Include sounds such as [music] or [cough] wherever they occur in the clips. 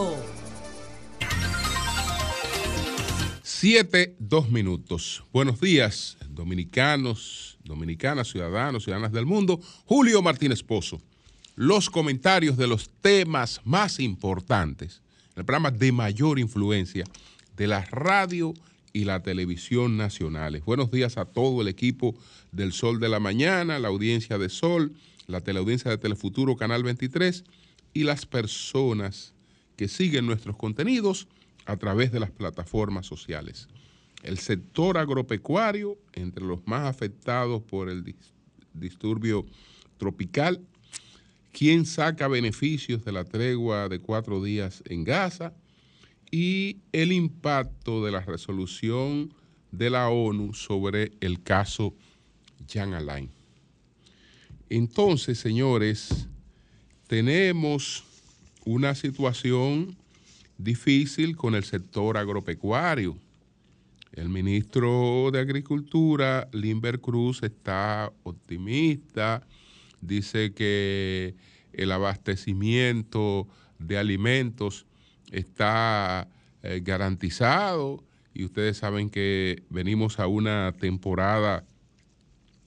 5. Siete, dos minutos. Buenos días, dominicanos, dominicanas, ciudadanos, ciudadanas del mundo. Julio Martínez Pozo. Los comentarios de los temas más importantes, el programa de mayor influencia de la radio y la televisión nacionales. Buenos días a todo el equipo del Sol de la Mañana, la audiencia de Sol, la teleaudiencia de Telefuturo Canal 23 y las personas que siguen nuestros contenidos a través de las plataformas sociales. El sector agropecuario, entre los más afectados por el disturbio tropical, quien saca beneficios de la tregua de cuatro días en Gaza y el impacto de la resolución de la ONU sobre el caso Jan Alain. Entonces, señores, tenemos una situación difícil con el sector agropecuario. El ministro de Agricultura, Limber Cruz, está optimista, dice que el abastecimiento de alimentos está eh, garantizado y ustedes saben que venimos a una temporada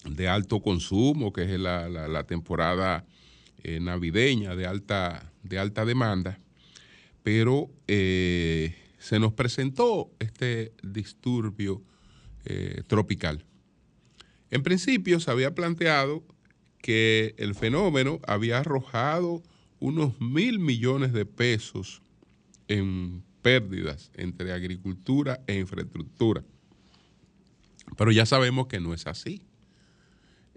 de alto consumo, que es la, temporada eh, navideña de alta, de alta demanda, pero eh, se nos presentó este disturbio tropical. En principio se había planteado que el fenómeno había arrojado unos mil millones de pesos en pérdidas entre agricultura e infraestructura. Pero ya sabemos que no es así.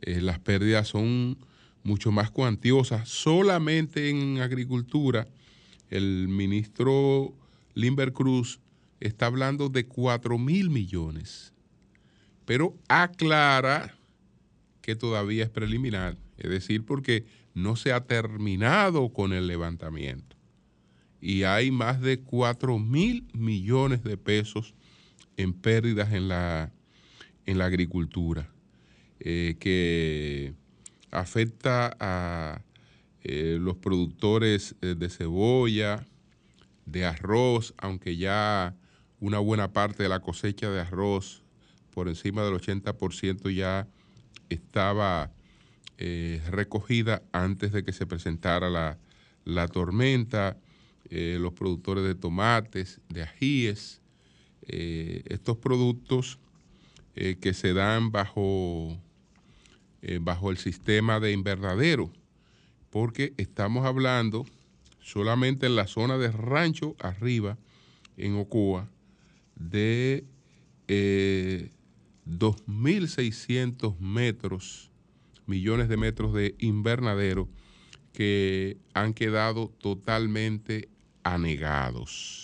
Eh, las pérdidas son mucho más cuantiosas. Solamente en agricultura, el ministro Limber Cruz está hablando de 4 mil millones. Pero aclara que todavía es preliminar, es decir, porque no se ha terminado con el levantamiento y hay más de 4 mil millones de pesos en pérdidas en la, en la agricultura, eh, que afecta a eh, los productores eh, de cebolla, de arroz, aunque ya una buena parte de la cosecha de arroz, por encima del 80%, ya estaba recogida antes de que se presentara la, la tormenta eh, los productores de tomates, de ajíes, eh, estos productos eh, que se dan bajo, bajo el sistema de invernadero, porque estamos hablando solamente en la zona de rancho arriba, en Ocoa, de 2.600 metros, millones de metros de invernadero que han quedado totalmente anegados.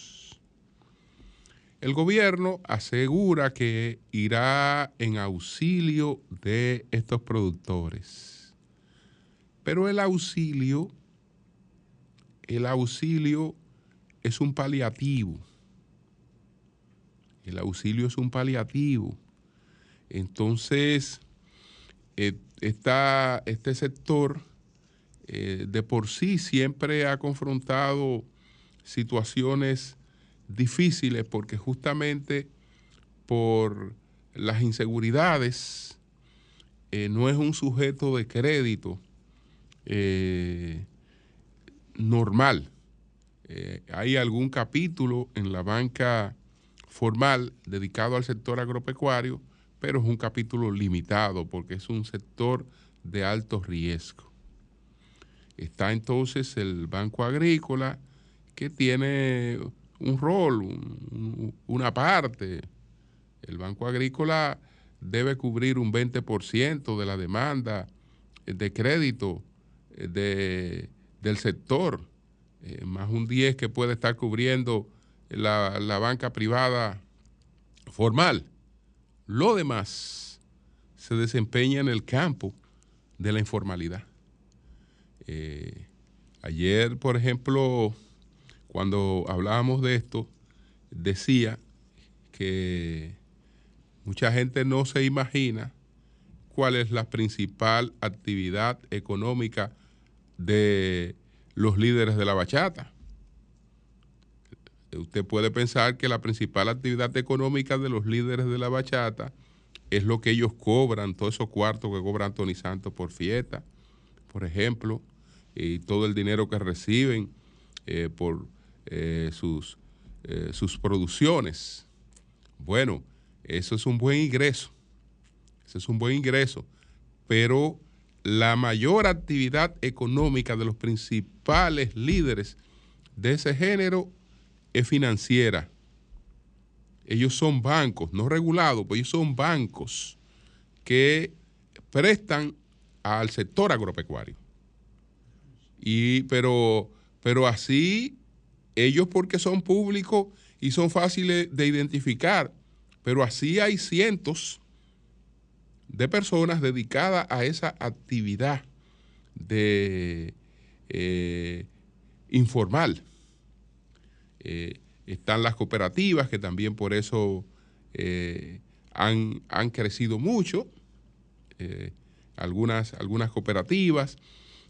El gobierno asegura que irá en auxilio de estos productores. Pero el auxilio, el auxilio es un paliativo. El auxilio es un paliativo. Entonces, eh, este sector eh, de por sí siempre ha confrontado situaciones difíciles porque justamente por las inseguridades eh, no es un sujeto de crédito eh, normal. Eh, hay algún capítulo en la banca formal dedicado al sector agropecuario, pero es un capítulo limitado porque es un sector de alto riesgo. Está entonces el Banco Agrícola, que tiene un rol, una parte. El Banco Agrícola debe cubrir un 20% de la demanda de crédito eh, del sector, eh, más un 10% que puede estar cubriendo la, banca privada formal. Lo demás se desempeña en el campo de la informalidad. Eh, ayer, por ejemplo, cuando hablábamos de esto, decía que mucha gente no se imagina cuál es la principal actividad económica de los líderes de la bachata. usted puede pensar que la principal actividad económica de los líderes de la bachata es lo que ellos cobran, todos esos cuartos que cobran Tony Santos por fiesta, por ejemplo, y todo el dinero que reciben eh, por eh, sus, eh, sus producciones. Bueno, eso es un buen ingreso, eso es un buen ingreso, pero la mayor actividad económica de los principales líderes de ese género es financiera. Ellos son bancos, no regulados, pero ellos son bancos que prestan al sector agropecuario. Y, pero, pero así, ellos porque son públicos y son fáciles de identificar, pero así hay cientos de personas dedicadas a esa actividad eh, informal. Eh, están las cooperativas que también por eso eh, han, han, crecido mucho, algunas, algunas cooperativas,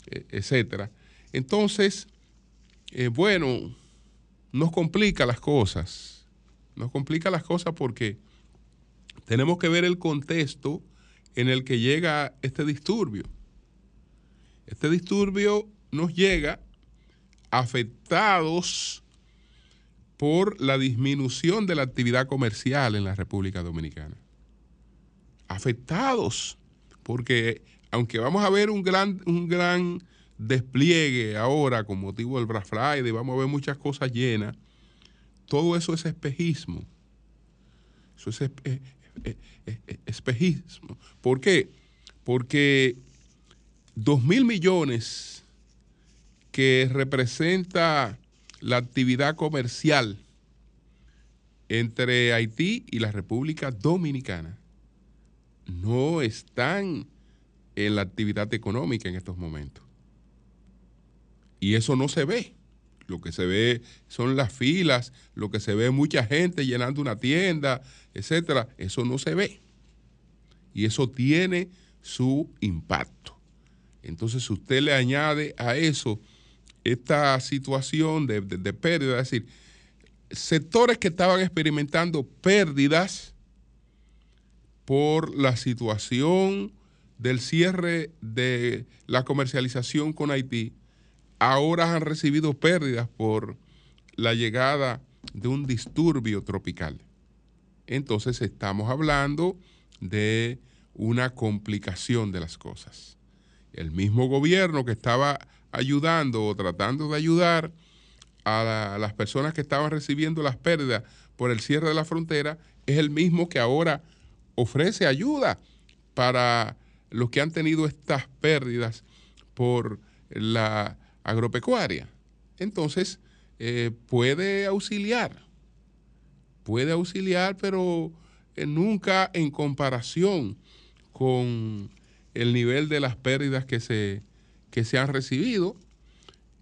etcétera. Entonces, bueno, nos complica las cosas, nos complica las cosas porque tenemos que ver el contexto en el que llega este disturbio. Este disturbio nos llega afectados por la disminución de la actividad comercial en la República Dominicana. Afectados, porque aunque vamos a ver un gran, un gran despliegue ahora con motivo del Black Friday, vamos a ver muchas cosas llenas, todo eso es espejismo. Eso es espejismo. ¿Por qué? Porque dos mil millones que representa la actividad comercial entre Haití y la República Dominicana no están en la actividad económica en estos momentos. Y eso no se ve. Lo que se ve son las filas, lo que se ve mucha gente llenando una tienda, etcétera. Eso no se ve. Y eso tiene su impacto. Entonces, si usted le añade a eso esta situación de, pérdida, es decir, sectores que estaban experimentando pérdidas por la situación del cierre de la comercialización con Haití, ahora han recibido pérdidas por la llegada de un disturbio tropical. Entonces estamos hablando de una complicación de las cosas. El mismo gobierno que estaba ayudando o tratando de ayudar a, las personas que estaban recibiendo las pérdidas por el cierre de la frontera es el mismo que ahora ofrece ayuda para los que han tenido estas pérdidas por la agropecuaria. Entonces, eh, puede auxiliar, puede auxiliar, pero eh, nunca en comparación con el nivel de las pérdidas que se, que se han recibido.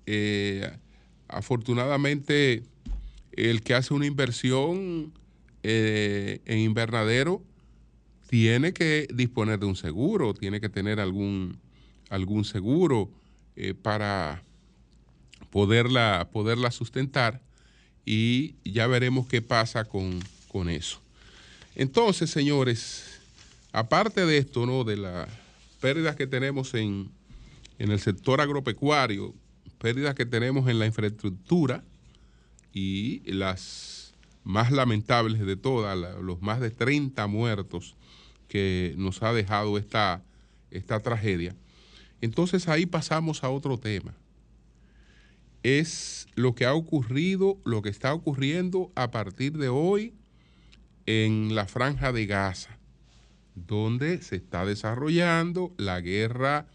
Eh, afortunadamente, el que hace una inversión en invernadero tiene que disponer de un seguro, tiene que tener algún, algún seguro para poderla, poderla sustentar y ya veremos qué pasa con, eso. Entonces, señores, aparte de esto, ¿no? De las pérdidas que tenemos en, en el sector agropecuario, pérdidas que tenemos en la infraestructura y las más lamentables de todas, los más de 30 muertos que nos ha dejado esta, esta tragedia. Entonces ahí pasamos a otro tema es lo que ha ocurrido, lo que está ocurriendo a partir de hoy en la franja de Gaza, donde se está desarrollando la guerra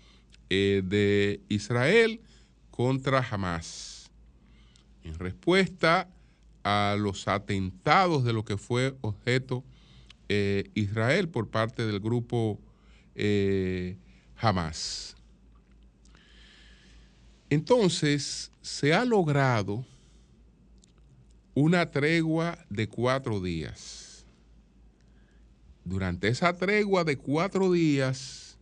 eh, de Israel contra Hamas. En respuesta a los atentados de lo que fue objeto eh, Israel por parte del grupo eh, Hamas. Entonces, se ha logrado una tregua de cuatro días. Durante esa tregua de cuatro días,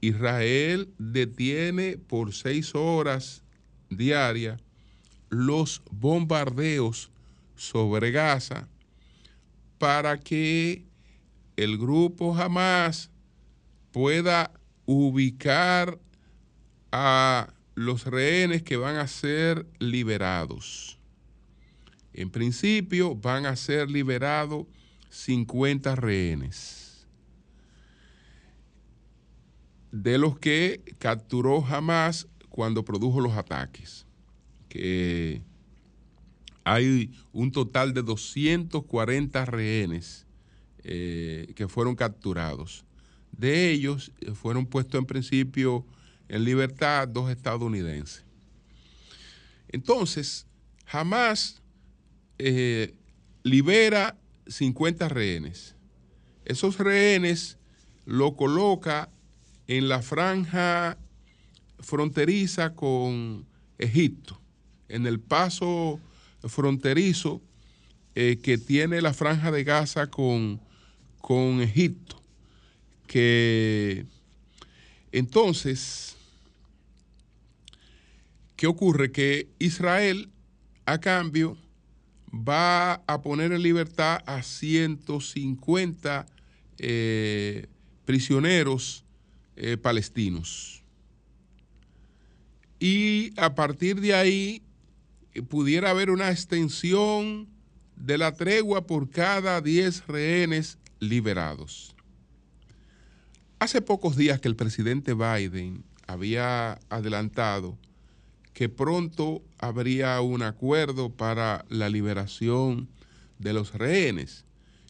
Israel detiene por seis horas diarias los bombardeos sobre Gaza para que el grupo Hamas pueda ubicar a los rehenes que van a ser liberados. En principio van a ser liberados 50 rehenes, de los que capturó Hamas cuando produjo los ataques, que hay un total de 240 rehenes eh, que fueron capturados. De ellos eh, fueron puestos en principio en libertad dos estadounidenses. Entonces, jamás eh, libera 50 rehenes. Esos rehenes lo coloca en la franja fronteriza con Egipto, en el paso fronterizo eh, que tiene la franja de Gaza con, con Egipto, que entonces ¿Qué ocurre? Que Israel, a cambio, va a poner en libertad a 150 eh, prisioneros eh, palestinos. Y a partir de ahí eh, pudiera haber una extensión de la tregua por cada 10 rehenes liberados. Hace pocos días que el presidente Biden había adelantado que pronto habría un acuerdo para la liberación de los rehenes,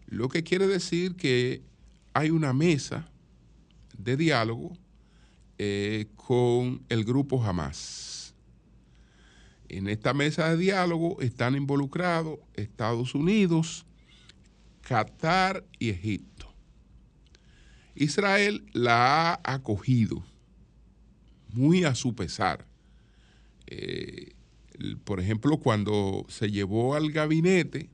lo que quiere decir que hay una mesa de diálogo eh, con el grupo Hamas. En esta mesa de diálogo están involucrados Estados Unidos, Qatar y Egipto. Israel la ha acogido muy a su pesar eh, por ejemplo, cuando se llevó al gabinete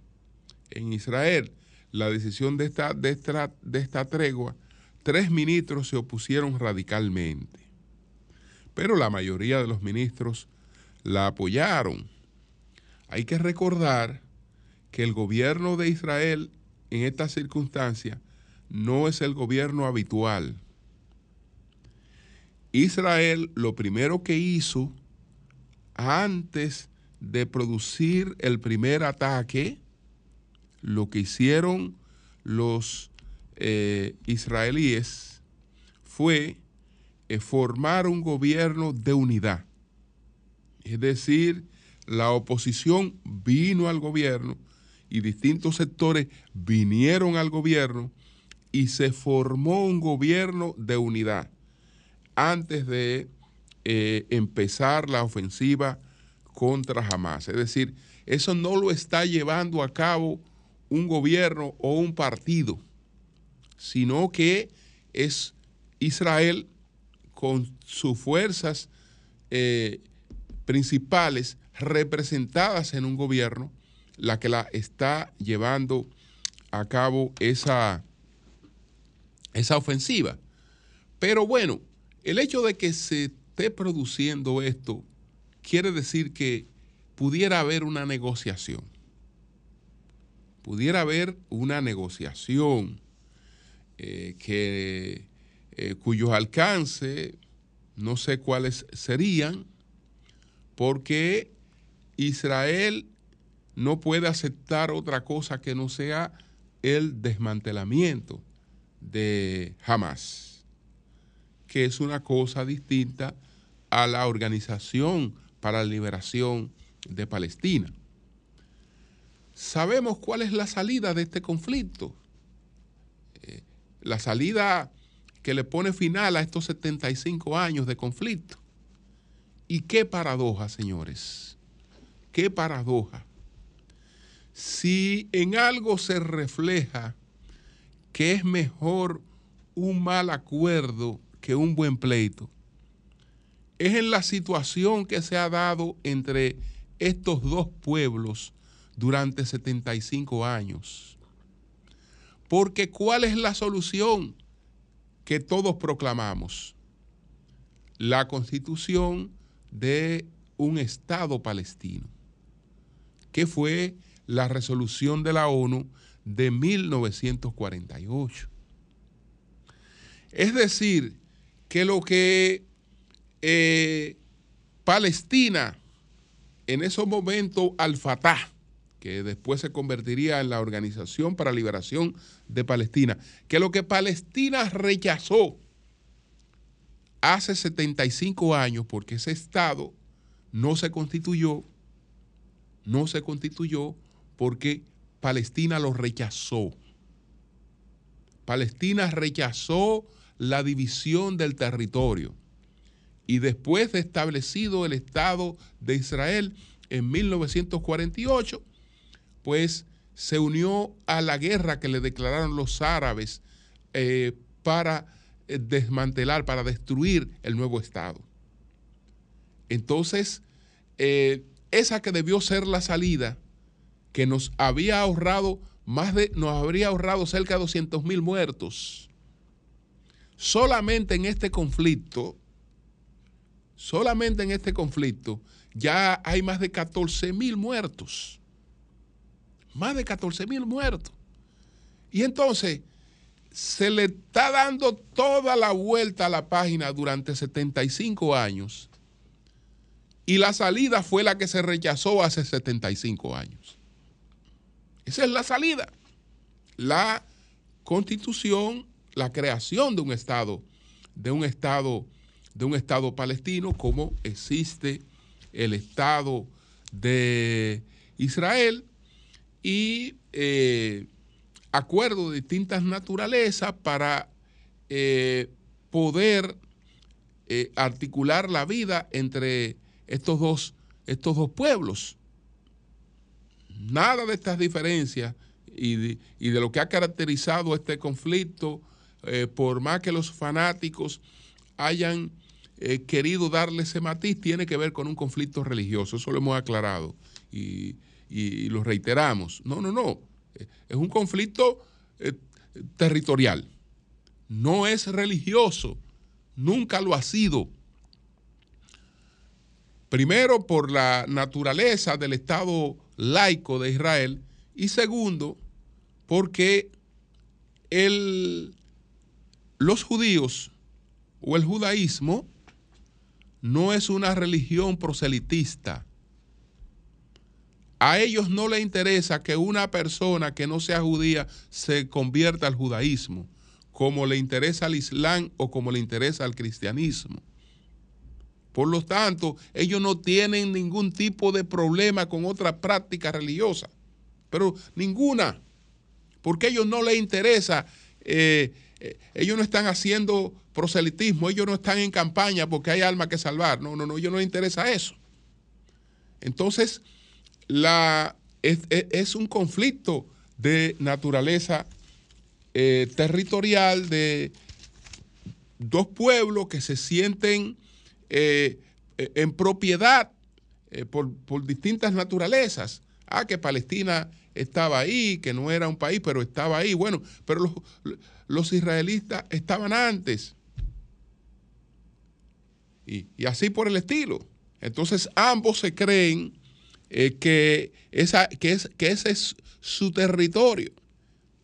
en Israel la decisión de esta, de de esta tregua, tres ministros se opusieron radicalmente. Pero la mayoría de los ministros la apoyaron. Hay que recordar que el gobierno de Israel en esta circunstancia no es el gobierno habitual. Israel lo primero que hizo antes de producir el primer ataque, lo que hicieron los eh, israelíes fue eh, formar un gobierno de unidad. Es decir, la oposición vino al gobierno y distintos sectores vinieron al gobierno y se formó un gobierno de unidad antes de eh, empezar la ofensiva contra Hamas. Es decir, eso no lo está llevando a cabo un gobierno o un partido, sino que es Israel con sus fuerzas eh, principales representadas en un gobierno, la que la está llevando a cabo esa, esa ofensiva. Pero bueno, el hecho de que se esté produciendo esto, quiere decir que pudiera haber una negociación. Pudiera haber una negociación eh, que, eh, cuyos alcances no sé cuáles serían, porque Israel no puede aceptar otra cosa que no sea el desmantelamiento de Hamas que es una cosa distinta a la Organización para la Liberación de Palestina. Sabemos cuál es la salida de este conflicto. Eh, la salida que le pone final a estos 75 años de conflicto. Y qué paradoja, señores. Qué paradoja. Si en algo se refleja que es mejor un mal acuerdo que un buen pleito es en la situación que se ha dado entre estos dos pueblos durante 75 años. Porque ¿cuál es la solución que todos proclamamos? La constitución de un Estado palestino, que fue la resolución de la ONU de 1948. Es decir, que lo que eh, Palestina, en esos momentos Al-Fatah, que después se convertiría en la Organización para la Liberación de Palestina, que lo que Palestina rechazó hace 75 años, porque ese Estado no se constituyó, no se constituyó porque Palestina lo rechazó. Palestina rechazó la división del territorio. Y después de establecido el Estado de Israel en 1948, pues se unió a la guerra que le declararon los árabes eh, para eh, desmantelar, para destruir el nuevo Estado. Entonces, eh, esa que debió ser la salida, que nos había ahorrado más de, nos habría ahorrado cerca de 200 mil muertos. Solamente en este conflicto, solamente en este conflicto, ya hay más de 14 mil muertos. Más de 14 mil muertos. Y entonces, se le está dando toda la vuelta a la página durante 75 años y la salida fue la que se rechazó hace 75 años. Esa es la salida. La constitución, la creación de un Estado, de un Estado, de un Estado palestino, como existe el Estado de Israel, y eh, acuerdos de distintas naturalezas para eh, poder eh, articular la vida entre estos dos, estos dos pueblos. Nada de estas diferencias y de, lo que ha caracterizado este conflicto, eh, por más que los fanáticos hayan querido darle ese matiz, tiene que ver con un conflicto religioso. Eso lo hemos aclarado y, lo reiteramos. No, no, no es un conflicto eh, territorial. No es religioso, nunca lo ha sido. Primero, por la naturaleza del Estado laico de Israel y segundo, porque los judíos o el judaísmo no es una religión proselitista a ellos no les interesa que una persona que no sea judía se convierta al judaísmo, como le interesa al islam o como le interesa al cristianismo. Por lo tanto, ellos no tienen ningún tipo de problema con otra práctica religiosa, pero ninguna, porque a ellos no les interesa, eh, ellos no están haciendo proselitismo, ellos no están en campaña porque hay alma que salvar, no, no, no, a ellos no les interesa eso. Entonces, la, es, un conflicto de naturaleza eh, territorial de dos pueblos que se sienten eh, en propiedad eh, por, distintas naturalezas. Ah, que Palestina estaba ahí, que no era un país, pero estaba ahí. Bueno, pero los, los israelitas estaban antes. Y, así por el estilo. Entonces ambos se creen eh, que, esa, que, es, que ese es su territorio.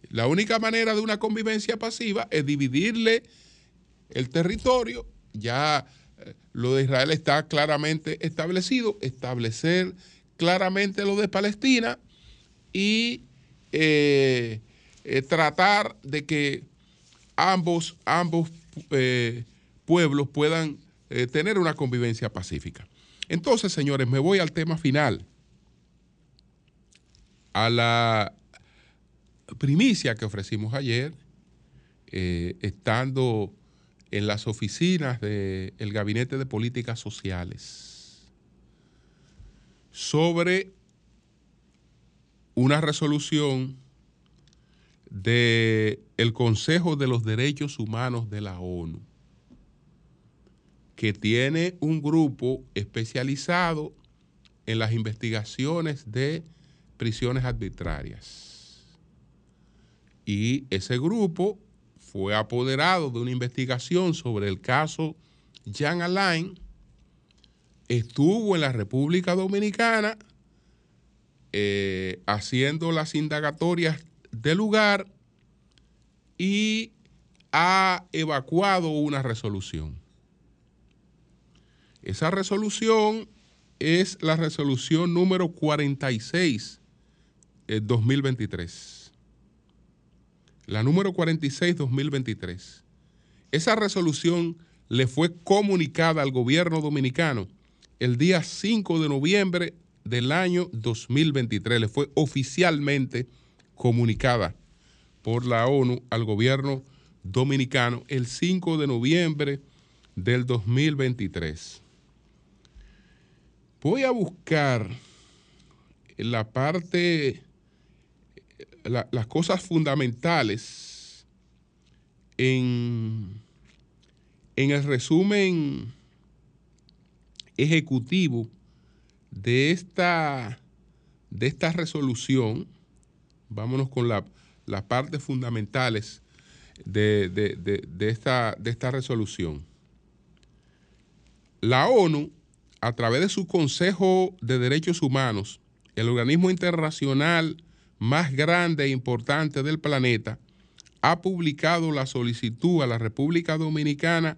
La única manera de una convivencia pasiva es dividirle el territorio. Ya eh, lo de Israel está claramente establecido, establecer claramente lo de Palestina y eh, tratar de que ambos, ambos pueblos puedan tener una convivencia pacífica. Entonces, señores, me voy al tema final a la primicia que ofrecimos ayer, eh, estando en las oficinas del Gabinete de Políticas Sociales, sobre una resolución del el Consejo de los Derechos Humanos de la ONU, que tiene un grupo especializado en las investigaciones de prisiones arbitrarias. Y ese grupo fue apoderado de una investigación sobre el caso Jan Alain, estuvo en la República Dominicana eh, haciendo las indagatorias del lugar y ha evacuado una resolución. Esa resolución es la resolución número 46 2023. La número 46 2023. Esa resolución le fue comunicada al gobierno dominicano el día 5 de noviembre del año 2023. Le fue oficialmente comunicada por la ONU al gobierno dominicano el 5 de noviembre del 2023. Voy a buscar la parte, las cosas fundamentales en, en el resumen ejecutivo de esta, de esta resolución. Vámonos con las partes fundamentales de, de, esta, de esta resolución. La ONU a través de su Consejo de Derechos Humanos, el organismo internacional más grande e importante del planeta, ha publicado la solicitud a la República Dominicana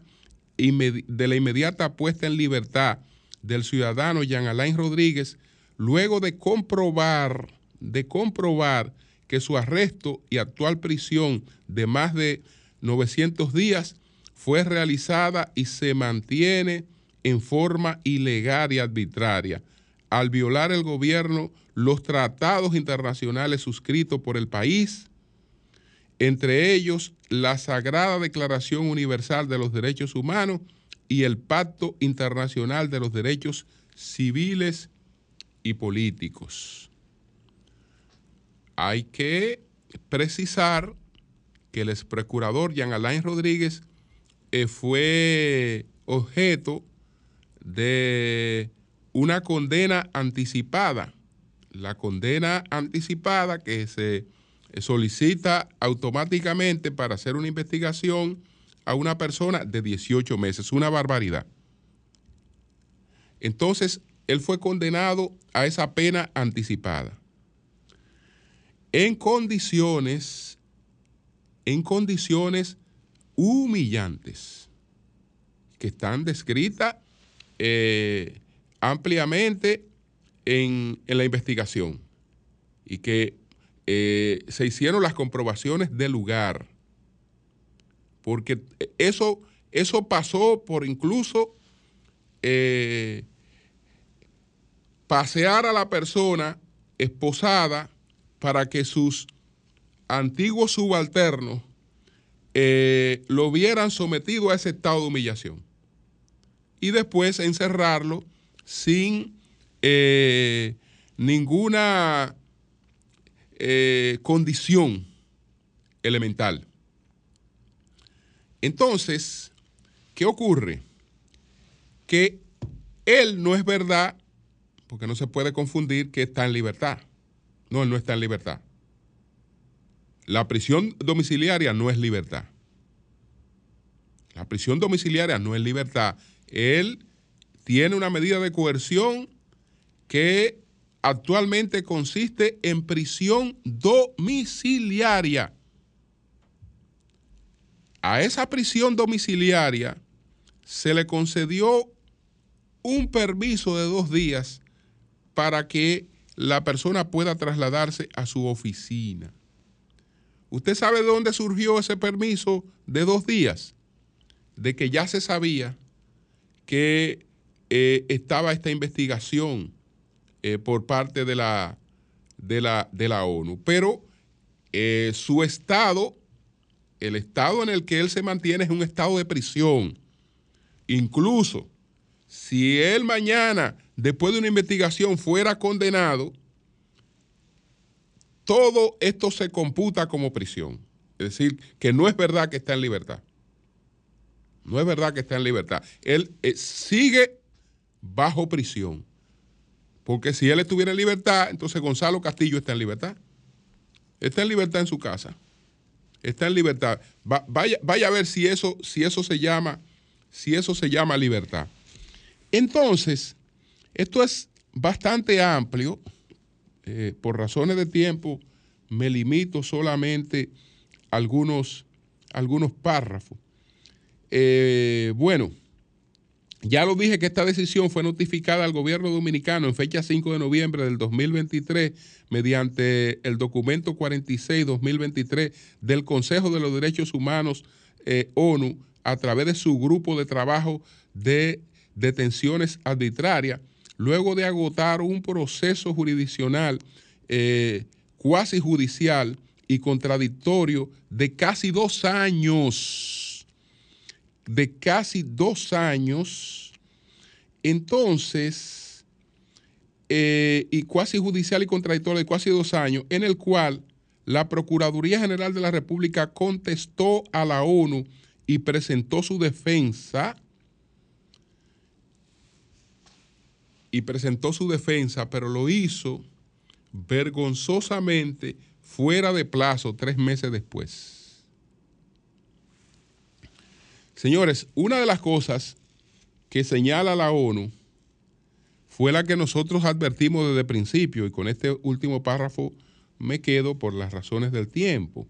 de la inmediata puesta en libertad del ciudadano Jean Alain Rodríguez, luego de comprobar, de comprobar que su arresto y actual prisión de más de 900 días fue realizada y se mantiene en forma ilegal y arbitraria, al violar el gobierno los tratados internacionales suscritos por el país, entre ellos la Sagrada Declaración Universal de los Derechos Humanos y el Pacto Internacional de los Derechos Civiles y Políticos. Hay que precisar que el ex procurador Jean Alain Rodríguez eh, fue objeto de una condena anticipada. La condena anticipada que se solicita automáticamente para hacer una investigación a una persona de 18 meses, una barbaridad. Entonces, él fue condenado a esa pena anticipada. En condiciones, en condiciones humillantes, que están descritas eh, ampliamente en, la investigación y que eh, se hicieron las comprobaciones del lugar. Porque eso, eso pasó por incluso eh, pasear a la persona esposada para que sus antiguos subalternos lo vieran sometido a ese estado de humillación y después encerrarlo sin eh, ninguna eh, condición elemental. Entonces, ¿qué ocurre? Que él no es verdad, porque no se puede confundir que está en libertad. No, él no está en libertad. La prisión domiciliaria no es libertad. La prisión domiciliaria no es libertad él tiene una medida de coerción que actualmente consiste en prisión domiciliaria. A esa prisión domiciliaria se le concedió un permiso de dos días para que la persona pueda trasladarse a su oficina. ¿Usted sabe de dónde surgió ese permiso de dos días? De que ya se sabía que eh, estaba esta investigación eh, por parte de la, de la, de la ONU. Pero eh, su estado, el estado en el que él se mantiene es un estado de prisión. Incluso si él mañana, después de una investigación, fuera condenado, todo esto se computa como prisión. Es decir, que no es verdad que está en libertad. No es verdad que está en libertad. Él eh, sigue bajo prisión. Porque si él estuviera en libertad, entonces Gonzalo Castillo está en libertad. Está en libertad en su casa. Está en libertad. vaya, vaya, a ver si eso, si eso se llama, si eso se llama libertad. Entonces, esto es bastante amplio eh, por razones de tiempo, me limito solamente a algunos, algunos párrafos. Eh, bueno, ya lo dije que esta decisión fue notificada al gobierno dominicano en fecha 5 de noviembre del 2023 mediante el documento 46-2023 del Consejo de los Derechos Humanos eh, ONU a través de su grupo de trabajo de detenciones arbitrarias, luego de agotar un proceso jurisdiccional eh, cuasi judicial y contradictorio de casi dos años, de casi dos años, entonces, eh, y cuasi judicial y contradictorio de casi dos años, en el cual la Procuraduría General de la República contestó a la ONU y presentó su defensa y presentó su defensa, pero lo hizo vergonzosamente fuera de plazo tres meses después. Señores, una de las cosas que señala la ONU fue la que nosotros advertimos desde el principio y con este último párrafo me quedo por las razones del tiempo.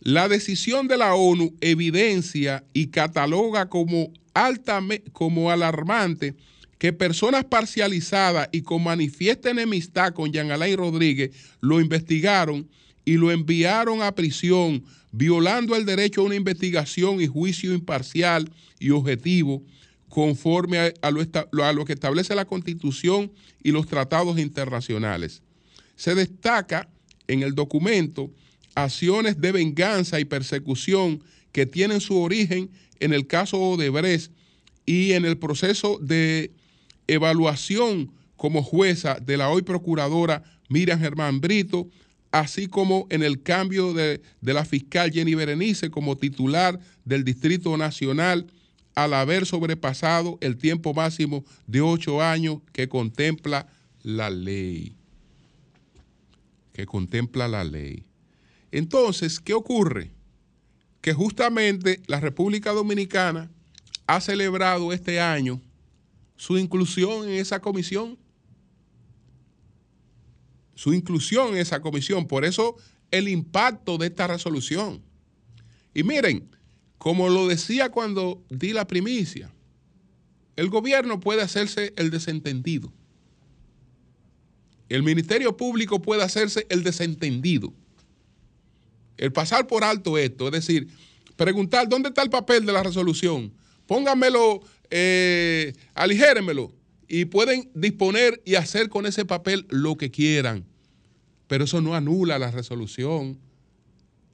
La decisión de la ONU evidencia y cataloga como, altamente, como alarmante que personas parcializadas y con manifiesta enemistad con Jean Alain Rodríguez lo investigaron y lo enviaron a prisión, violando el derecho a una investigación y juicio imparcial y objetivo, conforme a, lo, a lo que establece la Constitución y los tratados internacionales. Se destaca en el documento acciones de venganza y persecución que tienen su origen en el caso Odebrecht y en el proceso de evaluación como jueza de la hoy procuradora Miriam Germán Brito, así como en el cambio de, la fiscal Jenny Berenice como titular del Distrito Nacional al haber sobrepasado el tiempo máximo de ocho años que contempla la ley. Que contempla la ley. Entonces, ¿qué ocurre? Que justamente la República Dominicana ha celebrado este año su inclusión en esa comisión. Su inclusión en esa comisión. Por eso el impacto de esta resolución. Y miren, como lo decía cuando di la primicia, el gobierno puede hacerse el desentendido. El Ministerio Público puede hacerse el desentendido. El pasar por alto esto, es decir, preguntar dónde está el papel de la resolución, pónganmelo eh, aligérenmelo y pueden disponer y hacer con ese papel lo que quieran. Pero eso no anula la resolución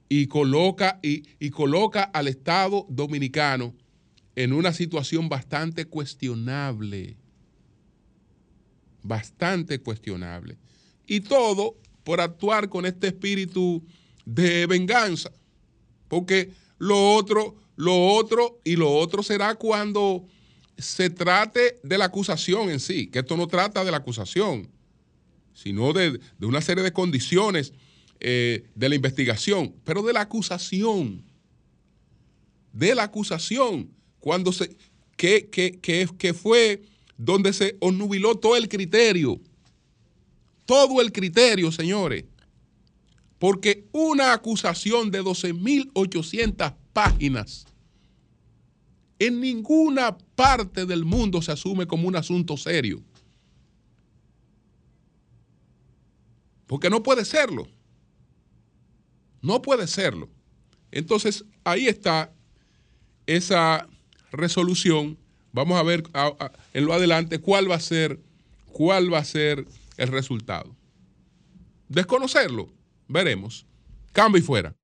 y coloca, y, y coloca al Estado dominicano en una situación bastante cuestionable. Bastante cuestionable. Y todo por actuar con este espíritu de venganza. Porque lo otro, lo otro y lo otro será cuando se trate de la acusación en sí, que esto no trata de la acusación, sino de, una serie de condiciones eh, de la investigación, pero de la acusación, de la acusación, cuando se, que, que, que fue donde se onubiló todo el criterio, todo el criterio, señores, porque una acusación de 12.800 páginas, en ninguna parte del mundo se asume como un asunto serio. Porque no puede serlo. No puede serlo. Entonces, ahí está esa resolución. Vamos a ver en lo adelante cuál va a ser, cuál va a ser el resultado. Desconocerlo, veremos. Cambio y fuera.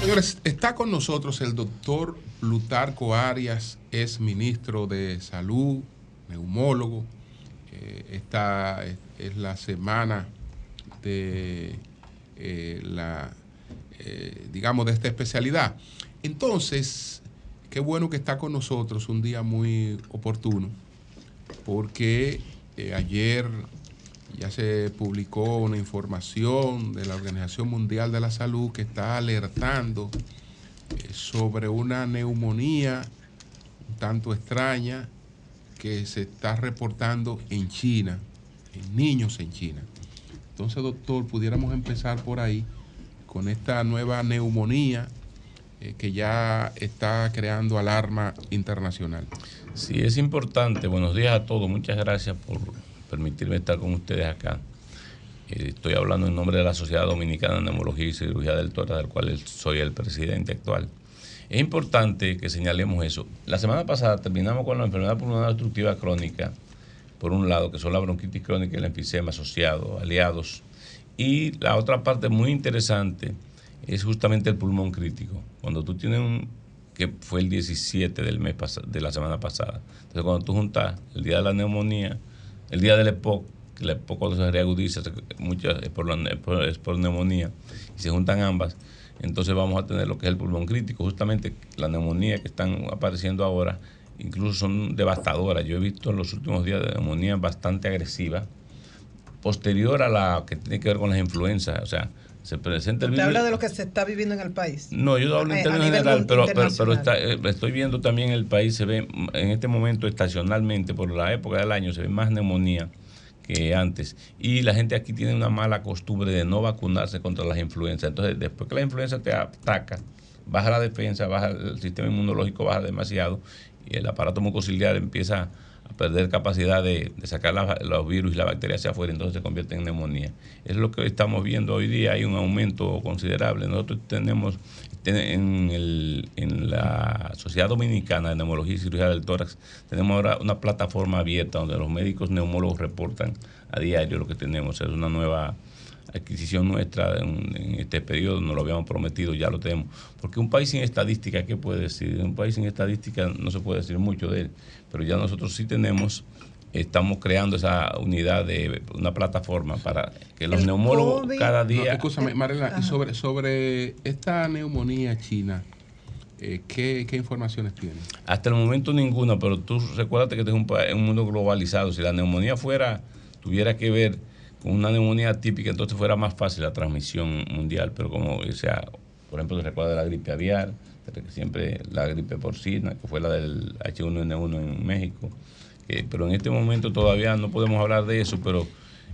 Señores, está con nosotros el doctor Lutarco Arias, es ministro de Salud, neumólogo. Eh, esta es, la semana de eh, la, eh, digamos, de esta especialidad. Entonces, qué bueno que está con nosotros, un día muy oportuno, porque ayer ya se publicó una información de la Organización Mundial de la Salud que está alertando sobre una neumonía un tanto extraña que se está reportando en China, en niños en China. Entonces, doctor, pudiéramos empezar por ahí con esta nueva neumonía eh, que ya está creando alarma internacional. Sí, es importante. Buenos días a todos. Muchas gracias por permitirme estar con ustedes acá. Eh, estoy hablando en nombre de la Sociedad Dominicana de Neumología y Cirugía del Tórax, del cual soy el presidente actual. Es importante que señalemos eso. La semana pasada terminamos con la enfermedad pulmonar obstructiva crónica, por un lado, que son la bronquitis crónica y el enfisema asociado, aliados. Y la otra parte muy interesante es justamente el pulmón crítico. Cuando tú tienes un, que fue el 17 del mes de la semana pasada. Entonces, cuando tú juntas el día de la neumonía, el día del EPOC, que el EPOC cuando se reagudiza muchas, es, por es por neumonía, y se juntan ambas, entonces vamos a tener lo que es el pulmón crítico. Justamente la neumonía que están apareciendo ahora, incluso son devastadoras. Yo he visto en los últimos días de neumonía bastante agresiva, posterior a la que tiene que ver con las influencias. O sea, se presenta el habla de lo que se está viviendo en el país? No, yo hablo en términos general, pero, pero, eh, estoy viendo también el país, se ve en este momento estacionalmente, por la época del año, se ve más neumonía que antes. Y la gente aquí tiene una mala costumbre de no vacunarse contra las influencias. Entonces, después que la influenza te ataca, baja la defensa, baja el sistema inmunológico, baja demasiado y el aparato mucociliar empieza perder capacidad de, sacar los virus y la bacteria hacia afuera, entonces se convierte en neumonía. Es lo que estamos viendo hoy día, hay un aumento considerable. Nosotros tenemos en, en la Sociedad Dominicana de Neumología y Cirugía del Tórax, tenemos ahora una plataforma abierta donde los médicos neumólogos reportan a diario lo que tenemos. Es una nueva adquisición nuestra en, este periodo, nos lo habíamos prometido, ya lo tenemos. Porque un país sin estadística, ¿qué puede decir? Un país sin estadística no se puede decir mucho de él, pero ya nosotros sí tenemos estamos creando esa unidad de una plataforma para que los neumólogos cada día. escúchame, Marela, y sobre, sobre esta neumonía china, eh, ¿qué, informaciones tiene? Hasta el momento ninguna, pero tú recuérdate que este es un, un, mundo globalizado. Si la neumonía fuera, tuviera que ver con una neumonía típica, entonces fuera más fácil la transmisión mundial. Pero como, o sea, por ejemplo, se recuerda de la gripe aviar, siempre la gripe porcina, que fue la del H1N1 en México eh, pero en este momento todavía no podemos hablar de eso, pero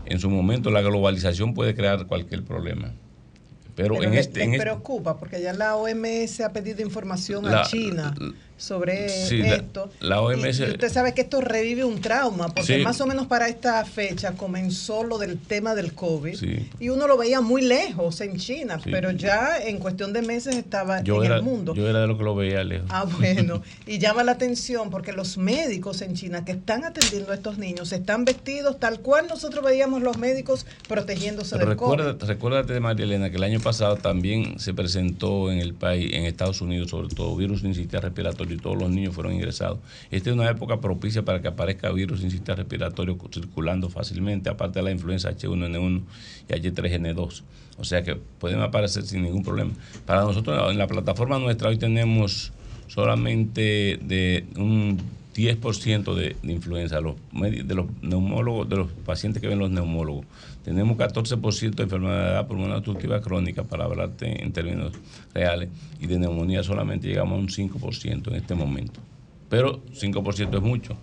en su momento la globalización puede crear cualquier problema. Pero, en este, en preocupa porque ya la OMS ha pedido información a China sobre esto. La, OMS, y, usted sabe que esto revive un trauma, porque más o menos para esta fecha comenzó lo del tema del COVID y uno lo veía muy lejos en China, pero ya en cuestión de meses estaba en el mundo. Yo era de lo que lo veía lejos. Ah, bueno, [laughs] y llama la atención porque los médicos en China que están atendiendo a estos niños están vestidos tal cual nosotros veíamos los médicos protegiéndose del COVID. Recuérdate, María Elena, que el año pasado también se presentó en el país, en Estados Unidos sobre todo, virus incitial respiratorio y todos los niños fueron ingresados. Esta es una época propicia para que aparezca virus sin sistema respiratorio circulando fácilmente, aparte de la influenza H1N1 y H3N2. O sea que pueden aparecer sin ningún problema. Para nosotros en la plataforma nuestra hoy tenemos solamente de un 10% de, de, influenza los, de los neumólogos, de los pacientes que ven los neumólogos. Tenemos 14% de enfermedad una obstructiva crónica, para hablarte en términos reales, y de neumonía solamente llegamos a un 5% en este momento. Pero 5% es mucho.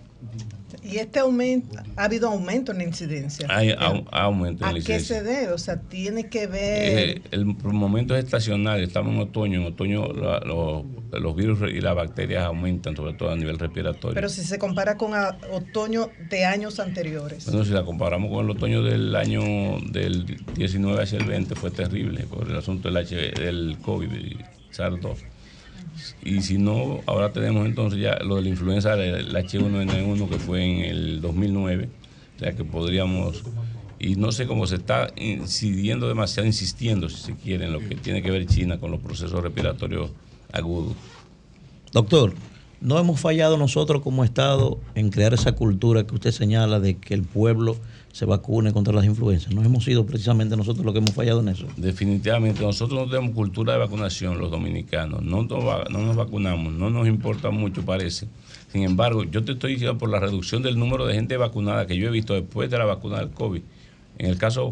Y este aumento, ha habido aumento en la incidencia. Hay aumento en la incidencia. ¿A qué se debe? O sea, tiene que ver... Eh, el momento es estacional, estamos en otoño, en otoño los virus y las bacterias aumentan, sobre todo a nivel respiratorio. Pero si se compara con otoño de años anteriores. Bueno, si la comparamos con el otoño del año del 19 hacia el 20 fue terrible por el asunto del, H, del COVID y SARS-2 y si no, ahora tenemos entonces ya lo de la influenza del H1N1 que fue en el 2009, o sea que podríamos, y no sé cómo se está incidiendo demasiado, insistiendo si se quiere en lo que tiene que ver China con los procesos respiratorios agudos. Doctor, no hemos fallado nosotros como Estado en crear esa cultura que usted señala de que el pueblo se vacune contra las influencias. No hemos sido precisamente nosotros los que hemos fallado en eso. Definitivamente, nosotros no tenemos cultura de vacunación, los dominicanos. No, no nos vacunamos, no nos importa mucho, parece. Sin embargo, yo te estoy diciendo por la reducción del número de gente vacunada que yo he visto después de la vacuna del COVID. En el caso,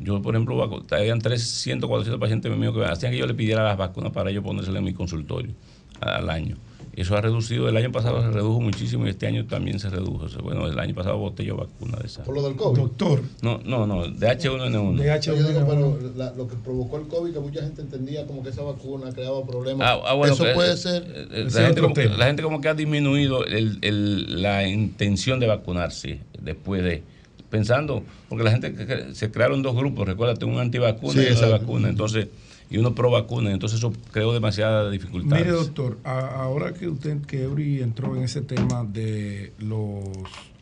yo por ejemplo, habían 300, 400 pacientes míos que hacían que yo le pidiera las vacunas para ellos ponérsela en mi consultorio al año. Eso ha reducido, el año pasado se redujo muchísimo y este año también se redujo. Bueno, el año pasado boté yo vacuna de esa. ¿Por lo del COVID? Doctor. No, no, no, de H1N1. De H1N1. Pero lo que provocó el COVID, que mucha gente entendía como que esa vacuna creaba problemas. Ah, ah bueno, Eso puede ser. Eh, la, gente como, la, gente como, que ha disminuido el, el, la intención de vacunarse después de pensando, porque la gente se crearon dos grupos, recuérdate, un antivacuna y esa vacuna, entonces y uno pro vacuna, entonces eso creó demasiada dificultad. Mire, doctor, ahora que usted, que Eury entró en ese tema de los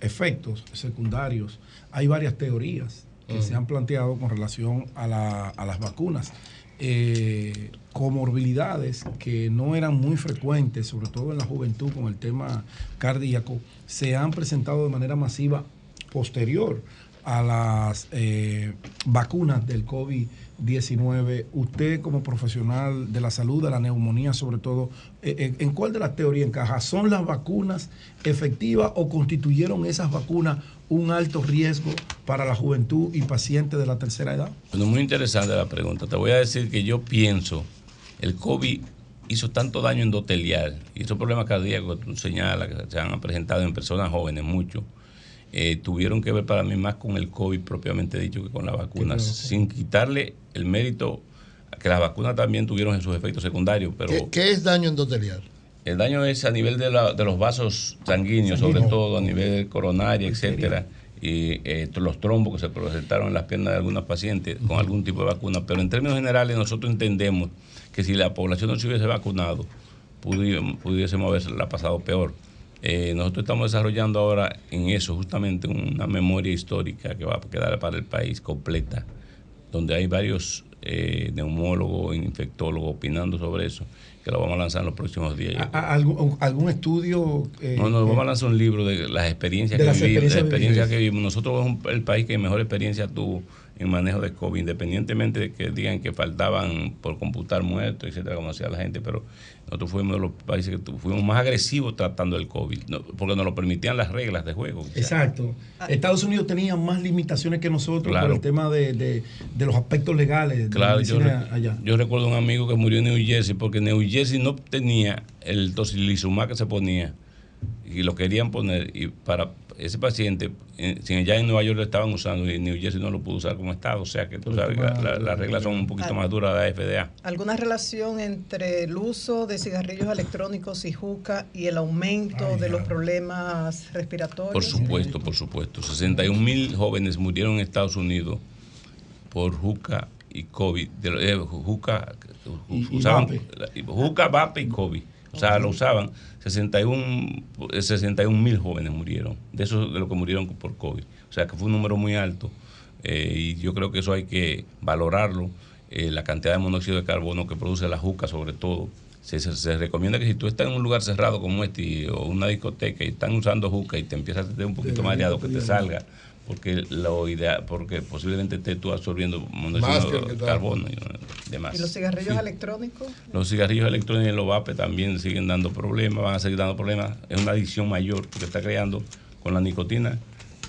efectos secundarios, hay varias teorías que se han planteado con relación a, la, a las vacunas. Eh, comorbilidades que no eran muy frecuentes, sobre todo en la juventud con el tema cardíaco, se han presentado de manera masiva posterior a las eh, vacunas del COVID-19, usted como profesional de la salud, de la neumonía sobre todo, eh, eh, ¿en cuál de las teorías encaja? ¿Son las vacunas efectivas o constituyeron esas vacunas un alto riesgo para la juventud y pacientes de la tercera edad? Bueno, muy interesante la pregunta. Te voy a decir que yo pienso, el COVID hizo tanto daño endotelial y esos problemas cardíacos que tú señalas, que se han presentado en personas jóvenes mucho, eh, tuvieron que ver para mí más con el COVID propiamente dicho que con las vacunas, sin quitarle el mérito que las vacunas también tuvieron en sus efectos secundarios. Pero ¿Qué, es daño endotelial? El daño es a nivel de, los vasos sanguíneos, sobre todo a nivel coronario, etcétera, y eh, los trombos que se presentaron en las piernas de algunos pacientes con algún tipo de vacuna. Pero en términos generales nosotros entendemos que si la población no se hubiese vacunado, pudiésemos haberla pasado peor. Eh, nosotros estamos desarrollando ahora en eso justamente una memoria histórica que va a quedar para el país completa, donde hay varios eh, neumólogos, infectólogos opinando sobre eso, que lo vamos a lanzar en los próximos días. ¿Algún, estudio? Eh, no, no, vamos a lanzar un libro de las experiencias, que, vivimos, que vivimos. Nosotros somos el país que mejor experiencia tuvo en manejo de COVID, independientemente de que digan que faltaban por computar muertos, etcétera, como decía la gente, pero nosotros fuimos de los países que fuimos más agresivos tratando el COVID, porque nos lo permitían las reglas de juego. Exacto. Estados Unidos tenía más limitaciones que nosotros por el tema de, los aspectos legales. claro, yo, allá. yo recuerdo un amigo que murió en New Jersey porque New Jersey no tenía el tocilizumab que se ponía y lo querían poner y para ese paciente, si ya en Nueva York lo estaban usando y en New Jersey no lo pudo usar como Estado, o sea que tú sabes que las reglas son un poquito más duras de la FDA. ¿Alguna relación entre el uso de cigarrillos electrónicos y juca y el aumento de los problemas respiratorios? Por supuesto, por supuesto. 61 mil jóvenes murieron en Estados Unidos por juca y COVID. De, eh, juca, usaban, juca, vape y COVID. O sea, lo usaban 61 mil jóvenes murieron, de esos de los que murieron por COVID. O sea que fue un número muy alto eh, y yo creo que eso hay que valorarlo. Eh, la cantidad de monóxido de carbono que produce la juca sobre todo. Se, se, recomienda que si tú estás en un lugar cerrado como este o una discoteca y están usando juca y te empiezas a tener un poquito mareado, que te salga porque lo ideal, porque posiblemente estés tú absorbiendo monóxido de carbono y demás. ¿Y los cigarrillos electrónicos? Los cigarrillos electrónicos y los vape también siguen dando problemas, van a seguir dando problemas. Es una adicción mayor que está creando con la nicotina,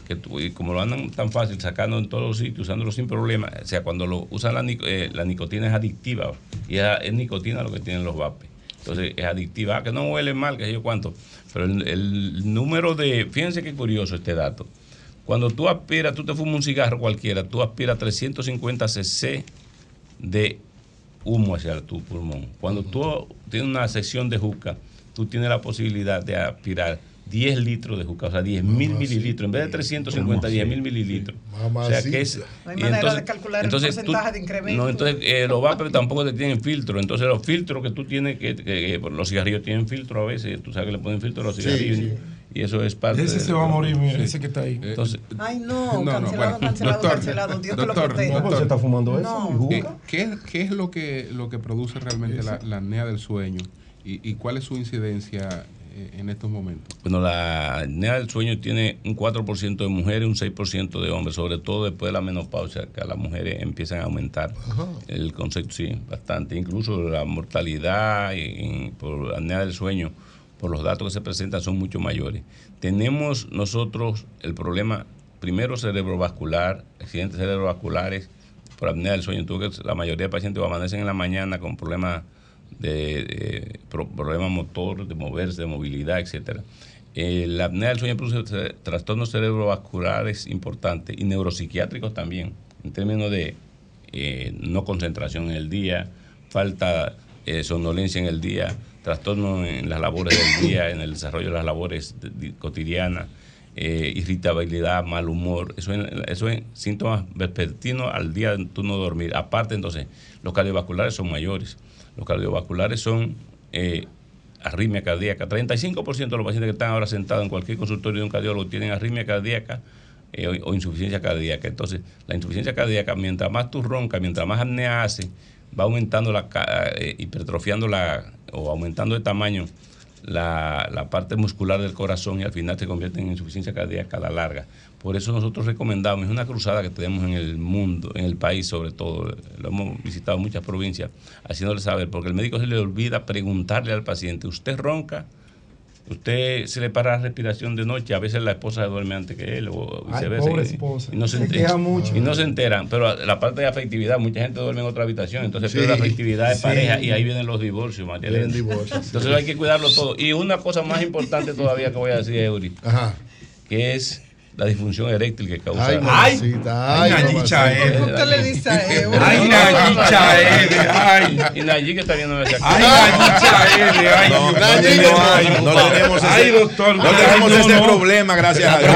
que y como lo andan tan fácil sacando en todos los sitios, usándolo sin problema, o sea, cuando lo usan la, eh, la nicotina es adictiva y es, nicotina lo que tienen los vape. Entonces es adictiva, ah, que no huele mal, que sé yo cuánto. Pero el, el número de, fíjense qué curioso este dato cuando tú aspiras, tú te fumas un cigarro cualquiera, tú aspiras 350 cc de humo hacia tu pulmón. Cuando tú tienes una sección de juca, tú tienes la posibilidad de aspirar 10 litros de juca, o sea, 10 mil mililitros, en vez de 350, 10 mil mililitros. O sea, que es. No hay manera de calcular el porcentaje de incremento. No, entonces, eh, los vapers tampoco te tienen filtro. Entonces, los filtros que tú tienes, que, los cigarrillos tienen filtro a veces, tú sabes que le ponen filtro a los cigarrillos. Y eso es parte Ese se va a morir, mire, ese que está ahí. Entonces, Ay, no, no cancelado, cancelado, doctor, cancelado. Dios doctor, te lo. Doctor, se está fumando eso. ¿Qué, ¿Qué, ¿Qué, es lo que, lo que produce realmente la, la, apnea del sueño? ¿Y, ¿Y cuál es su incidencia en estos momentos? Bueno, la apnea del sueño tiene un 4% de mujeres y un 6% de hombres, sobre todo después de la menopausia, que las mujeres empiezan a aumentar el concepto, sí, bastante. Incluso la mortalidad por apnea del sueño, por los datos que se presentan, son mucho mayores. Tenemos nosotros el problema, primero cerebrovascular, accidentes cerebrovasculares por apnea del sueño. Tú, la mayoría de pacientes amanecen en la mañana con problemas de, problemas motor, de moverse, de movilidad, etcétera. Eh, la apnea del sueño produce trastornos cerebrovasculares importantes y neuropsiquiátricos también, en términos de eh, no concentración en el día, falta eh, somnolencia en el día, trastornos en las labores del [coughs] día, en el desarrollo de las labores cotidianas, irritabilidad, mal humor. Eso es, eso es síntomas vespertinos al día de tú no dormir. Aparte, entonces, los cardiovasculares son mayores. Los cardiovasculares son eh, arritmia cardíaca. 35% de los pacientes que están ahora sentados en cualquier consultorio de un cardiólogo tienen arritmia cardíaca eh, o, insuficiencia cardíaca. Entonces, la insuficiencia cardíaca, mientras más tú roncas, mientras más apnea hace, va aumentando la, eh, hipertrofiando la, o aumentando de tamaño la, la, parte muscular del corazón y al final se convierte en insuficiencia cardíaca a la larga. Por eso nosotros recomendamos, es una cruzada que tenemos en el mundo, en el país sobre todo, lo hemos visitado muchas provincias, haciéndole saber, porque el médico se le olvida preguntarle al paciente, ¿usted ronca? Usted se le para la respiración de noche, a veces la esposa duerme antes que él o viceversa. Y, no se, y no se enteran, pero la parte de afectividad, mucha gente duerme en otra habitación, entonces pierde la afectividad de pareja y ahí vienen los divorcios, Entonces hay que cuidarlo todo. Y una cosa más importante todavía que voy a decir, Eury, que es la disfunción eréctil que causa. Ay, ay, ay, ay ¿Por qué le dice a Evo? Ay, Nayicha Ede, ay. Y Nayi que está viendo esa Ay, Nayicha Ede, ay. No, no, no, tenemos ese, ay, doctor, no tenemos ese problema, gracias a Dios.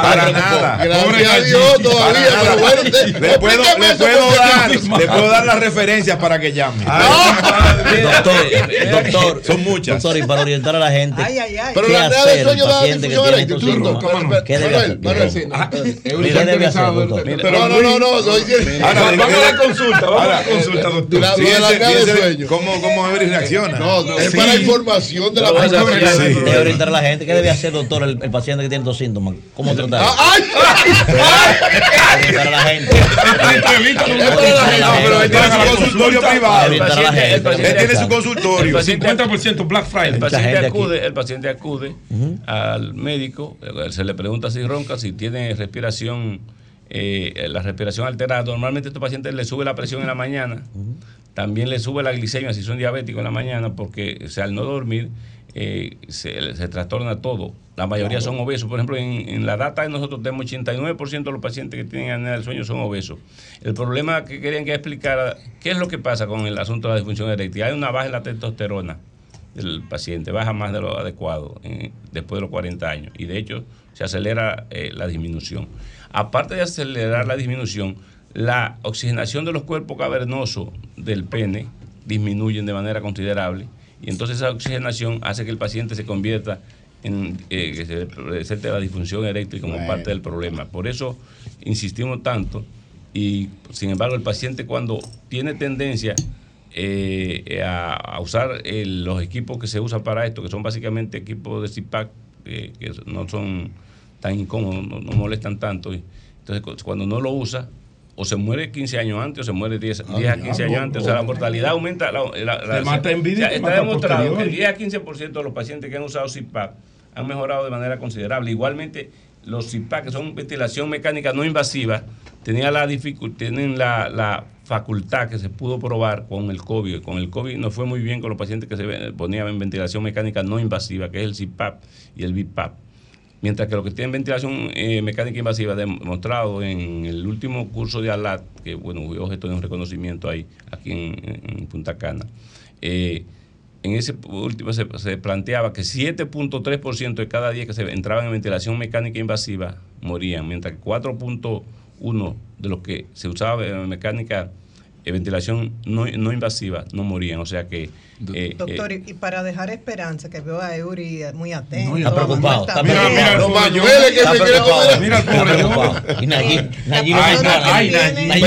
Para nada. Gracias a Dios todavía, pero bueno. Le puedo, le puedo dar, le puedo dar las referencias para que llame. Doctor, doctor, son muchas. Doctor, y para orientar a la gente. Ay, ay, ay. Pero la nada de sueño da difusión eréctil. ¿Qué debe hacer? No, no, no, no. Vamos a la consulta, vamos a la consulta, doctor. ¿Cómo, cómo Eury reacciona? No, es para información de la persona. De orientar a la gente. ¿Qué debe hacer, doctor, el paciente que tiene estos síntomas? ¿Cómo tratar? ¡Ay! Orientar a la gente. Pero él tiene su consultorio privado. Él tiene su consultorio. 50% Black Friday. El paciente acude al médico, se le pregunta si ronca, si tiene respiración, eh, la respiración alterada. Normalmente a estos pacientes le sube la presión en la mañana, también le sube la glicemia si son diabéticos en la mañana, porque al no dormir eh, se, trastorna todo. La mayoría son obesos. Por ejemplo, en, la data de nosotros tenemos 89% de los pacientes que tienen apnea del sueño son obesos. El problema que querían que explicara, ¿qué es lo que pasa con el asunto de la disfunción eréctil? Hay una baja en la testosterona del paciente, baja más de lo adecuado después de los 40 años. Y de hecho, se acelera eh, la disminución. Aparte de acelerar la disminución, la oxigenación de los cuerpos cavernosos del pene disminuyen de manera considerable y entonces esa oxigenación hace que el paciente se convierta en eh, que se presente la disfunción eréctil como parte del problema. Por eso insistimos tanto y sin embargo el paciente cuando tiene tendencia eh, a, usar los equipos que se usan para esto, que son básicamente equipos de CIPAC, que no son tan incómodos, no, molestan tanto. Entonces, cuando no lo usa, o se muere 15 años antes o se muere 10, a 15 años antes. O sea, la mortalidad aumenta. La, está demostrado que el 10 a 15% de los pacientes que han usado CIPAP han mejorado de manera considerable. Igualmente, los CIPAP, que son ventilación mecánica no invasiva, tenían la, tienen la, la facultad que se pudo probar con el COVID. Con el COVID no fue muy bien con los pacientes que se ponían en ventilación mecánica no invasiva, que es el CIPAP y el BIPAP. Mientras que los que tienen ventilación eh, mecánica invasiva, demostrado en el último curso de ALAT, que bueno, fue objeto de un reconocimiento ahí, aquí en, Punta Cana, eh, en ese último se, planteaba que 7.3% de cada día que se entraban en ventilación mecánica invasiva morían, mientras que 4.1% de los que se usaba en mecánica eh, ventilación no, invasiva no morían. O sea que. Eh, Doctor, eh, y para dejar esperanza, que veo a Eury muy atento. está preocupado. Está mira, mira, los mayueles que se quiere comer. Mira el pobre. Y Nayib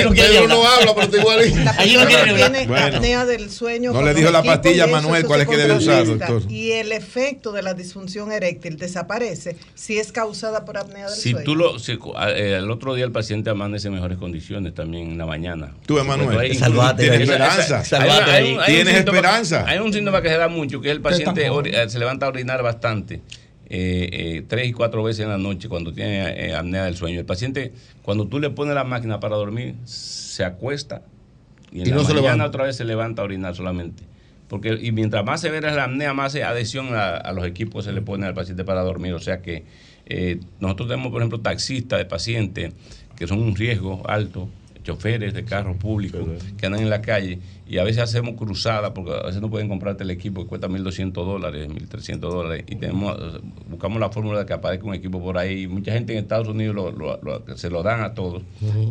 no quiere no habla, pero está igual. Nayib no quiere Tiene apnea del sueño. No le dijo la pastilla a Manuel cuál es que debe usar, doctor. Y el efecto de la disfunción eréctil desaparece si es causada por apnea del sueño. Si tú lo. el otro día el paciente amanece en mejores condiciones también en la mañana. Tú, Emanuel. Salvate. Tienes esperanza. Tienes esperanza. Hay un síntoma que se da mucho, que el paciente eh, se levanta a orinar bastante. Eh, eh, tres y cuatro veces en la noche cuando tiene apnea del sueño. El paciente, cuando tú le pones la máquina para dormir, se acuesta y en la mañana otra vez se levanta a orinar solamente. Porque, y mientras más severa es la apnea, más adhesión a, los equipos se le pone al paciente para dormir. O sea que nosotros tenemos, por ejemplo, taxistas de pacientes que son un riesgo alto choferes de carros públicos que andan en la calle y a veces hacemos cruzadas porque a veces no pueden comprarte el equipo que cuesta 1.200 dólares, 1.300 dólares y tenemos buscamos la fórmula de que aparezca un equipo por ahí. Mucha gente en Estados Unidos lo, se lo dan a todos.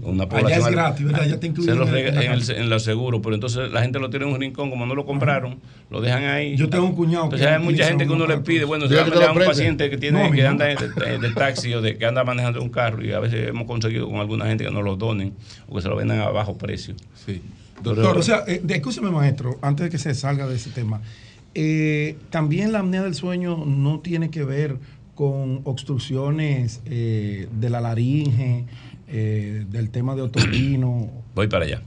Una población, Allá es gratis, ¿verdad? Ya te se lo en, los seguros, pero entonces la gente lo tiene en un rincón, como no lo compraron, lo dejan ahí. Yo tengo un cuñado. Entonces hay mucha gente que uno le pide, bueno, se le a un paciente que tiene que anda de, taxi o de que anda manejando un carro y a veces hemos conseguido con alguna gente que nos lo donen o que se lo vendan a bajo precio. Sí. Doctor, o sea, eh, escúcheme maestro, antes de que se salga de ese tema, eh, también la apnea del sueño no tiene que ver con obstrucciones eh, de la laringe, del tema de otorrino. [coughs] Voy para allá.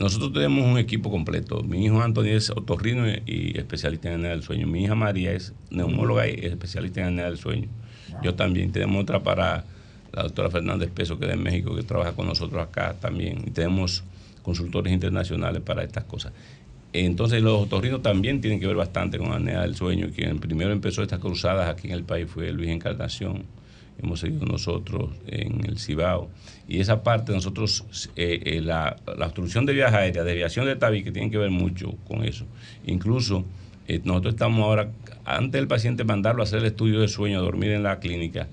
Nosotros tenemos un equipo completo. Mi hijo Antonio es otorrino y especialista en apnea del sueño. Mi hija María es neumóloga y especialista en apnea del sueño. Yo también. Tenemos otra para la doctora Fernández Peso, que es de México, que trabaja con nosotros acá también. Y tenemos consultores internacionales para estas cosas. Entonces los otorrinos también tienen que ver bastante con la apnea del sueño. Quien primero empezó estas cruzadas aquí en el país fue Luis Encarnación. Hemos seguido nosotros en el Cibao. Y esa parte, nosotros, eh, eh, la, obstrucción de vías aéreas, desviación de tabique, tiene que ver mucho con eso. Incluso eh, nosotros estamos ahora, antes del paciente mandarlo a hacer el estudio de sueño, a dormir en la clínica,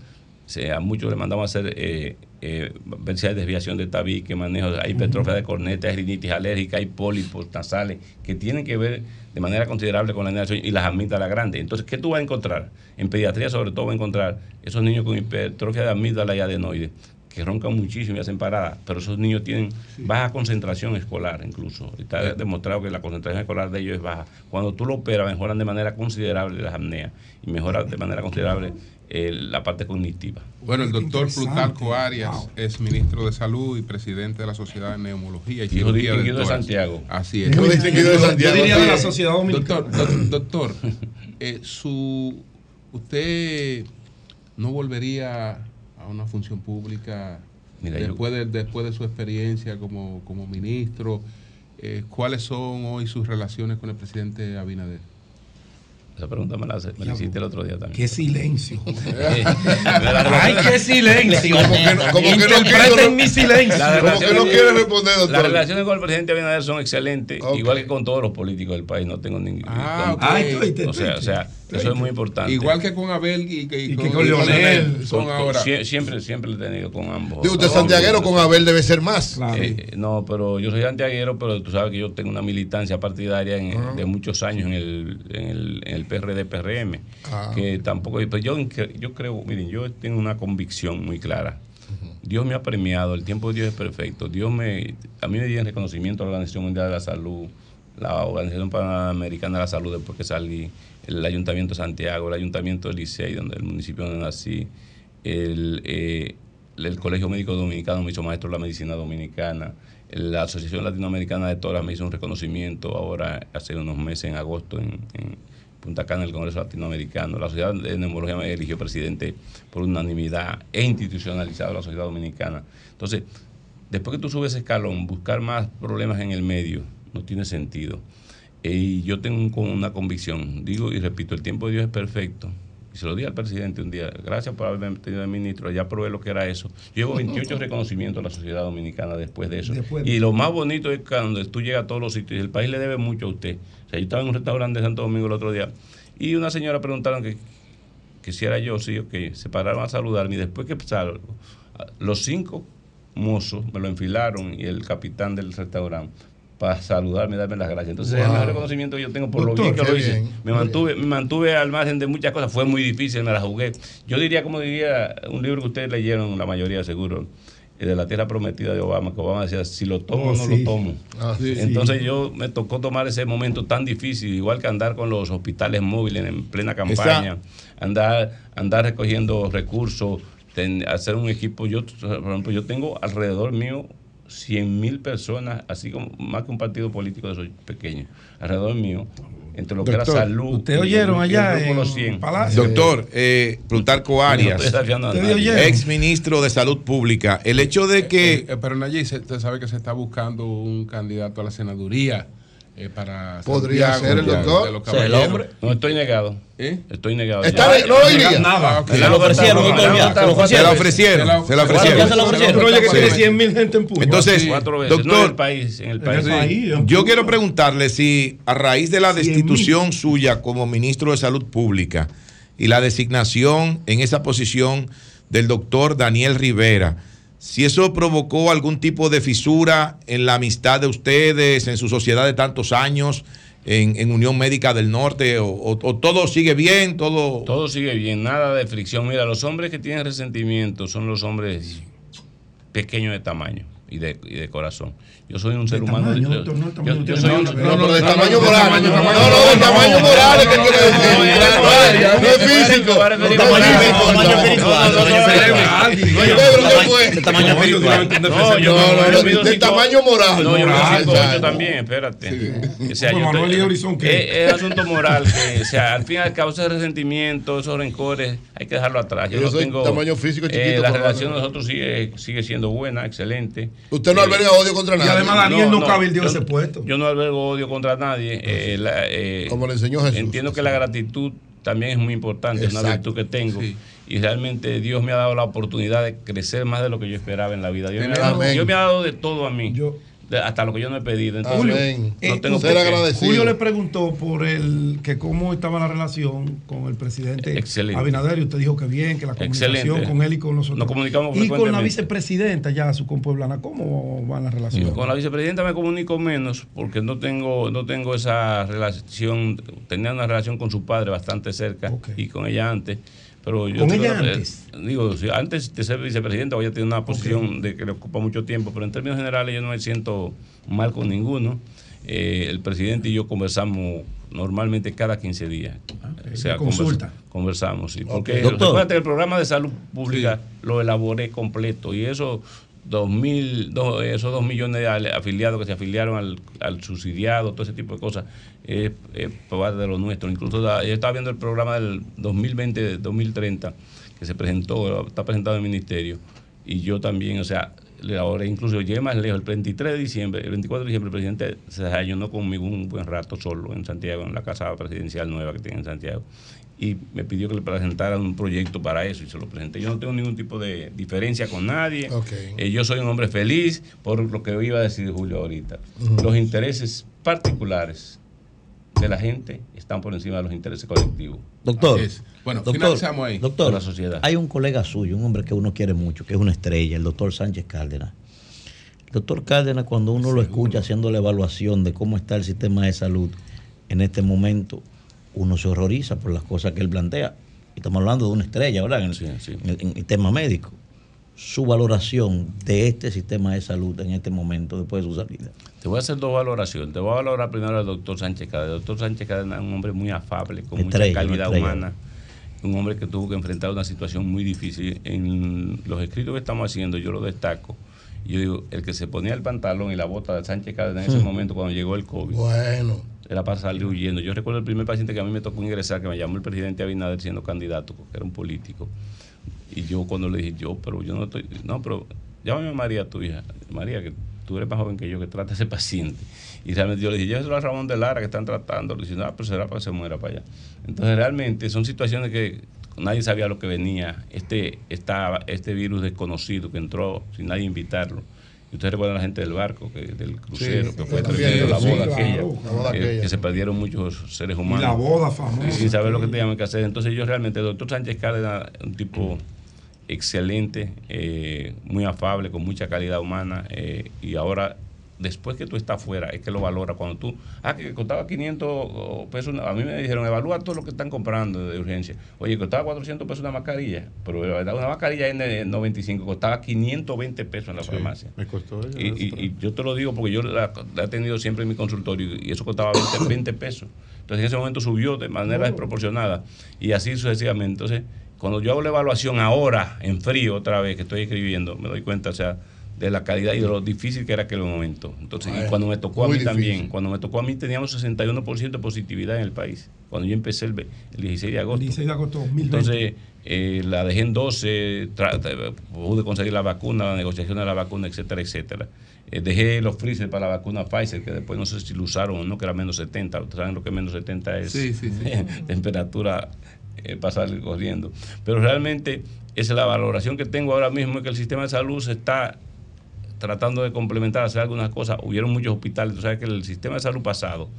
a muchos le mandamos a hacer eh, eh, ver si hay desviación de tabique, manejo, hay hipertrofia de corneta, hay rinitis alérgica, hay pólipos nasales, que tienen que ver de manera considerable con la energía y las amígdalas grandes. Entonces, ¿qué tú vas a encontrar? En pediatría, sobre todo, vas a encontrar esos niños con hipertrofia de amígdala y adenoides, que roncan muchísimo y hacen paradas, pero esos niños tienen baja concentración escolar incluso. Está demostrado que la concentración escolar de ellos es baja. Cuando tú lo operas, mejoran de manera considerable las apneas y mejora de manera considerable la parte cognitiva. Bueno, el doctor Plutarco Arias es ministro de Salud y presidente de la Sociedad de Neumología y Cirugía de, Santiago. Así es. Yo, diría de la Sociedad Dominicana. Doctor, doctor, [laughs] eh, su, ¿usted no volvería una función pública después, de, después de su experiencia como, como ministro? Eh, ¿Cuáles son hoy sus relaciones con el presidente Abinader? Esa pregunta me la, me hiciste el otro día también. ¡Qué silencio! [laughs] ¡Ay, qué silencio! Como que no, como que no mi silencio. Como que no quiere responder, doctor. Las relaciones con el presidente Abinader son excelentes, igual que con todos los políticos del país. No tengo ningún... Ah, o sea, o sea eso es muy importante. Igual que con Abel y, y, con, Leonel. Son ahora. siempre, siempre he tenido con ambos. usted es santiaguero, con Abel debe ser más. Eh, no, pero yo soy santiaguero, pero tú sabes que yo tengo una militancia partidaria ah. de muchos años en el, en el, en el PRD, PRM. Ah. Que tampoco. Pero yo, yo creo, miren, yo tengo una convicción muy clara. Dios me ha premiado, el tiempo de Dios es perfecto. Dios me, a mí me dio reconocimiento a la Organización Mundial de la Salud, la Organización Panamericana de la Salud después que salí el Ayuntamiento de Santiago, el Ayuntamiento de Licey, donde el municipio donde nací, el, eh, el Colegio Médico Dominicano me hizo maestro de la medicina dominicana, la Asociación Latinoamericana de Toras me hizo un reconocimiento ahora, hace unos meses, en agosto, en, Punta Cana, en el Congreso Latinoamericano. La Sociedad de Neumología me eligió presidente por unanimidad e institucionalizado la sociedad dominicana. Entonces, después que tú subes ese escalón, buscar más problemas en el medio no tiene sentido. Y yo tengo una convicción, digo y repito, el tiempo de Dios es perfecto. Y se lo di al presidente un día, gracias por haberme tenido de ministro, ya probé lo que era eso. Llevo 28 reconocimientos a la sociedad dominicana después de eso. Y lo más bonito es cuando tú llegas a todos los sitios, el país le debe mucho a usted. O sea, yo estaba en un restaurante de Santo Domingo el otro día y una señora preguntaron que, que si era yo, sí o que se pararon a saludarme y después que salgo, los cinco mozos me lo enfilaron y el capitán del restaurante para saludarme, darme las gracias. Entonces, es el mejor reconocimiento que yo tengo por lo bien que lo hice. me mantuve, me mantuve al margen de muchas cosas. Fue muy difícil, me la jugué. Yo diría, como diría un libro que ustedes leyeron, la mayoría seguro, eh, de la tierra prometida de Obama, que Obama decía, si lo tomo o oh, no lo tomo. Ah, Entonces yo me tocó tomar ese momento tan difícil, igual que andar con los hospitales móviles en plena campaña, andar, andar recogiendo recursos, hacer un equipo. Yo, por ejemplo, yo tengo alrededor mío 100 mil personas, así como más que un partido político de esos pequeños, alrededor mío, entre lo que era salud. Ustedes oyeron allá en los Doctor, eh, Plutarco Arias, ex ministro de Salud Pública, el hecho de que... Eh, eh, pero Nayib, usted sabe que se está buscando un candidato a la senaduría eh, para Podría ser el doctor. el hombre. No estoy negado. ¿Eh? Estoy negado. Está no lo Nada. Se lo ofrecieron, doctor. Se la ofrecieron. Se ofrecieron. Ofrecieron. Proyecto que tiene 100 mil gente en público. Entonces, doctor, en el país. En el país. Yo quiero preguntarle si a raíz de la destitución suya como ministro de Salud Pública y la designación en esa posición del doctor Daniel Rivera, si eso provocó algún tipo de fisura en la amistad de ustedes, en su sociedad de tantos años, en, Unión Médica del Norte, o, todo sigue bien, todo... Todo sigue bien, nada de fricción. Mira, los hombres que tienen resentimiento son los hombres pequeños de tamaño y de, y de corazón. Yo soy un ser humano. yo, soy un, no, no, de tamaño moral. No, no, de tamaño moral es que quiere decir. No es físico. Tamaño espiritual. De tamaño espiritual. No, yo de tamaño moral. No, yo también, espérate. O sea, es asunto moral o sea, al fin y al cabo ese resentimiento, esos rencores, hay que dejarlo atrás. Yo tengo tamaño físico chiquito. La relación de nosotros sigue sigue siendo buena, excelente. Usted no alberga odio contra nadie además Daniel no, no ese puesto. Yo no albergo odio contra nadie. Eh, eh, Como le enseñó Jesús. Entiendo que la gratitud también es muy importante, es una virtud que tengo. Y realmente Dios me ha dado la oportunidad de crecer más de lo que yo esperaba en la vida. Dios, me ha, dado, de todo a mí. Yo, hasta lo que yo no he pedido. Entonces, no tengo ser agradecido. Julio le preguntó por el que cómo estaba la relación con el presidente Excelente. Abinader y usted dijo que bien, que la comunicación con él y con nosotros. Nos comunicamos y con la vicepresidenta ya, su compueblana, ¿cómo va la relación? con la vicepresidenta me comunico menos porque no tengo no tengo esa relación, tenía una relación con su padre bastante cerca y con ella antes. Pero yo ¿Con ella antes? digo, antes de ser vicepresidente, voy a tener una posición de que le ocupa mucho tiempo, pero en términos generales yo no me siento mal con ninguno. Eh, el presidente y yo conversamos normalmente cada 15 días. O sea, consulta. Conversamos, sí. Porque el programa de salud pública lo elaboré completo y eso dos mil, esos dos millones de afiliados que se afiliaron al, subsidiado, todo ese tipo de cosas, es, parte de lo nuestro. Incluso yo estaba viendo el programa del 2020-2030 que se presentó, está presentado en el ministerio, y yo también, o sea, ahora incluso llegué más lejos, el 23 de diciembre, el 24 de diciembre, el presidente se desayunó conmigo un buen rato solo en Santiago, en la casa presidencial nueva que tiene en Santiago y me pidió que le presentara un proyecto para eso y se lo presenté. Yo no tengo ningún tipo de diferencia con nadie. Eh, yo soy un hombre feliz por lo que iba a decir Julio ahorita. Los intereses particulares de la gente están por encima de los intereses colectivos. Doctor, bueno, doctor, ahí. Doctor, la sociedad. hay un colega suyo, un hombre que uno quiere mucho, que es una estrella, el doctor Sánchez Cárdenas. El doctor Cárdenas, cuando uno lo escucha haciendo la evaluación de cómo está el sistema de salud en este momento, uno se horroriza por las cosas que él plantea. Estamos hablando de una estrella, ¿verdad? En el, tema médico. Su valoración de este sistema de salud en este momento después de su salida. Te voy a hacer dos valoraciones. Te voy a valorar primero al doctor Sánchez Cadena. El doctor Sánchez Cadena es un hombre muy afable, con mucha calidad humana. Un hombre que tuvo que enfrentar una situación muy difícil. En los escritos que estamos haciendo, yo lo destaco. Yo digo, el que se ponía el pantalón y la bota de Sánchez Cadena en ese hmm. momento cuando llegó el COVID. Bueno era para salir huyendo. Yo recuerdo el primer paciente que a mí me tocó ingresar, que me llamó el presidente Abinader siendo candidato, porque era un político. Y yo cuando le dije, yo, pero yo no estoy, no, pero llámame a María, tu hija. María, que tú eres más joven que yo, que trata a ese paciente. Y realmente yo le dije, lléveselo a Ramón de Lara que están tratando. Le dije, no, pero será para que se muera para allá. Entonces realmente son situaciones que nadie sabía lo que venía. Este, esta, este virus desconocido que entró sin nadie invitarlo ustedes recuerdan a la gente del barco, que, del crucero, que fue tremendo, la boda aquella, que, se perdieron muchos seres humanos. Y la boda famosa. Sin saber lo que teníamos que hacer. Entonces yo realmente, el doctor Sánchez Cárdenas, un tipo excelente, eh, muy afable, con mucha calidad humana, eh, y ahora después que tú estás fuera, es que lo valora. Cuando tú, ah, que costaba 500 pesos, a mí me dijeron, evalúa todo lo que están comprando de urgencia. Oye, costaba 400 pesos una mascarilla, pero la verdad, una mascarilla N95 costaba 520 pesos en la farmacia. Me costó y, yo te lo digo porque yo la, he tenido siempre en mi consultorio y eso costaba 20, [coughs] pesos. Entonces en ese momento subió de manera desproporcionada y así sucesivamente. Entonces, cuando yo hago la evaluación ahora, en frío otra vez, que estoy escribiendo, me doy cuenta, o sea, de la calidad y de lo difícil que era aquel momento. Entonces, y cuando me tocó a mí también, cuando me tocó a mí teníamos 61% de positividad en el país, cuando yo empecé el, 16 de agosto. 16 de agosto 2020. Entonces, eh, la dejé en 12, pude conseguir la vacuna, la negociación de la vacuna, etcétera, etcétera. Eh, dejé los freezer para la vacuna Pfizer, que después no sé si lo usaron o no, que era menos 70. Ustedes saben lo que menos 70 es sí, sí, sí. [laughs] temperatura eh, pasar corriendo. Pero realmente esa es la valoración que tengo ahora mismo, es que el sistema de salud se está tratando de complementar, hacer algunas cosas. Hubieron muchos hospitales, tú sabes que el sistema de salud pasado,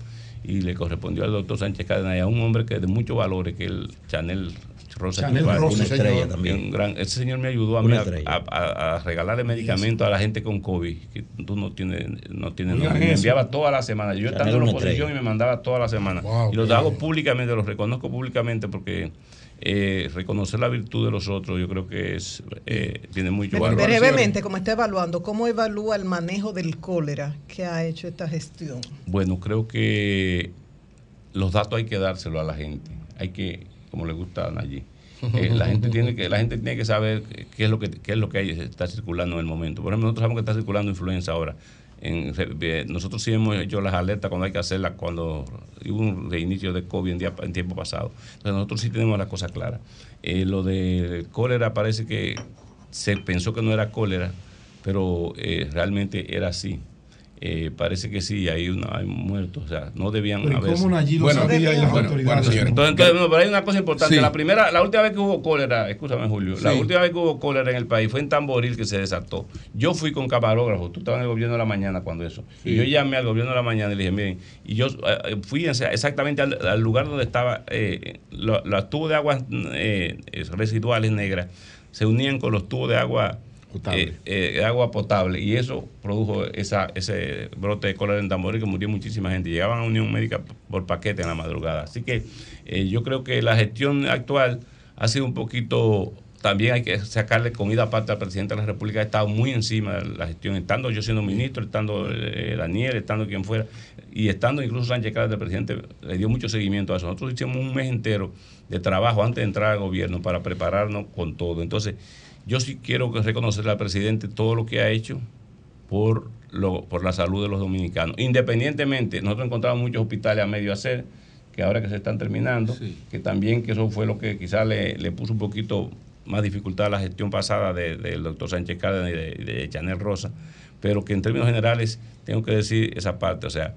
y le correspondió al doctor Sánchez Cadena, a un hombre que de muchos valores, que el Chanel Rosa, Chanel Rosa estrella también. gran, ese señor me ayudó a, mí a, regalarle medicamentos a la gente con COVID, que tú no tienes, no tienes, me enviaba toda la semana. Yo estando en la oposición y me mandaba toda la semana. y los hago públicamente, los reconozco públicamente porque eh, reconocer la virtud de los otros, yo creo que es eh, tiene mucho valor. Brevemente, como está evaluando, ¿cómo evalúa el manejo del cólera que ha hecho esta gestión? Bueno, creo que los datos hay que dárselo a la gente. Hay que, como le gusta allí. Eh, la gente tiene que la gente tiene que saber qué es lo que qué es lo que hay, está circulando en el momento. Por ejemplo, nosotros sabemos que está circulando influenza ahora nosotros sí hemos hecho las alertas cuando hay que hacerlas, cuando hubo un reinicio de COVID en, en tiempo pasado. Entonces nosotros sí tenemos la cosa clara. Eh, lo de cólera parece que se pensó que no era cólera, pero eh, realmente era así. Eh, parece que sí, hay, una, hay muertos, o sea, no debían pero haber. ¿Cómo allí lo bueno, sabía y las bueno, autoridades? Bueno, entonces, pero hay una cosa importante. La primera, la última vez que hubo cólera, escúchame Julio, la última vez que hubo cólera en el país fue en Tamboril que se desató. Yo fui con camarógrafo, tú estabas en el gobierno de la mañana cuando eso. Y yo llamé al gobierno de la mañana y le dije, miren, y yo eh, fui exactamente al, lugar donde estaba eh, los tubos de aguas eh, residuales negras, se unían con los tubos de agua eh, eh, agua potable y eso produjo esa, ese brote de cólera en Tamboril que murió muchísima gente. Llegaban a Unión Médica por paquete en la madrugada. Así que eh, yo creo que la gestión actual ha sido un poquito también hay que sacarle comida aparte al presidente de la República, ha estado muy encima de la gestión, estando yo siendo ministro, estando Daniel, estando quien fuera, y estando incluso Sánchez Cárdenas, el presidente, le dio mucho seguimiento a eso. Nosotros hicimos un mes entero de trabajo antes de entrar al gobierno para prepararnos con todo. Entonces, yo sí quiero reconocerle al presidente todo lo que ha hecho por, lo, por la salud de los dominicanos. Independientemente, nosotros encontramos muchos hospitales a medio hacer, que ahora que se están terminando, que también que eso fue lo que quizás le, puso un poquito más dificultad a la gestión pasada del doctor Sánchez Cárdenas y de, de Chanel Rosa, pero que en términos generales tengo que decir esa parte, o sea,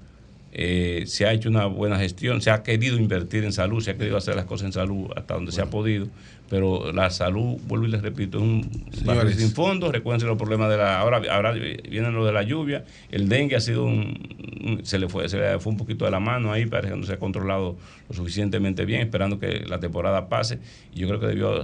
eh, se ha hecho una buena gestión, se ha querido invertir en salud, se ha querido hacer las cosas en salud hasta donde se ha podido, pero la salud, vuelvo y les repito, es un barrio sin fondo, recuerden los problemas de la, ahora, ahora vienen lo de la lluvia, el dengue ha sido un, se le fue, se le fue un poquito de la mano ahí, parece que no se ha controlado lo suficientemente bien, esperando que la temporada pase, y yo creo que debió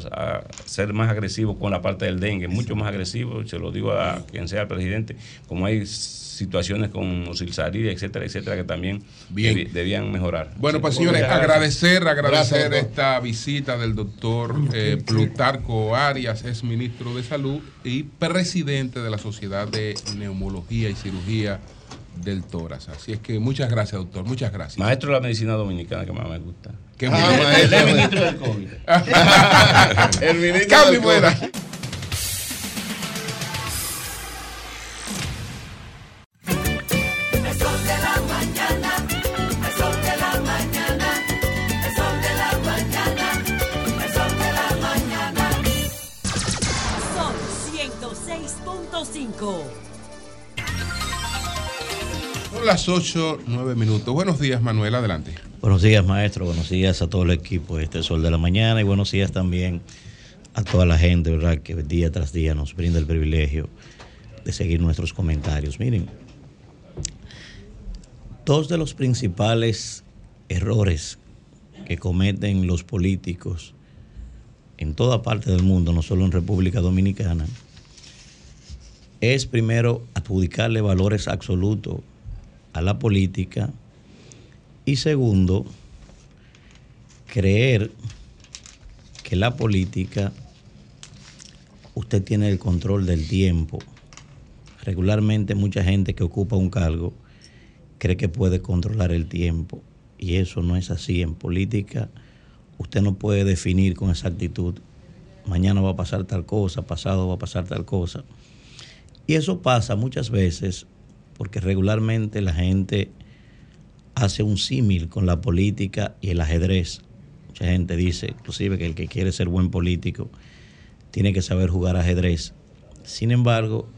ser más agresivo con la parte del dengue, mucho más agresivo, se lo digo a quien sea el presidente, como hay situaciones con Osilsarí, etcétera, etcétera, que también debían mejorar. Bueno, pues señores, agradecer, agradecer esta visita del doctor eh, Plutarco Arias, es ministro de Salud y presidente de la Sociedad de Neumología y Cirugía del Tórax. Así es que muchas gracias, doctor, muchas gracias. Maestro de la medicina dominicana que más me gusta. Ah, el [laughs] ministro del COVID. el ministro del COVID. Las 8, 9 minutos. Buenos días, Manuel, adelante. Buenos días, maestro. Buenos días a todo el equipo de este Sol de la Mañana y buenos días también a toda la gente, ¿verdad? Que día tras día nos brinda el privilegio de seguir nuestros comentarios. Miren, dos de los principales errores que cometen los políticos en toda parte del mundo, no solo en República Dominicana, es primero adjudicarle valores absolutos a la política y segundo, creer que la política usted tiene el control del tiempo. Regularmente mucha gente que ocupa un cargo cree que puede controlar el tiempo y eso no es así. En política usted no puede definir con exactitud, mañana va a pasar tal cosa, pasado va a pasar tal cosa. Y eso pasa muchas veces porque regularmente la gente hace un símil con la política y el ajedrez. Mucha gente dice, inclusive, que el que quiere ser buen político tiene que saber jugar ajedrez. Sin embargo,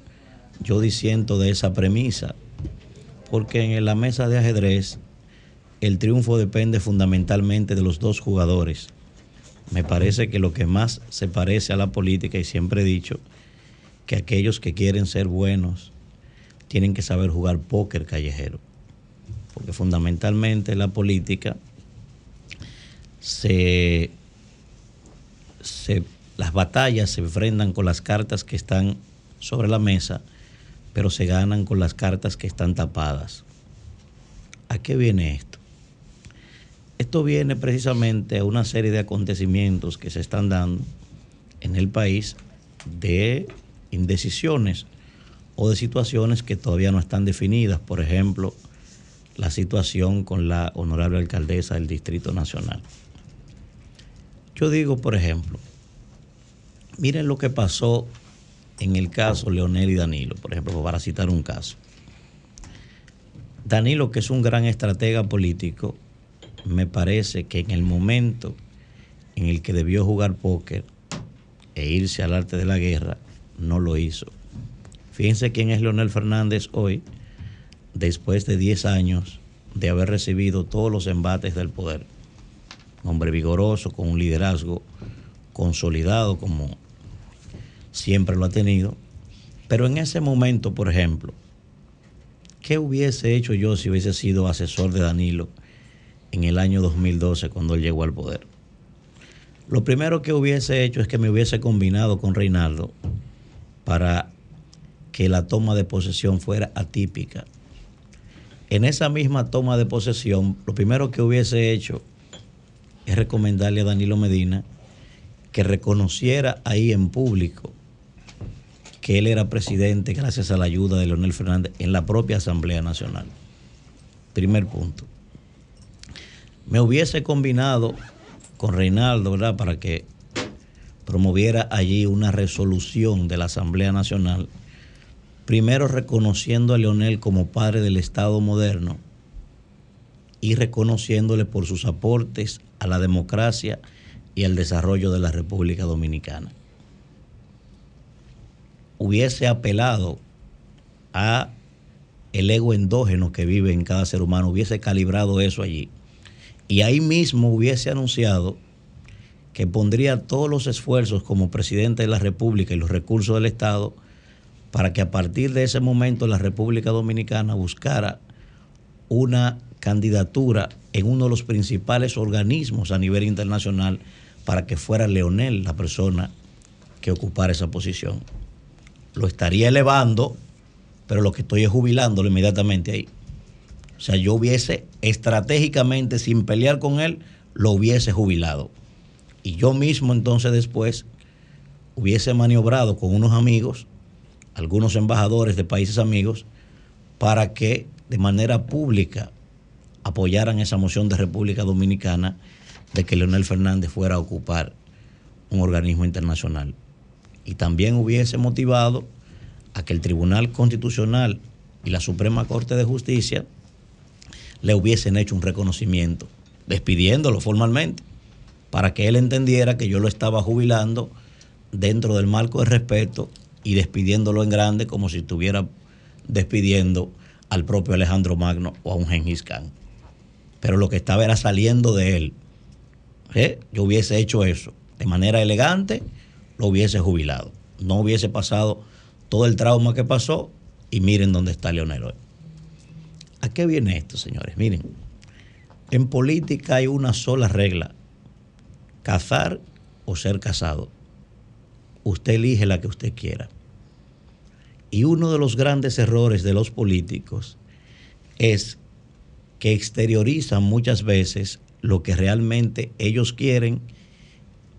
yo disiento de esa premisa, porque en la mesa de ajedrez el triunfo depende fundamentalmente de los dos jugadores. Me parece que lo que más se parece a la política, y siempre he dicho, que aquellos que quieren ser buenos tienen que saber jugar póker callejero. Porque fundamentalmente la política se, se las batallas se enfrentan con las cartas que están sobre la mesa, pero se ganan con las cartas que están tapadas. ¿A qué viene esto? Esto viene precisamente a una serie de acontecimientos que se están dando en el país de indecisiones o de situaciones que todavía no están definidas. Por ejemplo, la situación con la honorable alcaldesa del Distrito Nacional. Yo digo, por ejemplo, Miren lo que pasó en el caso Leonel y Danilo, por ejemplo, para citar un caso. Danilo, que es un gran estratega político, me parece que en el momento en el que debió jugar póker e irse al arte de la guerra, no lo hizo. Fíjense quién es Leonel Fernández hoy, después de 10 años de haber recibido todos los embates del poder. hombre vigoroso, con un liderazgo consolidado como siempre lo ha tenido. Pero en ese momento, por ejemplo, ¿qué hubiese hecho yo si hubiese sido asesor de Danilo en el año 2012 cuando él llegó al poder? Lo primero que hubiese hecho es que me hubiese combinado con Reinaldo para que la toma de posesión fuera atípica. En esa misma toma de posesión, lo primero que hubiese hecho es recomendarle a Danilo Medina que reconociera ahí en público que él era presidente gracias a la ayuda de Leonel Fernández en la propia Asamblea Nacional. Primer punto. Me hubiese combinado con Reinaldo, ¿verdad? Para que promoviera allí una resolución de la Asamblea Nacional, primero reconociendo a Leonel como padre del Estado moderno y reconociéndole por sus aportes a la democracia y al desarrollo de la República Dominicana hubiese apelado a el ego endógeno que vive en cada ser humano, hubiese calibrado eso allí. Y ahí mismo hubiese anunciado que pondría todos los esfuerzos como presidente de la República y los recursos del Estado para que a partir de ese momento la República Dominicana buscara una candidatura en uno de los principales organismos a nivel internacional para que fuera Leonel la persona que ocupara esa posición lo estaría elevando, pero lo que estoy es jubilándolo inmediatamente ahí. O sea, yo hubiese estratégicamente, sin pelear con él, lo hubiese jubilado. Y yo mismo entonces después hubiese maniobrado con unos amigos, algunos embajadores de países amigos, para que de manera pública apoyaran esa moción de República Dominicana de que Leonel Fernández fuera a ocupar un organismo internacional. Y también hubiese motivado a que el Tribunal Constitucional y la Suprema Corte de Justicia le hubiesen hecho un reconocimiento, despidiéndolo formalmente, para que él entendiera que yo lo estaba jubilando dentro del marco de respeto y despidiéndolo en grande como si estuviera despidiendo al propio Alejandro Magno o a un Gengis Khan. Pero lo que estaba era saliendo de él. ¿Eh? Yo hubiese hecho eso de manera elegante lo hubiese jubilado. No hubiese pasado todo el trauma que pasó y miren dónde está Leonel hoy. ¿A qué viene esto, señores? Miren, en política hay una sola regla, cazar o ser casado. Usted elige la que usted quiera. Y uno de los grandes errores de los políticos es que exteriorizan muchas veces lo que realmente ellos quieren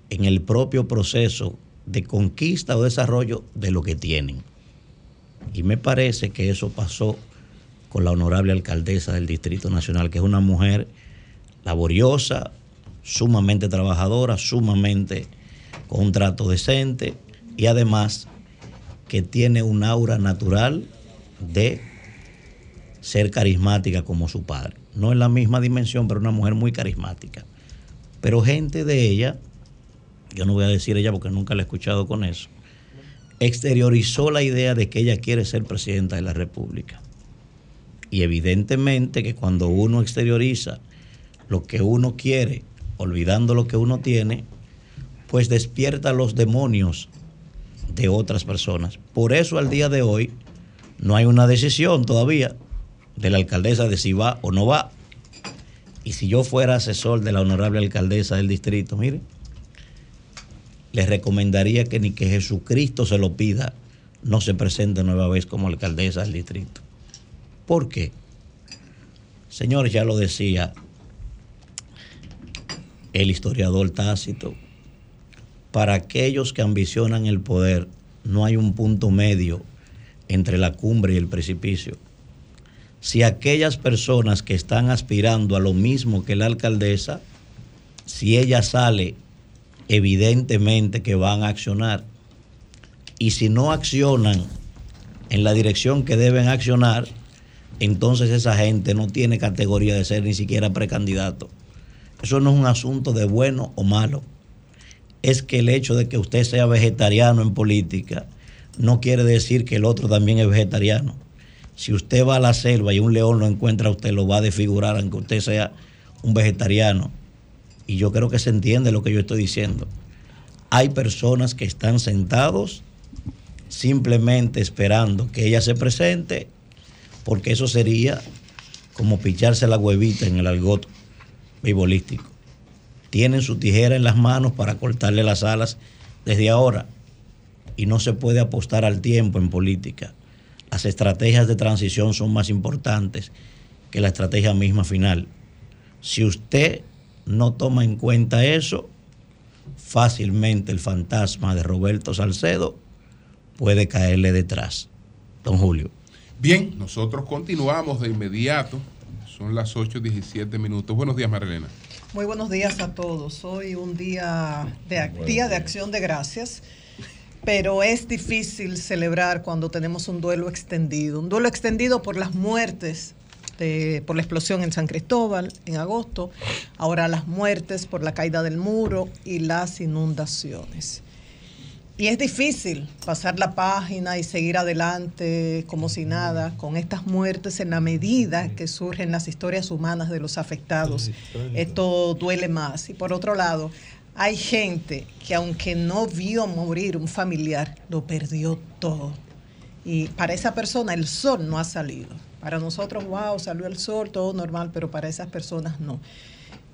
en el propio proceso de conquista o desarrollo de lo que tienen. Y me parece que eso pasó con la honorable alcaldesa del Distrito Nacional, que es una mujer laboriosa, sumamente trabajadora, sumamente con un trato decente y además que tiene un aura natural de ser carismática como su padre. No en la misma dimensión, pero una mujer muy carismática. Pero gente de ella, yo no voy a decir ella porque nunca la he escuchado con eso, exteriorizó la idea de que ella quiere ser presidenta de la República. Y evidentemente que cuando uno exterioriza lo que uno quiere, olvidando lo que uno tiene, pues despierta los demonios de otras personas. Por eso al día de hoy no hay una decisión todavía de la alcaldesa de si va o no va. Y si yo fuera asesor de la honorable alcaldesa del distrito, mire, le recomendaría que ni que Jesucristo se lo pida, no se presente nueva vez como alcaldesa del distrito. ¿Por qué? Señores, ya lo decía el historiador Tácito, para aquellos que ambicionan el poder, no hay un punto medio entre la cumbre y el precipicio si aquellas personas que están aspirando a lo mismo que la alcaldesa, si ella sale, evidentemente que van a accionar. Y si no accionan en la dirección que deben accionar, entonces esa gente no tiene categoría de ser ni siquiera precandidato. Eso no es un asunto de bueno o malo. Es que el hecho de que usted sea vegetariano en política no quiere decir que el otro también es vegetariano. Si usted va a la selva y un león lo encuentra, usted lo va a desfigurar, aunque usted sea un vegetariano. Y yo creo que se entiende lo que yo estoy diciendo. Hay personas que están sentados simplemente esperando que ella se presente, porque eso sería como picharse la huevita en el algoto beisbolístico. Tienen su tijera en las manos para cortarle las alas desde ahora. Y no se puede apostar al tiempo en política las estrategias de transición son más importantes que la estrategia misma final. Si usted no toma en cuenta eso, fácilmente el fantasma de Roberto Salcedo puede caerle detrás. Don Julio. Bien, nosotros continuamos de inmediato. Son las 8.17 minutos. Buenos días, Marilena. Muy buenos días a todos. Hoy un día de, día de acción de gracias pero es difícil celebrar cuando tenemos un duelo extendido, un duelo extendido por las muertes, por la explosión en San Cristóbal en agosto, ahora las muertes por la caída del muro y las inundaciones. Y es difícil pasar la página y seguir adelante como si nada con estas muertes en la medida que surgen las historias humanas de los afectados. Esto duele más. Y por otro lado, hay gente que aunque no vio morir un familiar, lo perdió todo. Y para esa persona el sol no ha salido. Para nosotros, wow, salió el sol, todo normal, pero para esas personas no.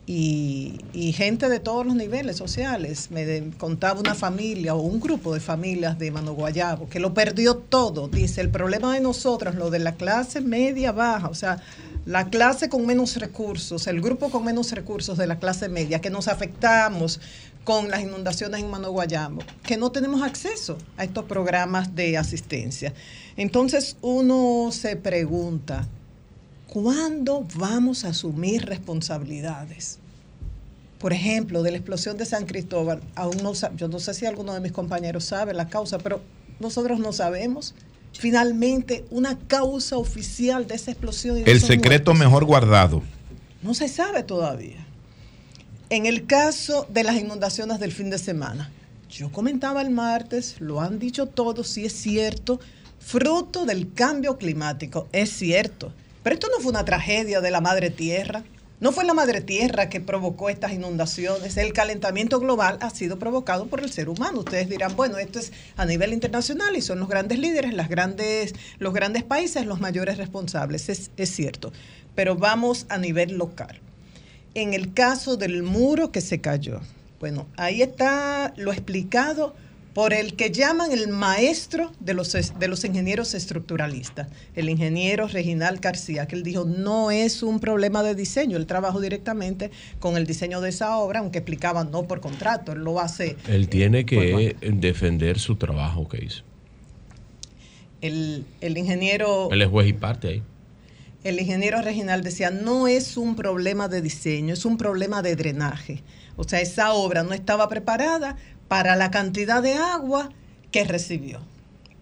Y, gente de todos los niveles sociales. Me contaba una familia o un grupo de familias de Mano Guayabo que lo perdió todo. Dice, el problema de nosotros, lo de la clase media baja, o sea, la clase con menos recursos, el grupo con menos recursos de la clase media, que nos afectamos con las inundaciones en Mano Guayabo, que no tenemos acceso a estos programas de asistencia. Entonces uno se pregunta, ¿cuándo vamos a asumir responsabilidades? Por ejemplo, de la explosión de San Cristóbal, aún no, yo no sé si alguno de mis compañeros sabe la causa, pero nosotros no sabemos finalmente una causa oficial de esa explosión. el secreto mejor guardado. No se sabe todavía. En el caso de las inundaciones del fin de semana, yo comentaba el martes, lo han dicho todos, sí es cierto, fruto del cambio climático, es cierto. Pero esto no fue una tragedia de la madre tierra. No fue la madre tierra que provocó estas inundaciones. El calentamiento global ha sido provocado por el ser humano. Ustedes dirán, bueno, esto es a nivel internacional y son los grandes líderes, las grandes, los grandes países los mayores responsables. Es, es cierto. Pero vamos a nivel local. En el caso del muro que se cayó, bueno, ahí está lo explicado por el que llaman el maestro de los, de los ingenieros estructuralistas, el ingeniero Reginald García, que él dijo, no es un problema de diseño, él trabajó directamente con el diseño de esa obra, aunque explicaba no por contrato, él lo hace. Él tiene que defender su trabajo que hizo. El, el ingeniero... Él es juez y parte ahí. El ingeniero Reginald decía, no es un problema de diseño, es un problema de drenaje. O sea, esa obra no estaba preparada para la cantidad de agua que recibió.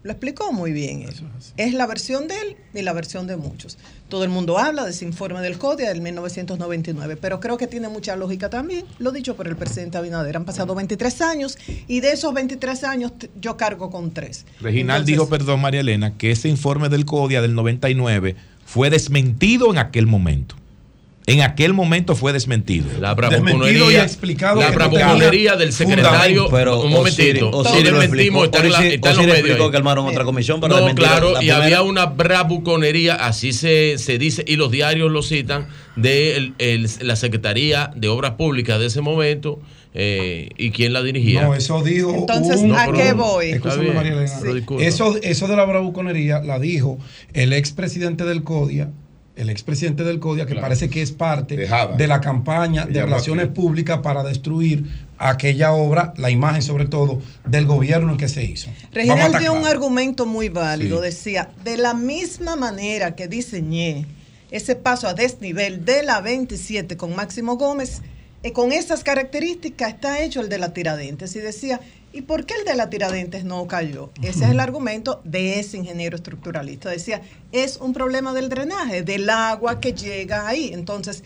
Lo explicó muy bien él. Es la versión de él y la versión de muchos. Todo el mundo habla de ese informe del CODIA del 1999, pero creo que tiene mucha lógica también, lo dicho por el presidente Abinader. Han pasado 23 años y de esos 23 años yo cargo con tres. Reginal dijo, perdón María Elena, que ese informe del CODIA del 99 fue desmentido en aquel momento en aquel momento fue desmentido. La bravuconería, la bravuconería del secretario. Pero, un momentito. O si desmentimos, está en, la, está en los medios. que armaron otra comisión para No, claro, y había una bravuconería, así se, se dice, y los diarios lo citan, de el, la Secretaría de Obras Públicas de ese momento. Eh, y quién la dirigía. No, eso dijo. Entonces, ¿a qué voy? Eso, eso de la bravuconería la dijo el expresidente del CODIA, el expresidente del CODIA, que parece que es parte de la campaña de relaciones públicas para destruir aquella obra, la imagen sobre todo del gobierno en que se hizo. Reginald dio un argumento muy válido, decía, de la misma manera que diseñé ese paso a desnivel de la 27 con Máximo Gómez, eh, con esas características está hecho el de la Tiradentes. Y decía, ¿Y por qué el de la Tiradentes no cayó? Ese es el argumento de ese ingeniero estructuralista. Decía, es un problema del drenaje, del agua que llega ahí. Entonces,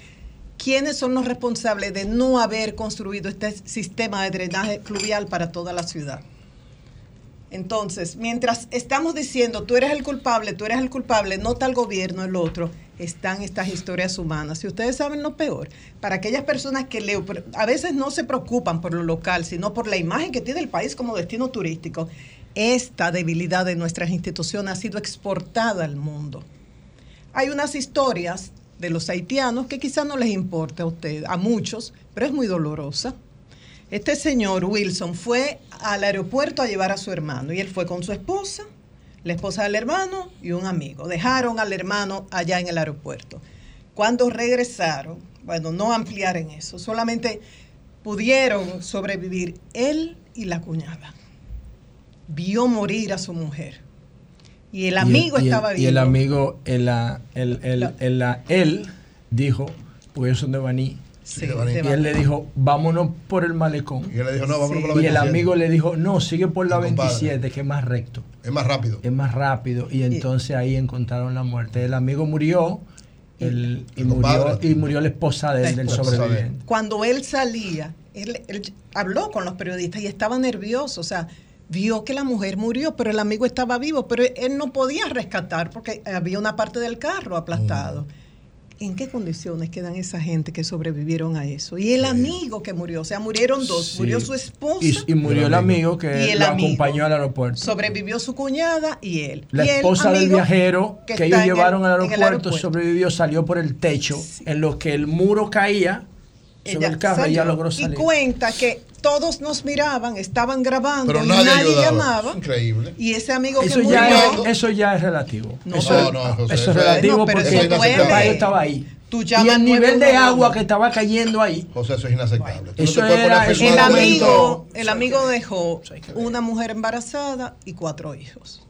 ¿quiénes son los responsables de no haber construido este sistema de drenaje fluvial para toda la ciudad? Entonces, mientras estamos diciendo, tú eres el culpable, tú eres el culpable, no tal gobierno, el otro, están estas historias humanas. Si ustedes saben lo peor, para aquellas personas que le, a veces no se preocupan por lo local, sino por la imagen que tiene el país como destino turístico, esta debilidad de nuestras instituciones ha sido exportada al mundo. Hay unas historias de los haitianos que quizás no les importe a ustedes, a muchos, pero es muy dolorosa. Este señor Wilson fue al aeropuerto a llevar a su hermano y él fue con su esposa la esposa del hermano y un amigo. Dejaron al hermano allá en el aeropuerto. Cuando regresaron, bueno, no ampliar en eso, solamente pudieron sobrevivir él y la cuñada. Vio morir a su mujer. Y el amigo estaba vivo. Y el amigo, el, él dijo, pues yo soy de Y él le dijo, vámonos por el malecón. Y él le dijo, no, vámonos por la 27. Y el amigo le dijo, no, sigue por la 27, que es más recto. Es más rápido. Es más rápido. Y entonces ahí encontraron la muerte. El amigo murió. El, y, murió, y murió la esposa del sobreviviente. Cuando él salía, él, habló con los periodistas y estaba nervioso. O sea, vio que la mujer murió, pero el amigo estaba vivo, pero él no podía rescatar porque había una parte del carro aplastado. Mm. ¿En qué condiciones quedan esa gente que sobrevivieron a eso? Y el amigo que murió, o sea, murieron dos, murió su esposa. Y, murió el amigo que lo acompañó al aeropuerto. Sobrevivió su cuñada y él. La esposa del viajero que, ellos llevaron al aeropuerto, sobrevivió, salió por el techo, en lo que el muro caía sobre el carro, ella logró salir. Y cuenta que todos nos miraban, estaban grabando, Pero nadie, llamaba. Increíble. Y ese amigo eso que ya murió, es, eso ya es relativo. No, eso, no, eso, es relativo porque el estaba ahí. y el nivel de agua que estaba cayendo ahí. José, eso es inaceptable. Eso era, el, amigo, el amigo dejó una mujer embarazada y cuatro hijos.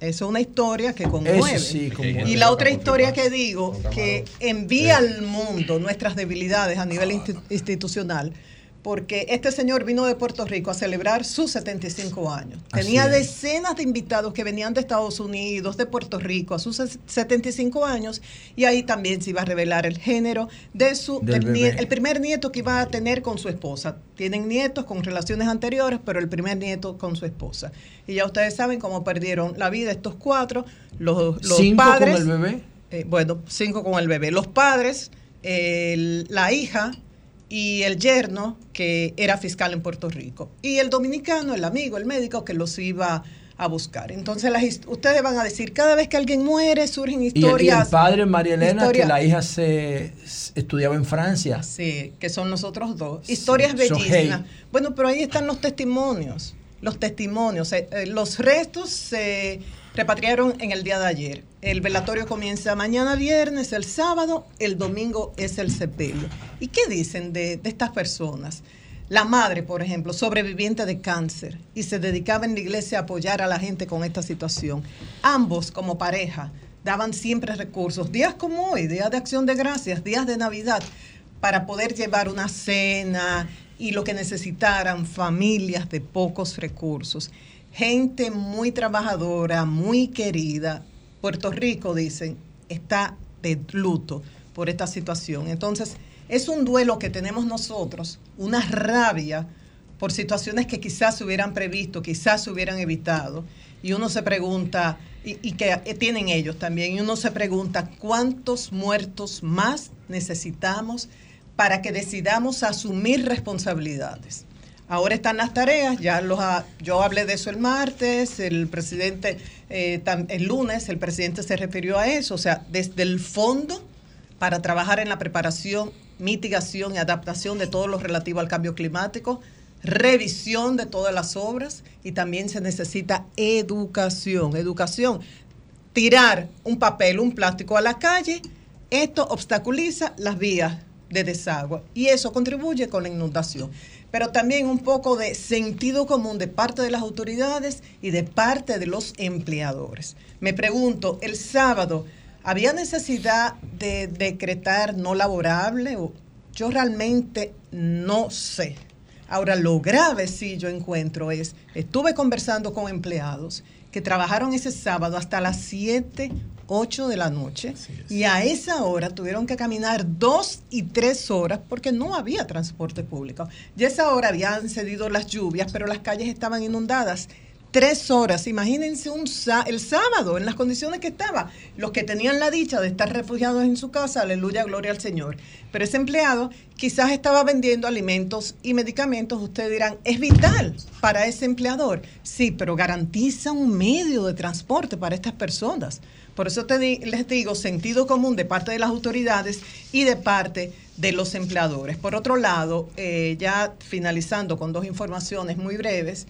Eso es una historia que conmueve. Sí, y la otra historia que digo, que envía al mundo nuestras debilidades a nivel institucional, porque este señor vino de Puerto Rico a celebrar sus 75 años. Tenía decenas de invitados que venían de Estados Unidos, de Puerto Rico, a sus 75 años, y ahí también se iba a revelar el género de su el, primer nieto que iba a tener con su esposa. Tienen nietos con relaciones anteriores, pero el primer nieto con su esposa. Y ya ustedes saben cómo perdieron la vida estos cuatro, los, los ¿Cinco padres. con el bebé? Eh, bueno, cinco con el bebé. Los padres, la hija y el yerno, que era fiscal en Puerto Rico, y el dominicano, el amigo, el médico, que los iba a buscar. Entonces, las, ustedes van a decir, cada vez que alguien muere, surgen historias. Y el, padre, María Elena, que la hija se estudiaba en Francia. Sí, que son nosotros dos. Historias bellísimas. Bueno, pero ahí están los testimonios. los testimonios. Eh, eh, los restos se repatriaron en el día de ayer. El velatorio comienza mañana viernes, el sábado, el domingo es el sepelio. ¿Y qué dicen de, estas personas? La madre, por ejemplo, sobreviviente de cáncer y se dedicaba en la iglesia a apoyar a la gente con esta situación. Ambos, como pareja, daban siempre recursos, días como hoy, días de acción de gracias, días de Navidad, para poder llevar una cena y lo que necesitaran familias de pocos recursos. Gente muy trabajadora, muy querida. Puerto Rico, dicen, está de luto por esta situación. Entonces, es un duelo que tenemos nosotros, una rabia por situaciones que quizás se hubieran previsto, quizás se hubieran evitado. Y uno se pregunta, y, que tienen ellos también, y uno se pregunta cuántos muertos más necesitamos para que decidamos asumir responsabilidades. Ahora están las tareas, ya los yo hablé de eso el martes, el presidente, eh, el lunes, el presidente se refirió a eso, o sea, desde el fondo para trabajar en la preparación mitigación y adaptación de todo lo relativo al cambio climático, revisión de todas las obras y también se necesita educación. Educación, tirar un papel, un plástico a la calle, esto obstaculiza las vías de desagüe y eso contribuye con la inundación. Pero también un poco de sentido común de parte de las autoridades y de parte de los empleadores. Me pregunto, el sábado ¿Había necesidad de decretar no laborable? Yo realmente no sé. Ahora, lo grave sí yo encuentro es, estuve conversando con empleados que trabajaron ese sábado hasta las 7, 8 de la noche y a esa hora tuvieron que caminar dos y tres horas porque no había transporte público. Y a esa hora habían cedido las lluvias, pero las calles estaban inundadas tres horas. Imagínense un el sábado, en las condiciones que estaba. Los que tenían la dicha de estar refugiados en su casa, aleluya, gloria al Señor. Pero ese empleado quizás estaba vendiendo alimentos y medicamentos. Ustedes dirán, es vital para ese empleador. Sí, pero garantiza un medio de transporte para estas personas. Por eso te les digo, sentido común de parte de las autoridades y de parte de los empleadores. Por otro lado, eh, ya finalizando con dos informaciones muy breves,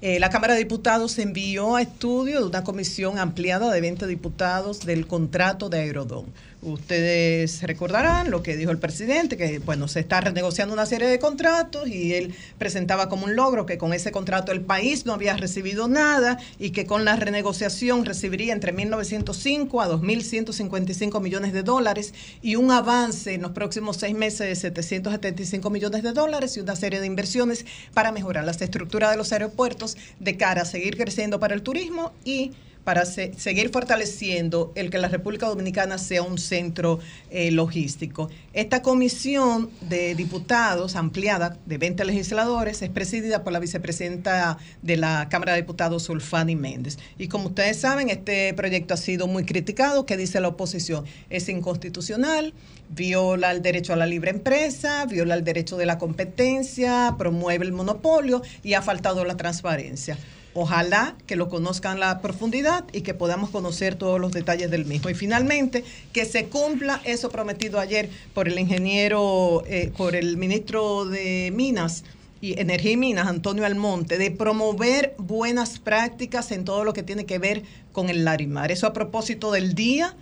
eh, la Cámara de Diputados envió a estudio de una comisión ampliada de 20 diputados del contrato de Aerodón. Ustedes recordarán lo que dijo el presidente, que bueno, se está renegociando una serie de contratos y él presentaba como un logro que con ese contrato el país no había recibido nada y que con la renegociación recibiría entre 1.905 a 2.155 millones de dólares y un avance en los próximos seis meses de 775 millones de dólares y una serie de inversiones para mejorar las estructuras de los aeropuertos de cara a seguir creciendo para el turismo y para seguir fortaleciendo el que la República Dominicana sea un centro eh, logístico. Esta comisión de diputados ampliada de 20 legisladores es presidida por la vicepresidenta de la Cámara de Diputados, Sulfani Méndez. Y como ustedes saben, este proyecto ha sido muy criticado. ¿Qué dice la oposición? Es inconstitucional, viola el derecho a la libre empresa, viola el derecho de la competencia, promueve el monopolio y ha faltado la transparencia. Ojalá que lo conozcan la profundidad y que podamos conocer todos los detalles del mismo. Y finalmente, que se cumpla eso prometido ayer por el ingeniero, eh, por el ministro de Minas y Energía y Minas, Antonio Almonte, de promover buenas prácticas en todo lo que tiene que ver con el Larimar. Eso a propósito del Día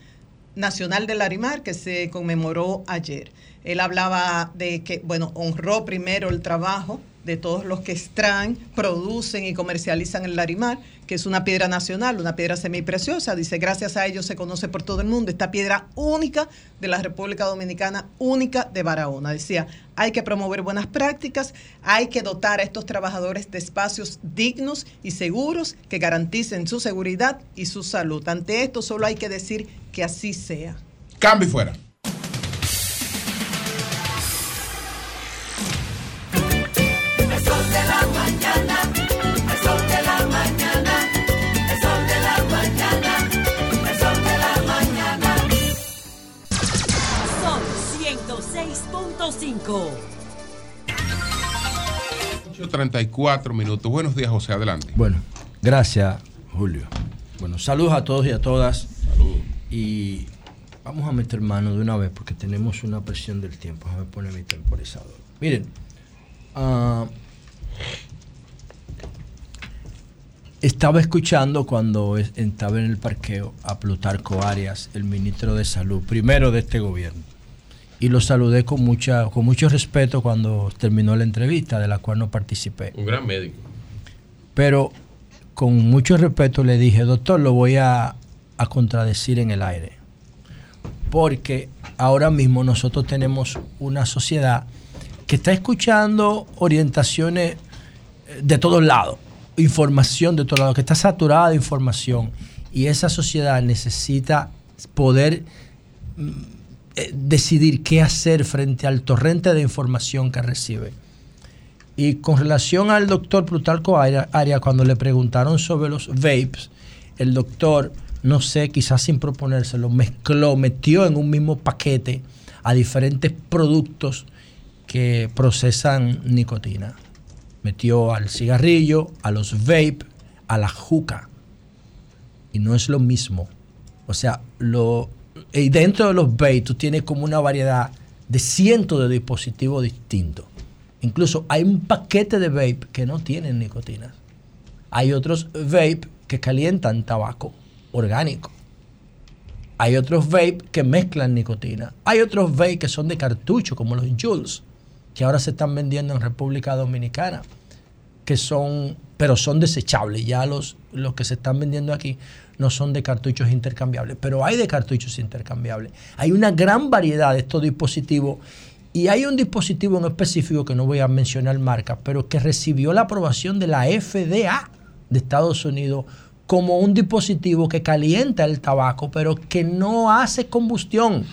Nacional del Larimar que se conmemoró ayer. Él hablaba de que, bueno, honró primero el trabajo de todos los que extraen, producen y comercializan el larimar, que es una piedra nacional, una piedra semipreciosa. Dice, gracias a ellos se conoce por todo el mundo esta piedra única de la República Dominicana, única de Barahona. Decía, hay que promover buenas prácticas, hay que dotar a estos trabajadores de espacios dignos y seguros que garanticen su seguridad y su salud. Ante esto solo hay que decir que así sea. Cambio fuera. Cinco 8.34 minutos. Buenos días, José. Adelante. Bueno, gracias, Julio. Bueno, saludos a todos y a todas. Saludos. Y vamos a meter mano de una vez porque tenemos una presión del tiempo. Déjame poner mi temporizador. Miren, uh, estaba escuchando cuando estaba en el parqueo a Plutarco Arias, el ministro de Salud, primero de este gobierno. Y lo saludé con, mucha, con mucho respeto cuando terminó la entrevista, de la cual no participé. Un gran médico. Pero con mucho respeto le dije, doctor, lo voy a, a contradecir en el aire. Porque ahora mismo nosotros tenemos una sociedad que está escuchando orientaciones de todos lados. Información de todo lado, que está saturada de información. Y esa sociedad necesita poder mm, eh, decidir qué hacer frente al torrente de información que recibe. Y con relación al doctor Plutarco Aria, cuando le preguntaron sobre los vapes, el doctor, no sé, quizás sin proponérselo, mezcló, metió en un mismo paquete a diferentes productos que procesan nicotina metió al cigarrillo, a los vape, a la juca. Y no es lo mismo. O sea, lo, y dentro de los vape tú tienes como una variedad de cientos de dispositivos distintos. Incluso hay un paquete de vape que no tienen nicotina. Hay otros vape que calientan tabaco orgánico. Hay otros vape que mezclan nicotina. Hay otros vape que son de cartucho, como los Jules, que ahora se están vendiendo en República Dominicana que son, pero son desechables. Ya los, los que se están vendiendo aquí no son de cartuchos intercambiables, pero hay de cartuchos intercambiables. Hay una gran variedad de estos dispositivos y hay un dispositivo en específico que no voy a mencionar marca, pero que recibió la aprobación de la FDA de Estados Unidos como un dispositivo que calienta el tabaco, pero que no hace combustión.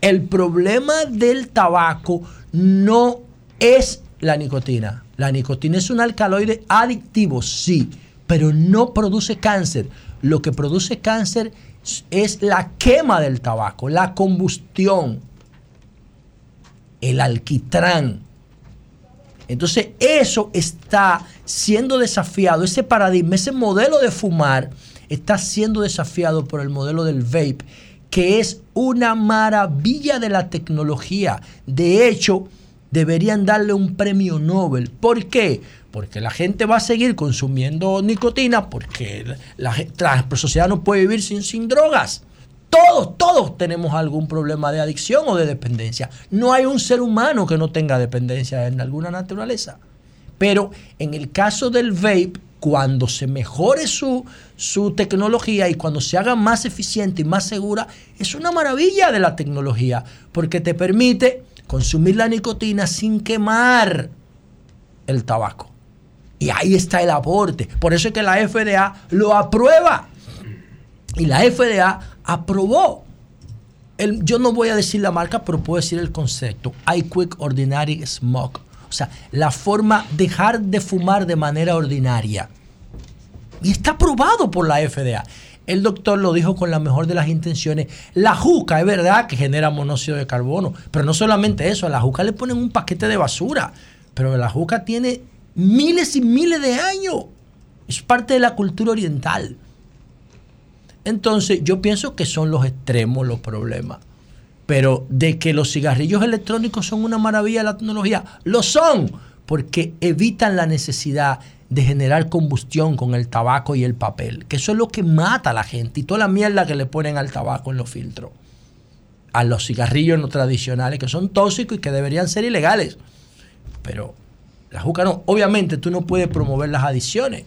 El problema del tabaco no es la nicotina. La nicotina es un alcaloide adictivo, sí, pero no produce cáncer. Lo que produce cáncer es la quema del tabaco, la combustión, el alquitrán. Entonces eso está siendo desafiado, ese paradigma, ese modelo de fumar está siendo desafiado por el modelo del vape, que es una maravilla de la tecnología. De hecho, deberían darle un premio Nobel. ¿Por qué? Porque la gente va a seguir consumiendo nicotina, porque la, sociedad no puede vivir sin, sin drogas. Todos, todos tenemos algún problema de adicción o de dependencia. No hay un ser humano que no tenga dependencia en alguna naturaleza. Pero en el caso del vape, cuando se mejore su, su, tecnología y cuando se haga más eficiente y más segura, es una maravilla de la tecnología, porque te permite consumir la nicotina sin quemar el tabaco. Y ahí está el aporte. Por eso es que la FDA lo aprueba. Y la FDA aprobó. El, yo no voy a decir la marca, pero puedo decir el concepto. I Quick Ordinary Smoke. O sea, la forma de dejar de fumar de manera ordinaria. Y está aprobado por la FDA. El doctor lo dijo con la mejor de las intenciones. La juca es verdad que genera monóxido de carbono, pero no solamente eso, a la juca le ponen un paquete de basura, pero la juca tiene miles y miles de años. Es parte de la cultura oriental. Entonces yo pienso que son los extremos los problemas. Pero de que los cigarrillos electrónicos son una maravilla de la tecnología, lo son, porque evitan la necesidad de generar combustión con el tabaco y el papel, que eso es lo que mata a la gente y toda la mierda que le ponen al tabaco en los filtros, a los cigarrillos no tradicionales que son tóxicos y que deberían ser ilegales. Pero la juca no, obviamente tú no puedes promover las adiciones.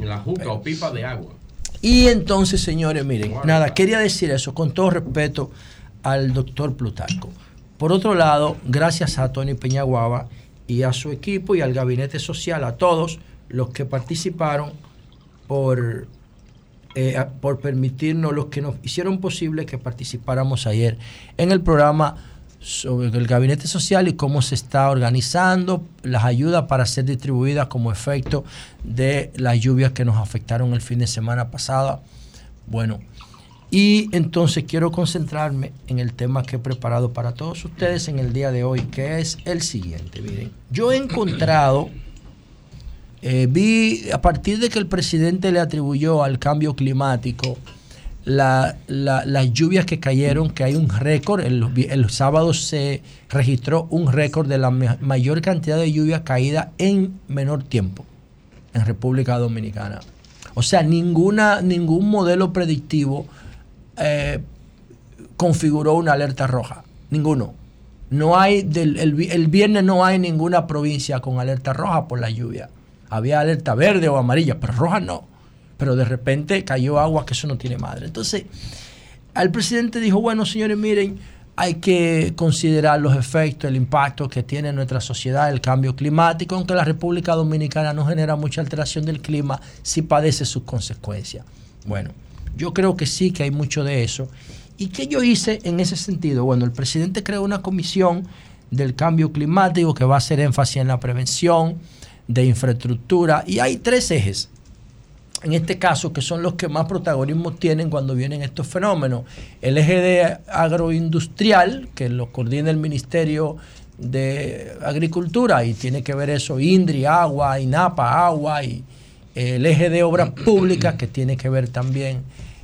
La juca o pipa de agua. Y entonces, señores, miren, nada, quería decir eso con todo respeto al doctor Plutarco. Por otro lado, gracias a Tony Peñaguaba, y a su equipo y al gabinete social, a todos los que participaron por, eh, por permitirnos, los que nos hicieron posible que participáramos ayer en el programa sobre el gabinete social y cómo se está organizando las ayudas para ser distribuidas como efecto de las lluvias que nos afectaron el fin de semana pasada. Bueno, y entonces quiero concentrarme en el tema que he preparado para todos ustedes en el día de hoy, que es el siguiente. Miren, yo he encontrado, eh, vi a partir de que el presidente le atribuyó al cambio climático las lluvias que cayeron, que hay un récord, el, el, sábado se registró un récord de la mayor cantidad de lluvia caída en menor tiempo. en República Dominicana. O sea, ninguna, ningún modelo predictivo eh, configuró una alerta roja. Ninguno. No hay, del, el, viernes no hay ninguna provincia con alerta roja por la lluvia. Había alerta verde o amarilla, pero roja no. Pero de repente cayó agua que eso no tiene madre. Entonces, el presidente dijo, bueno, señores, miren, hay que considerar los efectos, el impacto que tiene en nuestra sociedad el cambio climático, aunque la República Dominicana no genera mucha alteración del clima, sí padece sus consecuencias. Bueno, yo creo que sí que hay mucho de eso. ¿Y qué yo hice en ese sentido? Bueno, el presidente creó una comisión del cambio climático que va a hacer énfasis en la prevención de infraestructura y hay tres ejes en este caso, que son los que más protagonismo tienen cuando vienen estos fenómenos. El eje de agroindustrial, que lo coordina el Ministerio de Agricultura, y tiene que ver eso, INDRI, agua, INAPA, agua, y el eje de obras públicas, que tiene que ver también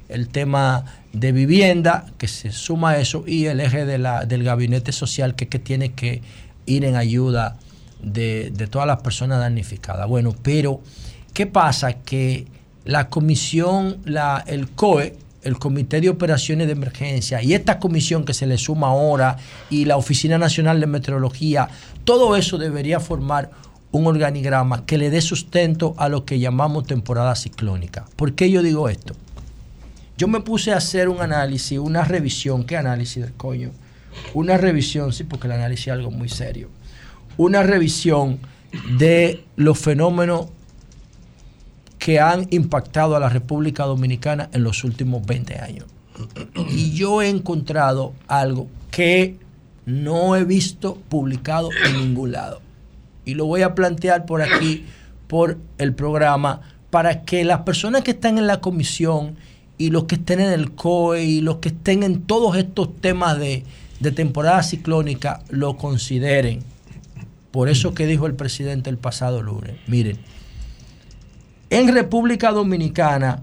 el tema de vivienda, que se suma a eso, y el eje del gabinete social, que, que tiene que ir en ayuda de, de todas las personas damnificadas. Bueno, pero, ¿qué pasa? Que la comisión, la, el COE, el Comité de Operaciones de Emergencia, y esta comisión que se le suma ahora, y la Oficina Nacional de Meteorología, todo eso debería formar un organigrama que le dé sustento a lo que llamamos temporada ciclónica. ¿Por qué yo digo esto? Yo me puse a hacer un análisis, una revisión, ¿qué análisis del coño? Una revisión, sí, porque el análisis es algo muy serio. Una revisión de los fenómenos que han impactado a la República Dominicana en los últimos 20 años. Y yo he encontrado algo que no he visto publicado en ningún lado. Y lo voy a plantear por aquí, por el programa, para que las personas que están en la comisión y los que estén en el COE y los que estén en todos estos temas de, de temporada ciclónica lo consideren. Por eso que dijo el presidente el pasado lunes. Miren, en República Dominicana,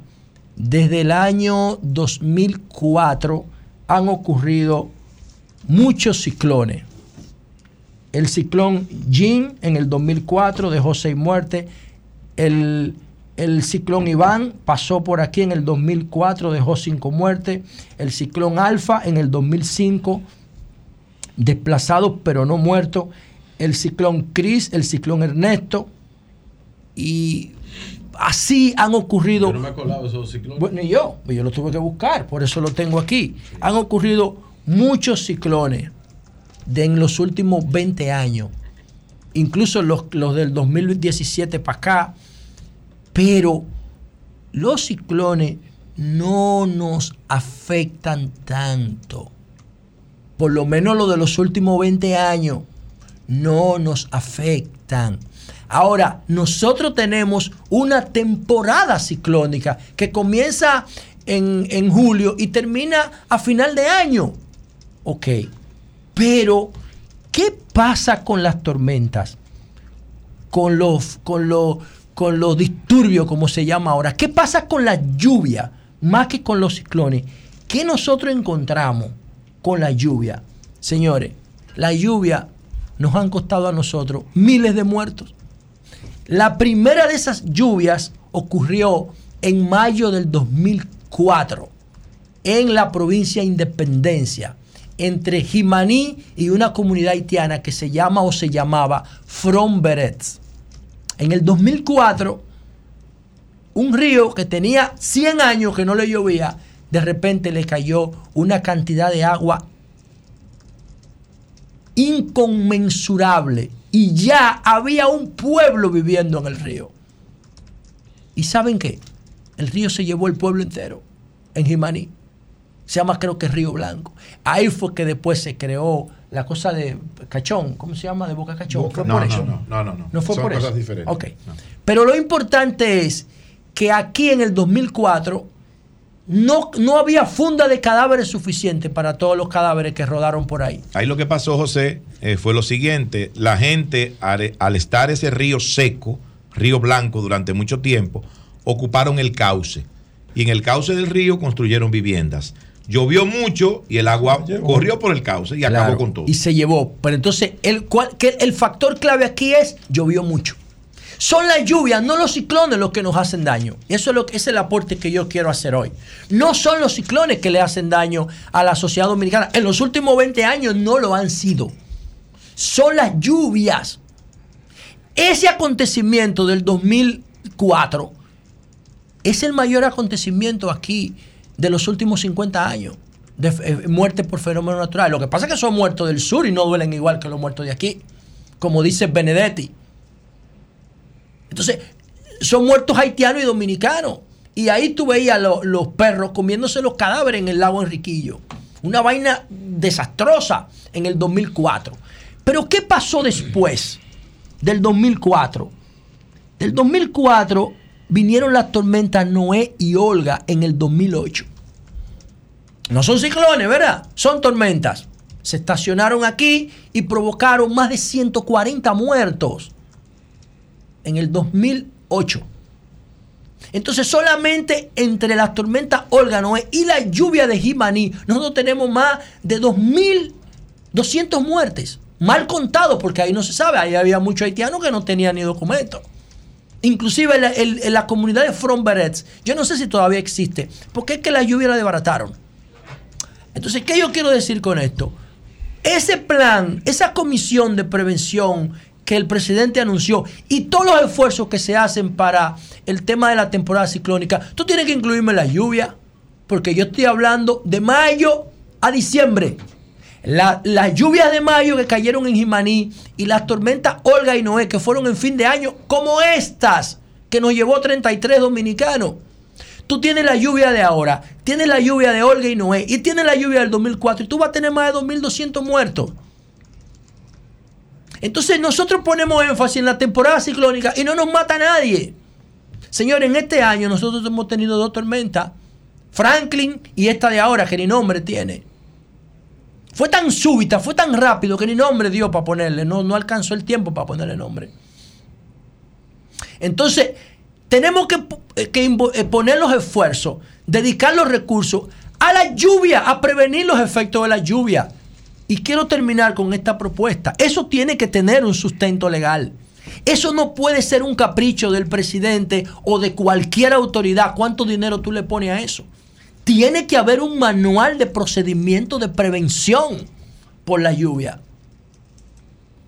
desde el año 2004 han ocurrido muchos ciclones. El ciclón Jean en el 2004 dejó seis muertes. El, el ciclón Iván pasó por aquí en el 2004, dejó cinco muertes. El ciclón Alfa en el 2005, desplazado pero no muerto. El ciclón Cris, el ciclón Ernesto. Y así han ocurrido. Yo no me esos ciclones. Bueno, ni yo, yo lo tuve que buscar, por eso lo tengo aquí. Han ocurrido muchos ciclones de en los últimos 20 años, incluso los, los del 2017 para acá, pero los ciclones no nos afectan tanto. Por lo menos los de los últimos 20 años no nos afectan. Ahora, nosotros tenemos una temporada ciclónica que comienza en, julio y termina a final de año. Ok, pero ¿qué pasa con las tormentas? Con los, con los, con los disturbios, como se llama ahora. ¿Qué pasa con la lluvia? Más que con los ciclones. ¿Qué nosotros encontramos con la lluvia? Señores, la lluvia nos han costado a nosotros miles de muertos. La primera de esas lluvias ocurrió en mayo del 2004 en la provincia Independencia, entre Jimaní y una comunidad haitiana que se llama o se llamaba From Berets. En el 2004, un río que tenía 100 años que no le llovía, de repente le cayó una cantidad de agua inconmensurable y ya había un pueblo viviendo en el río. ¿Y saben qué? El río se llevó el pueblo entero en Jimaní. Se llama creo que Río Blanco. Ahí fue que después se creó la cosa de Cachón. ¿Cómo se llama? De Boca Cachón. ¿Fue no, por no, eso? No, no, no, no. No fue Son por cosas eso. diferentes. Ok. Pero lo importante es que aquí en el 2004 no, no había funda de cadáveres suficiente para todos los cadáveres que rodaron por ahí. Ahí lo que pasó, José, eh, fue lo siguiente. La gente, al, al estar ese río seco, río blanco durante mucho tiempo, ocuparon el cauce. Y en el cauce del río construyeron viviendas. Llovió mucho y el agua corrió por el cauce y Claro, acabó con todo. Y se llevó. Pero entonces, el, cual- que el factor clave aquí es llovió mucho. Son las lluvias, no los ciclones los que nos hacen daño. Y eso es lo que es el aporte que yo quiero hacer hoy. No son los ciclones que le hacen daño a la sociedad dominicana. En los últimos 20 años no lo han sido. Son las lluvias. Ese acontecimiento del 2004 es el mayor acontecimiento aquí de los últimos 50 años de eh, muerte por fenómeno natural. Lo que pasa es que son muertos del sur y no duelen igual que los muertos de aquí, como dice Benedetti. Entonces, son muertos haitianos y dominicanos. Y ahí tú veías los perros comiéndose los cadáveres en el lago Enriquillo. Una vaina desastrosa en el 2004. Pero ¿qué pasó después del 2004? Del 2004 vinieron las tormentas Noé y Olga en el 2008. No son ciclones, ¿verdad? Son tormentas. Se estacionaron aquí y provocaron más de 140 muertos en el 2008. Entonces solamente entre las tormentas Olga Noé y la lluvia de Jimaní, nosotros tenemos más de 2.200 muertes. Mal contados, porque ahí no se sabe. Ahí había muchos haitianos que no tenían ni documento. Inclusive en la, comunidad de From yo no sé si todavía existe, porque es que la lluvia la desbarataron. Entonces, ¿qué yo quiero decir con esto? Ese plan, esa comisión de prevención que el presidente anunció y todos los esfuerzos que se hacen para el tema de la temporada ciclónica, tú tienes que incluirme la lluvia, porque yo estoy hablando de mayo a diciembre. Las lluvias de mayo que cayeron en Jimaní y las tormentas Olga y Noé que fueron en fin de año, como estas, que nos llevó 33 dominicanos. Tú tienes la lluvia de ahora, tienes la lluvia de Olga y Noé, y tienes la lluvia del 2004, y tú vas a tener más de 2.200 muertos. Entonces nosotros ponemos énfasis en la temporada ciclónica y no nos mata nadie. Señores, en este año nosotros hemos tenido dos tormentas, Franklin y esta de ahora, que ni nombre tiene. Fue tan súbita, fue tan rápido que ni nombre dio para ponerle, no, no alcanzó el tiempo para ponerle nombre. Entonces, tenemos que, eh, eh, poner los esfuerzos, dedicar los recursos a la lluvia, a prevenir los efectos de la lluvia. Y quiero terminar con esta propuesta. Eso tiene que tener un sustento legal. Eso no puede ser un capricho del presidente o de cualquier autoridad. ¿Cuánto dinero tú le pones a eso? Tiene que haber un manual de procedimiento de prevención por la lluvia.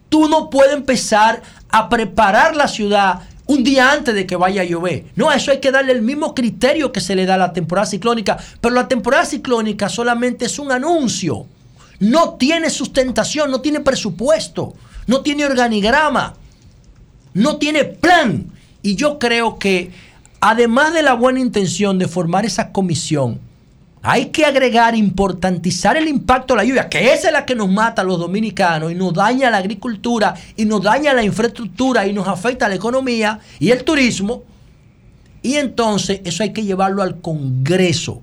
Tú no puedes empezar a preparar la ciudad un día antes de que vaya a llover. No, a eso hay que darle el mismo criterio que se le da a la temporada ciclónica. Pero la temporada ciclónica solamente es un anuncio. No tiene sustentación, no tiene presupuesto, no tiene organigrama, no tiene plan. Y yo creo que además de la buena intención de formar esa comisión, hay que agregar, importantizar el impacto de la lluvia, que esa es la que nos mata a los dominicanos y nos daña la agricultura y nos daña la infraestructura y nos afecta la economía y el turismo. Y entonces eso hay que llevarlo al Congreso.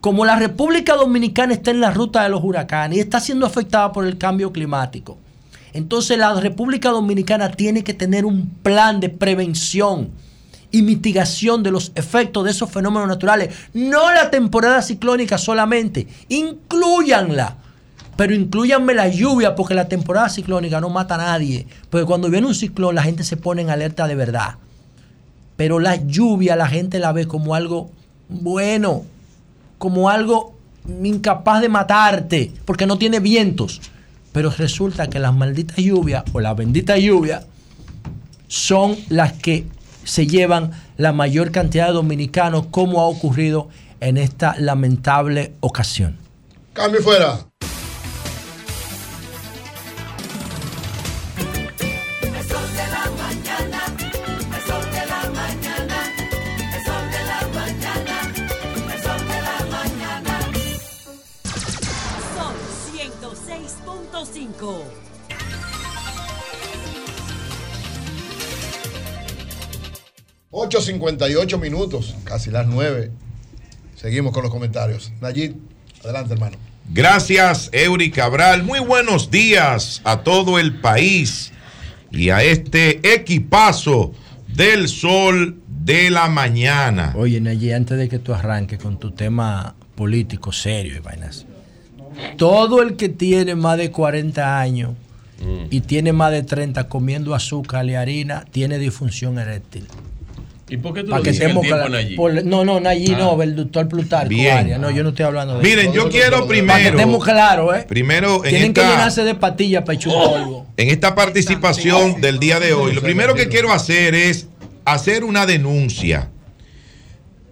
Como la República Dominicana está en la ruta de los huracanes y está siendo afectada por el cambio climático, entonces la República Dominicana tiene que tener un plan de prevención y mitigación de los efectos de esos fenómenos naturales. No la temporada ciclónica solamente, incluyanla. Pero incluyanme la lluvia porque la temporada ciclónica no mata a nadie. Porque cuando viene un ciclón la gente se pone en alerta de verdad. Pero la lluvia la gente la ve como algo bueno, como algo incapaz de matarte porque no tiene vientos. Pero resulta que las malditas lluvias o la bendita lluvia son las que se llevan la mayor cantidad de dominicanos, como ha ocurrido en esta lamentable ocasión. Cambio fuera. 8.58 minutos, casi las 9. Seguimos con los comentarios. Nayib, adelante, hermano. Gracias, Eury Cabral. Muy buenos días a todo el país y a este equipazo del sol de la mañana. Oye, Nayib, antes de que tú arranques con tu tema político serio y vainas, todo el que tiene más de 40 años mm. y tiene más de 30 comiendo azúcar y harina, tiene disfunción eréctil. ¿Y por qué tú lo dices el tiempo no, no, Nayí no, ah. el doctor Plutarco. Bien. No, yo no estoy hablando de Miren, yo quiero primero. Para que estemos claros, ¿eh? Primero, en Tienen que llenarse de patillas para oh, En esta participación del día de hoy, lo primero que quiero hacer es hacer una denuncia.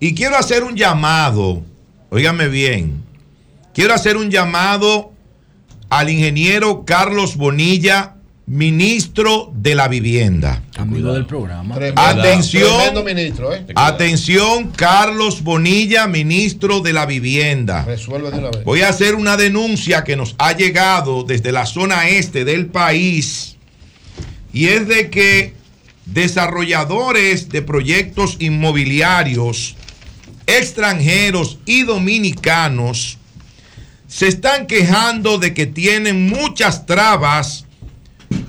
Y quiero hacer un llamado. Óigame bien. Quiero hacer un llamado al ingeniero Carlos Bonilla ministro de la vivienda. Amigo del programa. atención, ministro, ¿eh? atención, Carlos Bonilla, ministro de la vivienda. Resuelve de una vez. Voy a hacer una denuncia que nos ha llegado desde la zona este del país y es de que desarrolladores de proyectos inmobiliarios extranjeros y dominicanos se están quejando de que tienen muchas trabas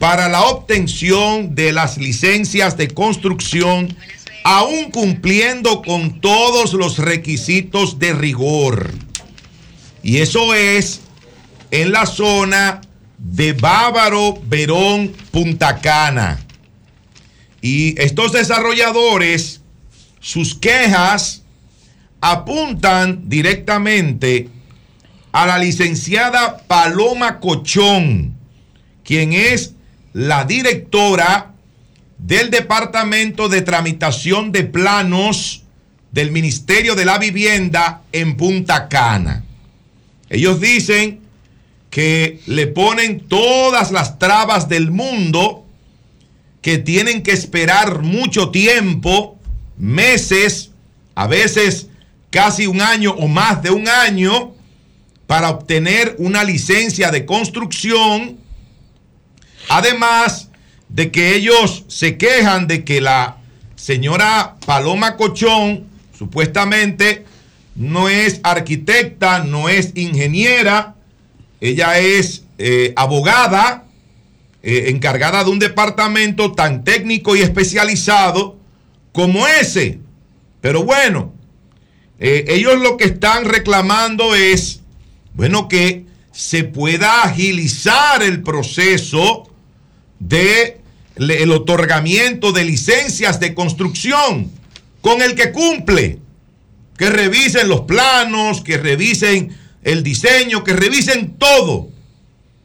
para la obtención de las licencias de construcción, aún cumpliendo con todos los requisitos de rigor. Y eso es en la zona de Bávaro, Verón, Punta Cana. Y estos desarrolladores, sus quejas apuntan directamente a la licenciada Paloma Cochón, quien es la directora del Departamento de Tramitación de Planos del Ministerio de la Vivienda en Punta Cana. Ellos dicen que le ponen todas las trabas del mundo, que tienen que esperar mucho tiempo, meses, a veces casi un año o más de un año, para obtener una licencia de construcción Además de que ellos se quejan de que la señora Paloma Cochón supuestamente no es arquitecta, no es ingeniera, ella es eh, abogada, eh, encargada de un departamento tan técnico y especializado como ese. Pero bueno, eh, ellos lo que están reclamando es, bueno, que se pueda agilizar el proceso de el otorgamiento de licencias de construcción con el que cumple. Que revisen los planos, que revisen el diseño, que revisen todo,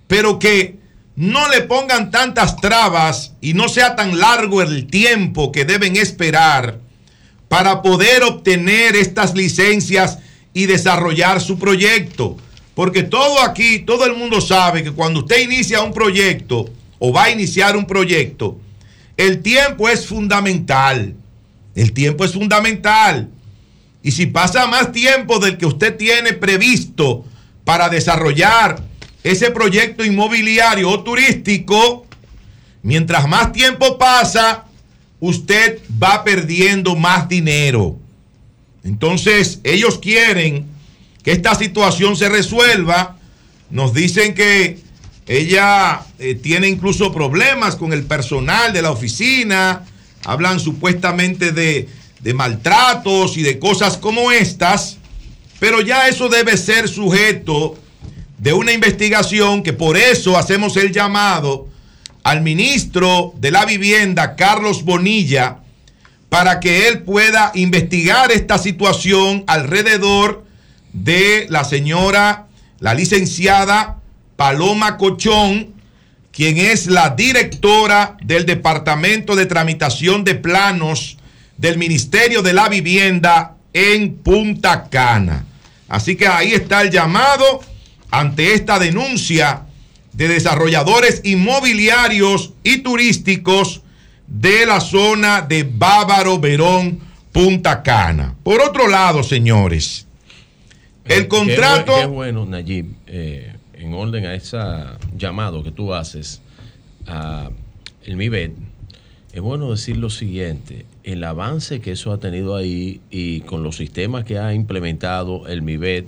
pero que no le pongan tantas trabas y no sea tan largo el tiempo que deben esperar para poder obtener estas licencias y desarrollar su proyecto. Porque todo aquí, todo el mundo sabe que cuando usted inicia un proyecto, o va a iniciar un proyecto, el tiempo es fundamental. El tiempo es fundamental. Y si pasa más tiempo del que usted tiene previsto para desarrollar ese proyecto inmobiliario o turístico, mientras más tiempo pasa, usted va perdiendo más dinero. Entonces, ellos quieren que esta situación se resuelva. Nos dicen que ella eh, tiene incluso problemas con el personal de la oficina, hablan supuestamente de, de maltratos y de cosas como estas, pero ya eso debe ser sujeto de una investigación que por eso hacemos el llamado al ministro de la Vivienda, Carlos Bonilla, para que él pueda investigar esta situación alrededor de la señora, la licenciada Paloma Cochón, quien es la directora del Departamento de Tramitación de Planos del Ministerio de la Vivienda en Punta Cana. Así que ahí está el llamado ante esta denuncia de desarrolladores inmobiliarios y turísticos de la zona de Bávaro, Verón, Punta Cana. Por otro lado, señores, el contrato... Qué, bueno, Nayib. Eh, en orden a ese llamado que tú haces a el MIBET, es bueno decir lo siguiente, el avance que eso ha tenido ahí y con los sistemas que ha implementado el MIBET,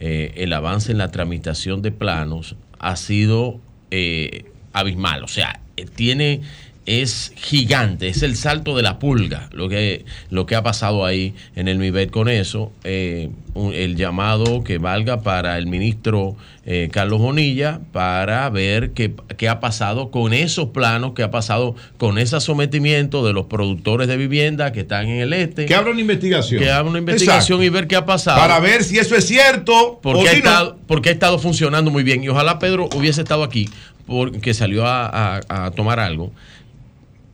eh, el avance en la tramitación de planos ha sido eh, abismal. O sea, eh, tiene es gigante, es el salto de la pulga, lo que, lo que ha pasado ahí en el MIBET con eso. Eh, el llamado que valga para el ministro eh, Carlos Bonilla para ver qué, qué, ha pasado con esos planos, qué ha pasado con ese sometimiento de los productores de vivienda que están en el este. Que abra una investigación. Que abra una investigación y ver qué ha pasado. Para ver si eso es cierto. Porque, ha, estado, porque ha estado funcionando muy bien. Y ojalá Pedro hubiese estado aquí porque salió a, a tomar algo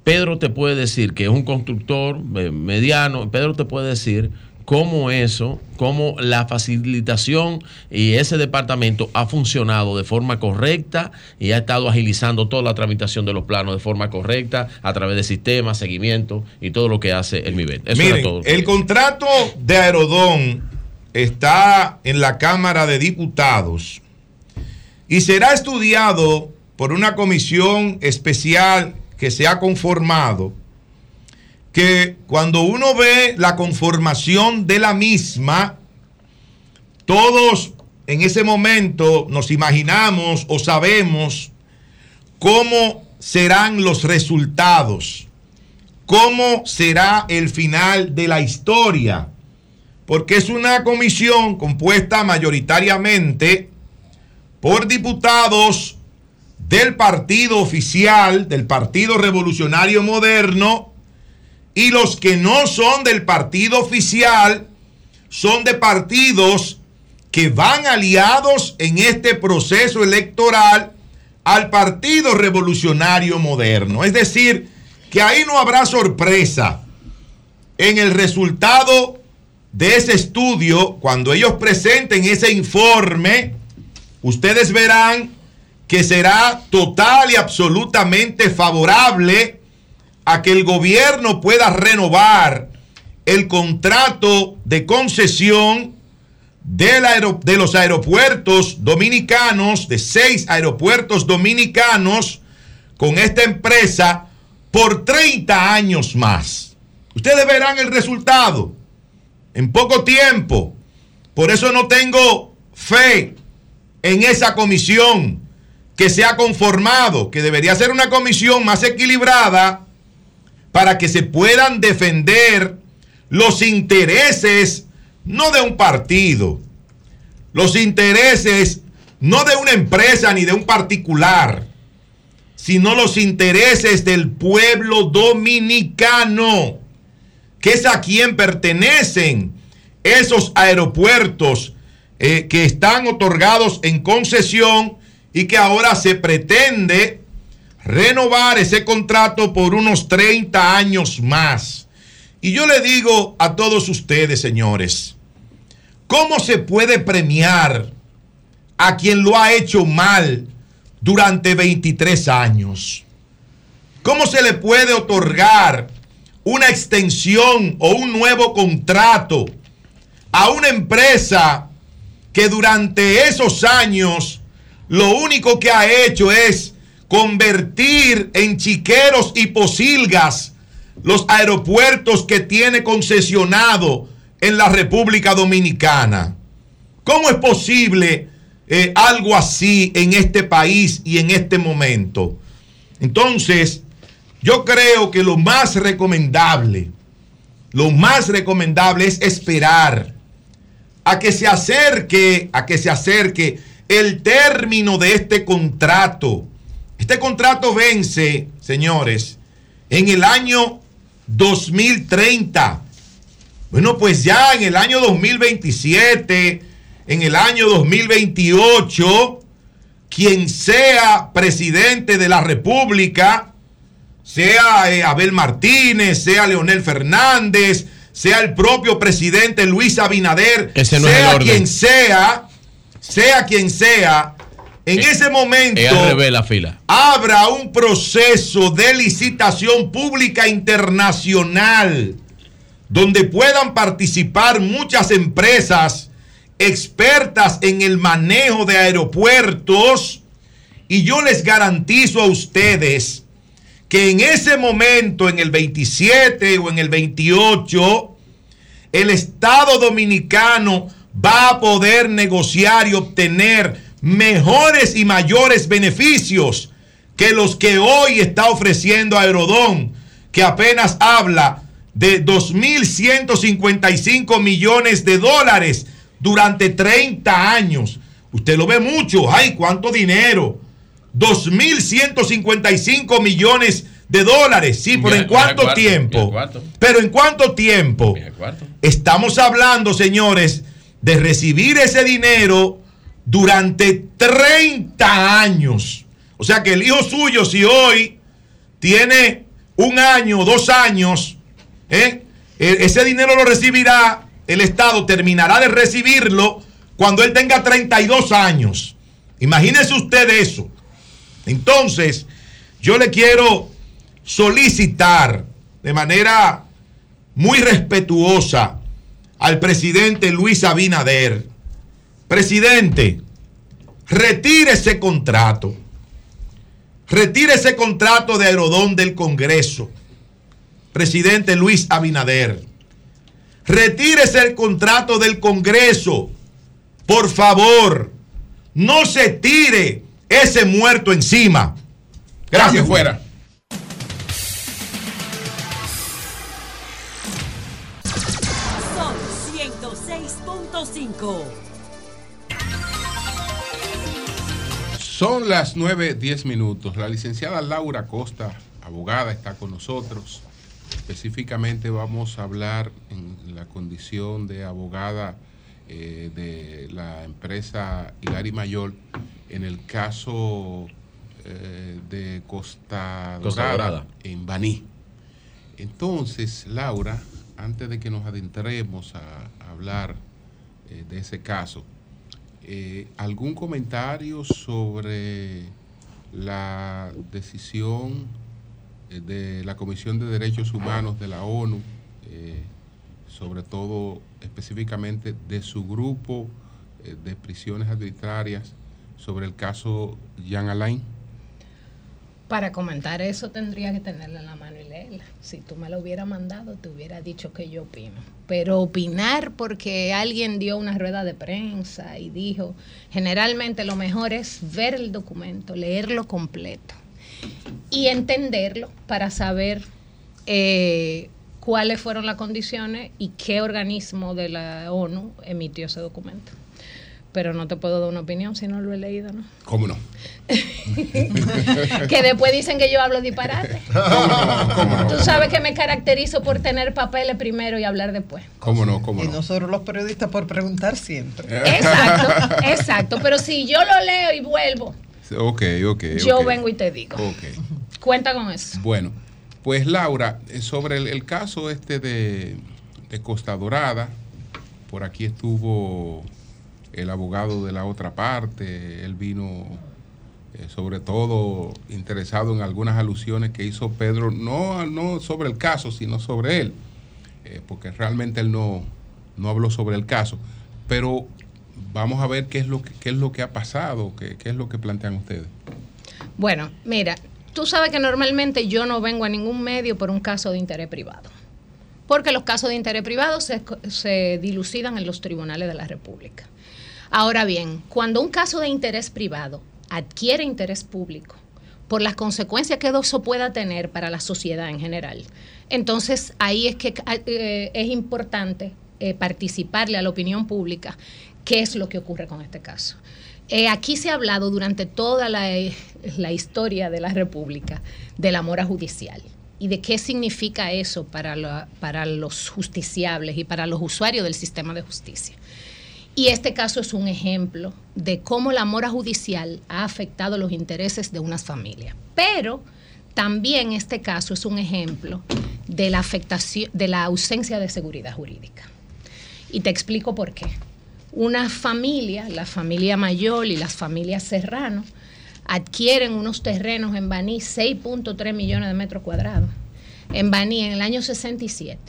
Pedro te puede decir que es un constructor eh, mediano, Pedro te puede decir cómo eso, cómo la facilitación y ese departamento ha funcionado de forma correcta y ha estado agilizando toda la tramitación de los planos de forma correcta a través de sistemas, seguimiento y todo lo que hace el MIBET. Miren, el contrato de Aerodón está en la Cámara de Diputados y será estudiado por una comisión especial que se ha conformado, que cuando uno ve la conformación de la misma, todos en ese momento nos imaginamos o sabemos cómo serán los resultados, cómo será el final de la historia, porque es una comisión compuesta mayoritariamente por diputados del partido oficial, del Partido Revolucionario Moderno, y los que no son del partido oficial son de partidos que van aliados en este proceso electoral al Partido Revolucionario Moderno. Es decir, que ahí no habrá sorpresa en el resultado de ese estudio, cuando ellos presenten ese informe, ustedes verán que será total y absolutamente favorable a que el gobierno pueda renovar el contrato de concesión de, de, los aeropuertos dominicanos, de seis aeropuertos dominicanos, con esta empresa por 30 años más. Ustedes verán el resultado en poco tiempo. Por eso no tengo fe en esa comisión que se ha conformado, que debería ser una comisión más equilibrada para que se puedan defender los intereses no de un partido, los intereses no de una empresa ni de un particular, sino los intereses del pueblo dominicano, que es a quien pertenecen esos aeropuertos eh, que están otorgados en concesión y que ahora se pretende renovar ese contrato por unos 30 años más. Y yo le digo a todos ustedes, señores, ¿cómo se puede premiar a quien lo ha hecho mal durante 23 años? ¿Cómo se le puede otorgar una extensión o un nuevo contrato a una empresa que durante esos años lo único que ha hecho es convertir en chiqueros y posilgas los aeropuertos que tiene concesionado en la República Dominicana. ¿Cómo es posible eh, algo así en este país y en este momento? Entonces, yo creo que lo más recomendable, lo más recomendable es esperar a que se acerque, a que se acerque el término de este contrato. Este contrato vence, señores, en el año 2030. Bueno, pues ya en el año 2027, en el año 2028, quien sea presidente de la República, sea eh, Abel Martínez, sea Leonel Fernández, sea el propio presidente Luis Abinader, sea quien sea, sea quien sea, en eh, ese momento habrá un proceso de licitación pública internacional donde puedan participar muchas empresas expertas en el manejo de aeropuertos. Y yo les garantizo a ustedes que en ese momento, en el 27 o en el 28, el Estado dominicano va a poder negociar y obtener mejores y mayores beneficios que los que hoy está ofreciendo Aerodón, que apenas habla de 2.155 millones de dólares durante 30 años. Usted lo ve mucho. ¡Ay, cuánto dinero! 2.155 millones de dólares. Sí, pero ¿en cuánto tiempo? Pero ¿en cuánto tiempo? Estamos hablando, señores, de recibir ese dinero durante 30 años. O sea que el hijo suyo, si hoy tiene un año, dos años, ¿eh? e, ese dinero lo recibirá, el Estado terminará de recibirlo cuando él tenga 32 años. Imagínese usted eso. Entonces, yo le quiero solicitar de manera muy respetuosa al presidente Luis Abinader, presidente, retire ese contrato. Retire ese contrato de Aerodón del Congreso. Presidente Luis Abinader. Retire ese contrato del Congreso. Por favor, no se tire ese muerto encima. Gracias, fuera. 106.5. Son las 9.10 minutos. La licenciada Laura Costa, abogada, está con nosotros. Específicamente vamos a hablar en la condición de abogada eh, de la empresa Hilari Mayor en el caso eh, de Costa Dorada, en Baní. Entonces, Laura, antes de que nos adentremos a, hablar eh, de ese caso, eh, ¿algún comentario sobre la decisión eh, de la Comisión de Derechos Humanos de la ONU, sobre todo específicamente de su grupo de prisiones arbitrarias sobre el caso Jean Alain? Para comentar eso tendría que tenerla en la mano Si tú me lo hubieras mandado, te hubiera dicho que yo opino. Pero opinar porque alguien dio una rueda de prensa y dijo, generalmente lo mejor es ver el documento, leerlo completo y entenderlo para saber eh, cuáles fueron las condiciones y qué organismo de la ONU emitió ese documento pero no te puedo dar una opinión si no lo he leído, ¿no? ¿Cómo no? [laughs] que después dicen que yo hablo disparate. [laughs] ¿Cómo no? Tú sabes que me caracterizo por tener papeles primero y hablar después. ¿Cómo no? ¿Cómo y nosotros los periodistas por preguntar siempre. Exacto, [laughs] exacto. Pero si yo lo leo y vuelvo, ok, ok. Yo vengo y te digo. Cuenta con eso. Bueno, pues Laura, eh, sobre el, caso este de, de Costa Dorada, por aquí estuvo el abogado de la otra parte, él vino eh, sobre todo interesado en algunas alusiones que hizo Pedro, no, no sobre el caso, sino sobre él, eh, porque realmente él no, no habló sobre el caso. Pero vamos a ver qué es lo que, qué es lo que ha pasado, qué, qué es lo que plantean ustedes. Bueno, mira, tú sabes que normalmente yo no vengo a ningún medio por un caso de interés privado porque los casos de interés privado se, se, dilucidan en los tribunales de la República. Ahora bien, cuando un caso de interés privado adquiere interés público, por las consecuencias que eso pueda tener para la sociedad en general, entonces ahí es que eh, es importante eh, participarle a la opinión pública qué es lo que ocurre con este caso. Eh, aquí se ha hablado durante toda la, la, historia de la República de la mora judicial y de qué significa eso para, la, para los justiciables y para los usuarios del sistema de justicia. Y este caso es un ejemplo de cómo la mora judicial ha afectado los intereses de unas familias. Pero también este caso es un ejemplo de la afectación, de la ausencia de seguridad jurídica. Y te explico por qué. Una familia, la familia Mayor y las familias Serrano, adquieren unos terrenos en Baní, 6.3 millones de metros cuadrados. En Baní, en el año 67.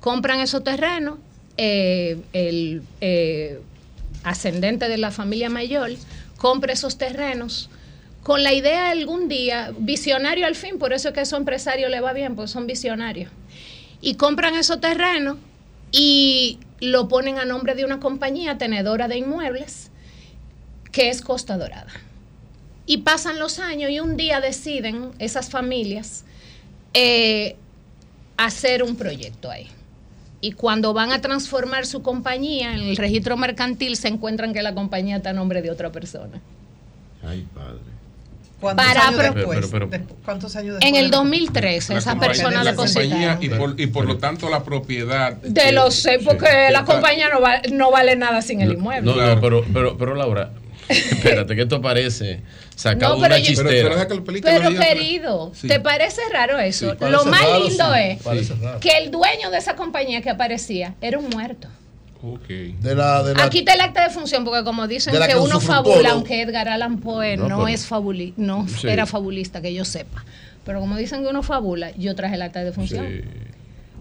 Compran esos terrenos eh, el eh, ascendente de la familia mayor compre esos terrenos con la idea algún día, visionario al fin, por eso es que a esos empresarios le va bien, pues son visionarios, y compran esos terrenos y lo ponen a nombre de una compañía tenedora de inmuebles que es Costa Dorada. Y pasan los años y un día deciden esas familias eh, hacer un proyecto ahí. Y cuando van a transformar su compañía en el registro mercantil, se encuentran que la compañía está a nombre de otra persona. Ay, padre. ¿Cuántos años después? ¿Cuántos años después? En el 2013, esa persona la compañía y por, y por lo tanto la propiedad. De lo sé, porque la compañía no, no vale nada sin el inmueble. No, no, pero, pero, pero Laura, [laughs] espérate, que esto parece sacado de una chistera. Pero, querido, ¿te parece raro eso? lo más lindo es que el dueño de esa compañía que aparecía era un muerto. Okay. De la, de la, Aquí está el acta de función, porque como dicen que, que, uno fabula, aunque Edgar Allan Poe no, no es fabuli no sí. era fabulista, que yo sepa. Pero como dicen que uno fabula, yo traje el acta de función.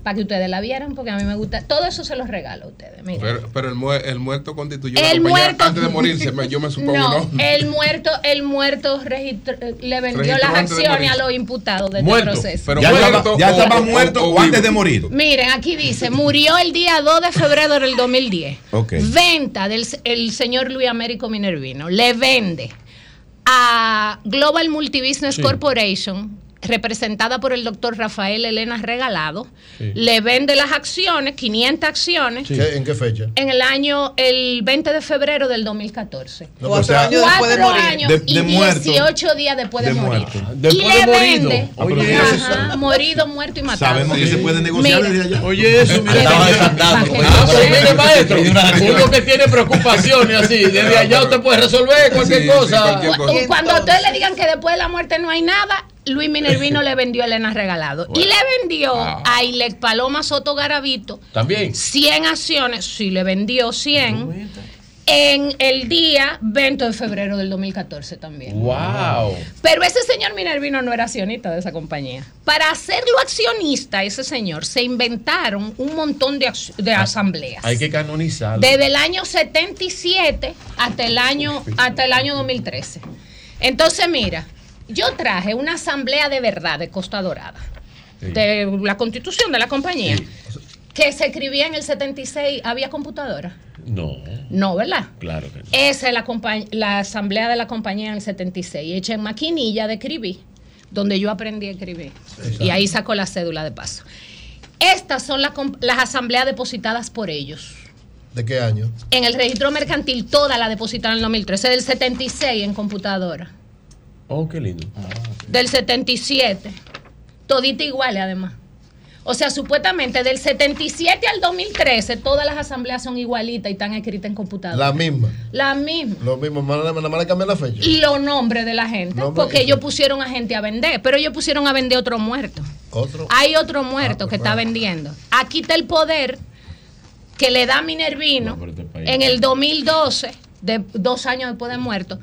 Para que ustedes la vieran, porque a mí me gusta. Todo eso se los regalo a ustedes. Mira. Pero, pero el, mu el, muerto constituyó el la muerto, antes de morirse, yo me supongo no, no. El muerto, el muerto registro, le vendió las acciones a los imputados de este proceso. Pero ya, muerto, estaba, ya estaba o, muerto o, o, antes de morir. Miren, aquí dice, murió el día 2 de febrero del 2010. Okay. Venta del el señor Luis Américo Minervino. Le vende a Global Multibusiness sí. Corporation representada por el doctor Rafael Elena Regalado, sí. le vende las acciones, 500 acciones. Sí. ¿En qué fecha? En el año, el 20 de febrero del 2014. No, pues, Cuatro años Cuatro después de morir. años De- y de muerto. 18 días después de, De morir. muerto. Y le de morido. vende, Ah, pero ajá, morido, muerto y matado. Sabemos que se puede negociar Mira. desde allá. Oye, eso, mira. Estaba desandando. Ah, pero mire, maestro, uno que tiene preocupaciones así, desde allá usted puede resolver cualquier Sí, sí, cosa. cualquier cosa. Cu- Cuando a ustedes le digan que después de la muerte no hay nada, Luis Minervino le vendió a Elena Regalado. Y le vendió Ah. a Ilek Paloma Soto Garavito También. 100 acciones, sí le vendió 100, en el día 20 de febrero del 2014 también. Wow. Pero ese señor Minervino no era accionista de esa compañía. Para hacerlo accionista, ese señor, se inventaron un montón de, de asambleas. Hay que canonizarlo. Desde el año 77 hasta el año, hasta el año 2013. Entonces, mira, yo traje una asamblea de verdad de Costa Dorada, Sí. de la constitución de la compañía, que se escribía en el 76. ¿Había computadora? No, No, ¿verdad? claro que no. Esa es la, la asamblea de la compañía en el 76, hecha en maquinilla de escribir, donde yo aprendí a escribir. Y ahí sacó la cédula de paso. Estas son la comp- las asambleas depositadas por ellos. ¿De qué año? En el registro mercantil, toda la depositaron en el 2013, del 76 en computadora, Oh, qué lindo. del 77, todita iguales además. O sea, supuestamente del 77 al 2013, todas las asambleas son igualitas y están escritas en computadora. La misma. La misma. Lo mismo, nada más le cambian la fecha. Y los nombres de la gente. Nombre porque ellos pusieron a gente a vender, pero ellos pusieron a vender otro muerto. Otro. Hay otro muerto Ah, que pues, está vendiendo. Aquí está el poder que le da Minervino No, este en el 2012, de, dos años después de muerto,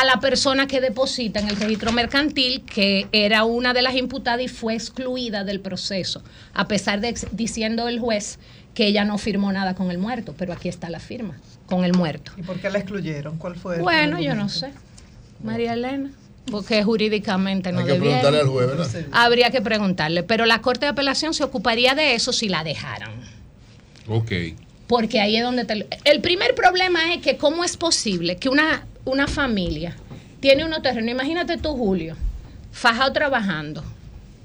a la persona que deposita en el registro mercantil, que era una de las imputadas y fue excluida del proceso, a pesar de diciendo el juez que ella no firmó nada con el muerto, pero aquí está la firma, con el muerto. ¿Y por qué la excluyeron? ¿Cuál fue? el Bueno, yo no sé. María Elena, porque jurídicamente no Hay que debiera. preguntarle al juez, ¿verdad? Habría que preguntarle, pero la Corte de Apelación se ocuparía de eso si la dejaran. Ok. Porque ahí es donde te... El primer problema es que cómo es posible que una, una familia tiene unos terrenos, imagínate tú, Julio, fajado trabajando,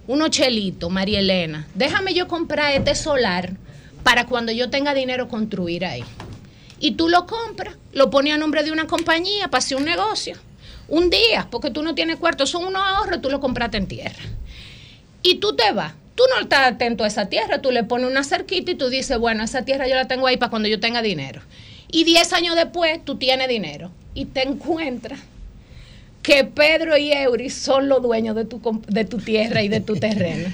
unos chelitos, María Elena, déjame yo comprar este solar para cuando yo tenga dinero construir ahí. Y tú lo compras, lo pones a nombre de una compañía para hacer un negocio. Un día, porque tú no tienes cuarto, son unos ahorros, tú lo compraste en tierra. Y tú te vas. Tú no estás atento a esa tierra, tú le pones una cerquita y tú dices, bueno, esa tierra yo la tengo ahí para cuando yo tenga dinero. Y 10 años después tú tienes dinero y te encuentras que Pedro y Eury son los dueños de tu, de tu tierra y de tu terreno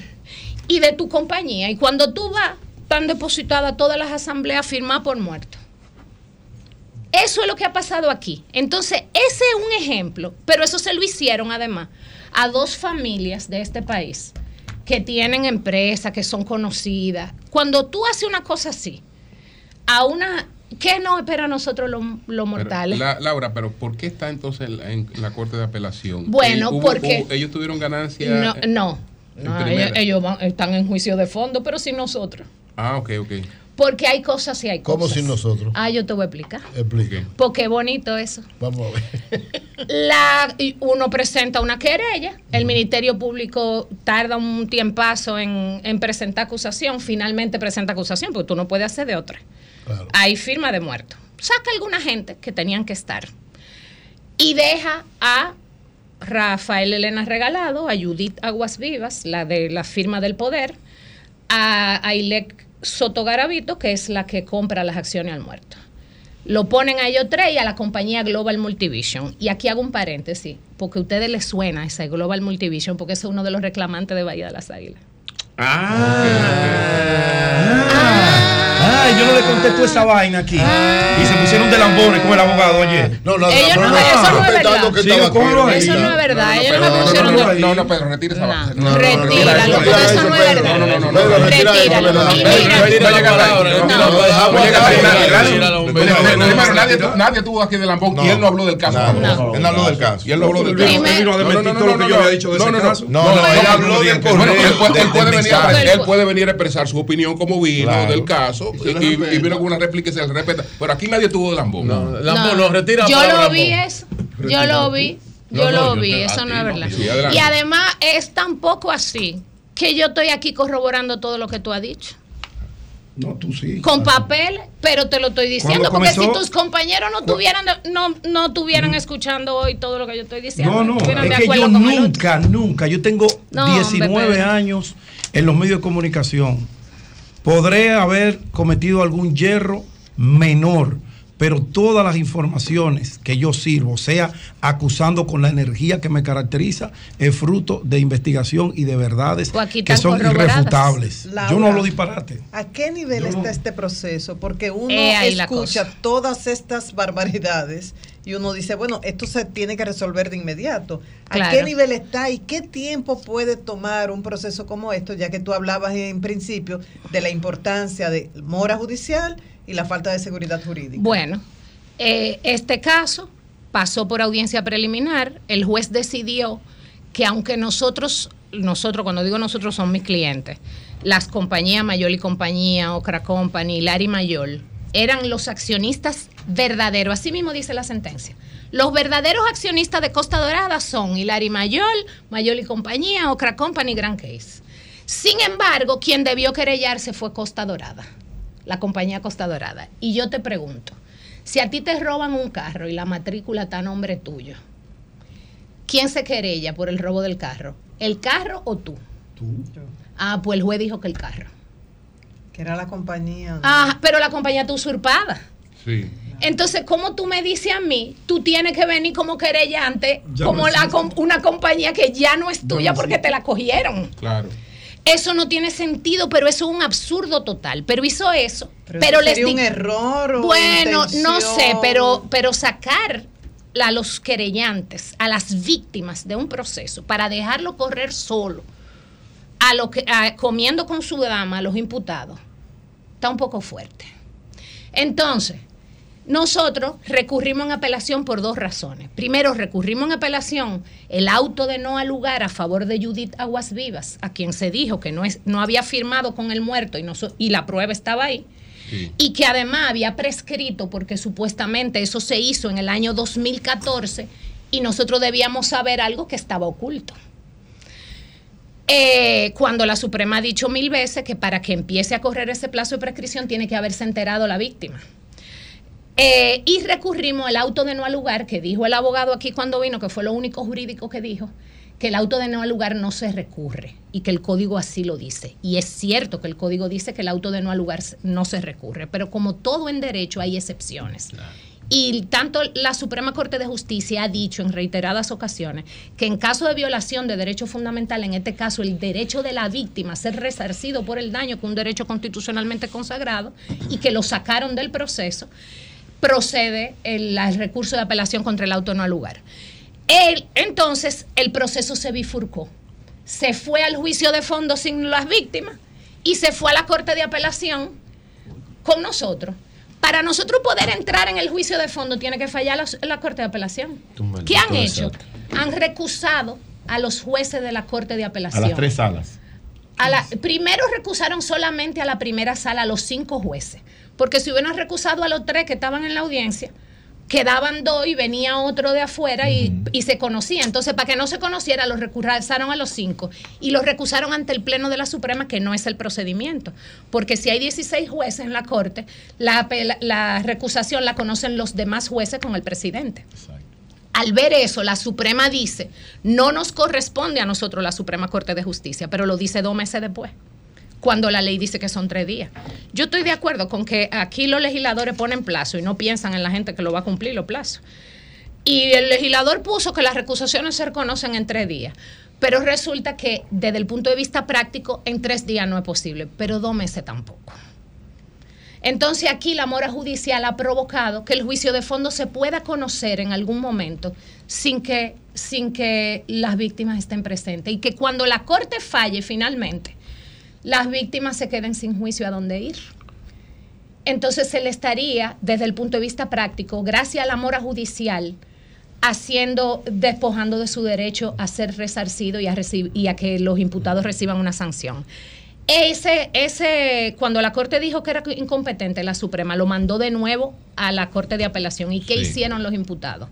y de tu compañía. Y cuando tú vas, están depositadas todas las asambleas firmadas por muerto. Eso es lo que ha pasado aquí. Entonces, ese es un ejemplo, pero eso se lo hicieron además a dos familias de este país que tienen empresas, que son conocidas. Cuando tú haces una cosa así, a una... ¿Qué nos espera a nosotros los, Pero, mortales? la- Laura, pero ¿por qué está entonces en, la Corte de Apelación? Bueno, hubo- porque- hubo- ellos tuvieron ganancia. no, no, no, ellos, ellos van- están en juicio de fondo, pero sin nosotros. Ah, ok, ok. Porque hay cosas y hay cosas. ¿Cómo sin nosotros? Ah, yo te voy a explicar. Explique. Porque es bonito eso. Vamos a ver. [laughs] La, uno presenta una querella, el Ministerio Público tarda un tiempazo en, en presentar acusación, finalmente presenta acusación, porque tú no puedes hacer de otra. Claro. Hay firma de muerto. Saca alguna gente que tenían que estar y deja a Rafael Elena Regalado, a Judith Aguas Vivas, la de la firma del poder, a Ailek Soto Garavito, que es la que compra las acciones al muerto. Lo ponen a ellos tres y a la compañía Global Multivision. Y aquí hago un paréntesis, porque a ustedes les suena ese Global Multivision, porque es uno de los reclamantes de Bahía de las Águilas. Ah. ah. Yo no le conté toda esa vaina aquí. Y se pusieron de lambones con el abogado ayer. No, no, eso no es verdad. Que eso no es verdad. Ellos no me pusieron de No, no, Pedro, retira esa vaina. No, retíralo, porque eso no es verdad. No, no, no, no. Retíralo. Nadie tuvo aquí de lambón y él no habló del caso. Él no habló del caso. Y él no habló del caso. Él vino a desmentir todo lo que yo había dicho de ese caso. No, no, él habló del correo él puede venir a expresar su opinión como vino del caso y, vino con una réplica y se le respeta. Pero aquí nadie tuvo de Lambón. No, Lambón no. retira. Yo lo vi eso. Yo lo vi. Yo lo vi. Eso no es verdad. y además es tampoco así que yo estoy aquí corroborando todo lo que tú has dicho. No, tú sí. Con papel, pero te lo estoy diciendo. Porque si tus compañeros no tuvieran, no, no estuvieran escuchando hoy todo lo que yo estoy diciendo. No, no, es que yo nunca, nunca, yo tengo 19 años en los medios de comunicación. Podré haber cometido algún hierro menor pero todas las informaciones que yo sirvo, sea acusando con la energía que me caracteriza, es fruto de investigación y de verdades que son irrefutables. yo no hablo disparate. ¿A qué nivel está este proceso? Porque uno escucha todas estas barbaridades y uno dice, bueno, esto se tiene que resolver de inmediato. ¿A qué nivel está y qué tiempo puede tomar un proceso como esto? Ya que tú hablabas en principio de la importancia de mora judicial y la falta de seguridad jurídica. Bueno, eh, este caso pasó por audiencia preliminar, el juez decidió que aunque nosotros, nosotros, cuando digo nosotros son mis clientes, las compañías Mayol y compañía, Ocra Company, Lari Mayol, eran los accionistas verdaderos, así mismo dice la sentencia. Los verdaderos accionistas de Costa Dorada son Hilary Mayol, Mayol y compañía, Ocra Company, Grand Case. Sin embargo, quien debió querellarse fue Costa Dorada la compañía Costa Dorada. Y yo te pregunto, si a ti te roban un carro y la matrícula está a nombre tuyo, ¿quién se querella por el robo del carro? ¿El carro o tú? Tú. Ah, pues el juez dijo que el carro. Que era la compañía. Ah, pero la compañía está usurpada. Sí. Entonces, ¿cómo tú me dices a mí, tú tienes que venir como querellante, como la, una compañía que ya no es tuya porque te la cogieron? Claro. Eso no tiene sentido, pero eso es un absurdo total. Pero hizo eso. Pero, les un error. bueno, no sé, pero, pero sacar a los querellantes, a las víctimas de un proceso, para dejarlo correr solo, a lo que, comiendo con su dama a los imputados, está un poco fuerte. Entonces, nosotros recurrimos en apelación por dos razones. Primero, recurrimos en apelación el auto de no al lugar a favor de Judith Aguas Vivas, a quien se dijo que no, es, no había firmado con el muerto y, no, y la prueba estaba ahí. Y que además había prescrito porque supuestamente eso se hizo en el año 2014 y nosotros debíamos saber algo que estaba oculto. Eh, cuando la Suprema ha dicho mil veces que para que empiece a correr ese plazo de prescripción tiene que haberse enterado la víctima. Eh, y recurrimos al auto de no al lugar, que dijo el abogado aquí cuando vino, que fue lo único jurídico que dijo, que el auto de no al lugar no se recurre y que el código así lo dice. Y es cierto que el código dice que el auto de no al lugar no se recurre, pero como todo en derecho hay excepciones. Y tanto la Suprema Corte de Justicia ha dicho en reiteradas ocasiones que en caso de violación de derecho fundamental, en este caso el derecho de la víctima a ser resarcido por el daño, que es un derecho constitucionalmente consagrado, y que lo sacaron del proceso, procede el, recurso de apelación contra el auto no al lugar. entonces, el proceso se bifurcó. Se fue al juicio de fondo sin las víctimas y se fue a la corte de apelación con nosotros. Para nosotros poder entrar en el juicio de fondo tiene que fallar la, corte de apelación. ¿Qué han hecho? Han recusado a los jueces de la corte de apelación. A las tres salas. A la, primero recusaron solamente a la primera sala, a los cinco jueces, porque si hubieran recusado a los tres que estaban en la audiencia, quedaban dos y venía otro de afuera y, se conocía. Entonces, para que no se conociera, los recusaron a los cinco y los recusaron ante el Pleno de la Suprema, que no es el procedimiento. Porque si hay 16 jueces en la Corte, la, la recusación la conocen los demás jueces con el presidente. Al ver eso, la Suprema dice, no nos corresponde a nosotros la Suprema Corte de Justicia, pero lo dice dos meses después cuando la ley dice que son tres días. Yo estoy de acuerdo con que aquí los legisladores ponen plazo y no piensan en la gente que lo va a cumplir los plazos. Y el legislador puso que las recusaciones se reconocen en tres días. Pero resulta que desde el punto de vista práctico, en tres días no es posible, pero dos meses tampoco. Entonces aquí la mora judicial ha provocado que el juicio de fondo se pueda conocer en algún momento sin que, sin que las víctimas estén presentes y que cuando la corte falle finalmente, las víctimas se queden sin juicio a dónde ir. Entonces se le estaría, desde el punto de vista práctico, gracias a la mora judicial, haciendo, despojando de su derecho a ser resarcido y a, y a que los imputados reciban una sanción. Ese, ese, cuando la Corte dijo que era incompetente, la Suprema lo mandó de nuevo a la Corte de Apelación. ¿Y qué hicieron los imputados?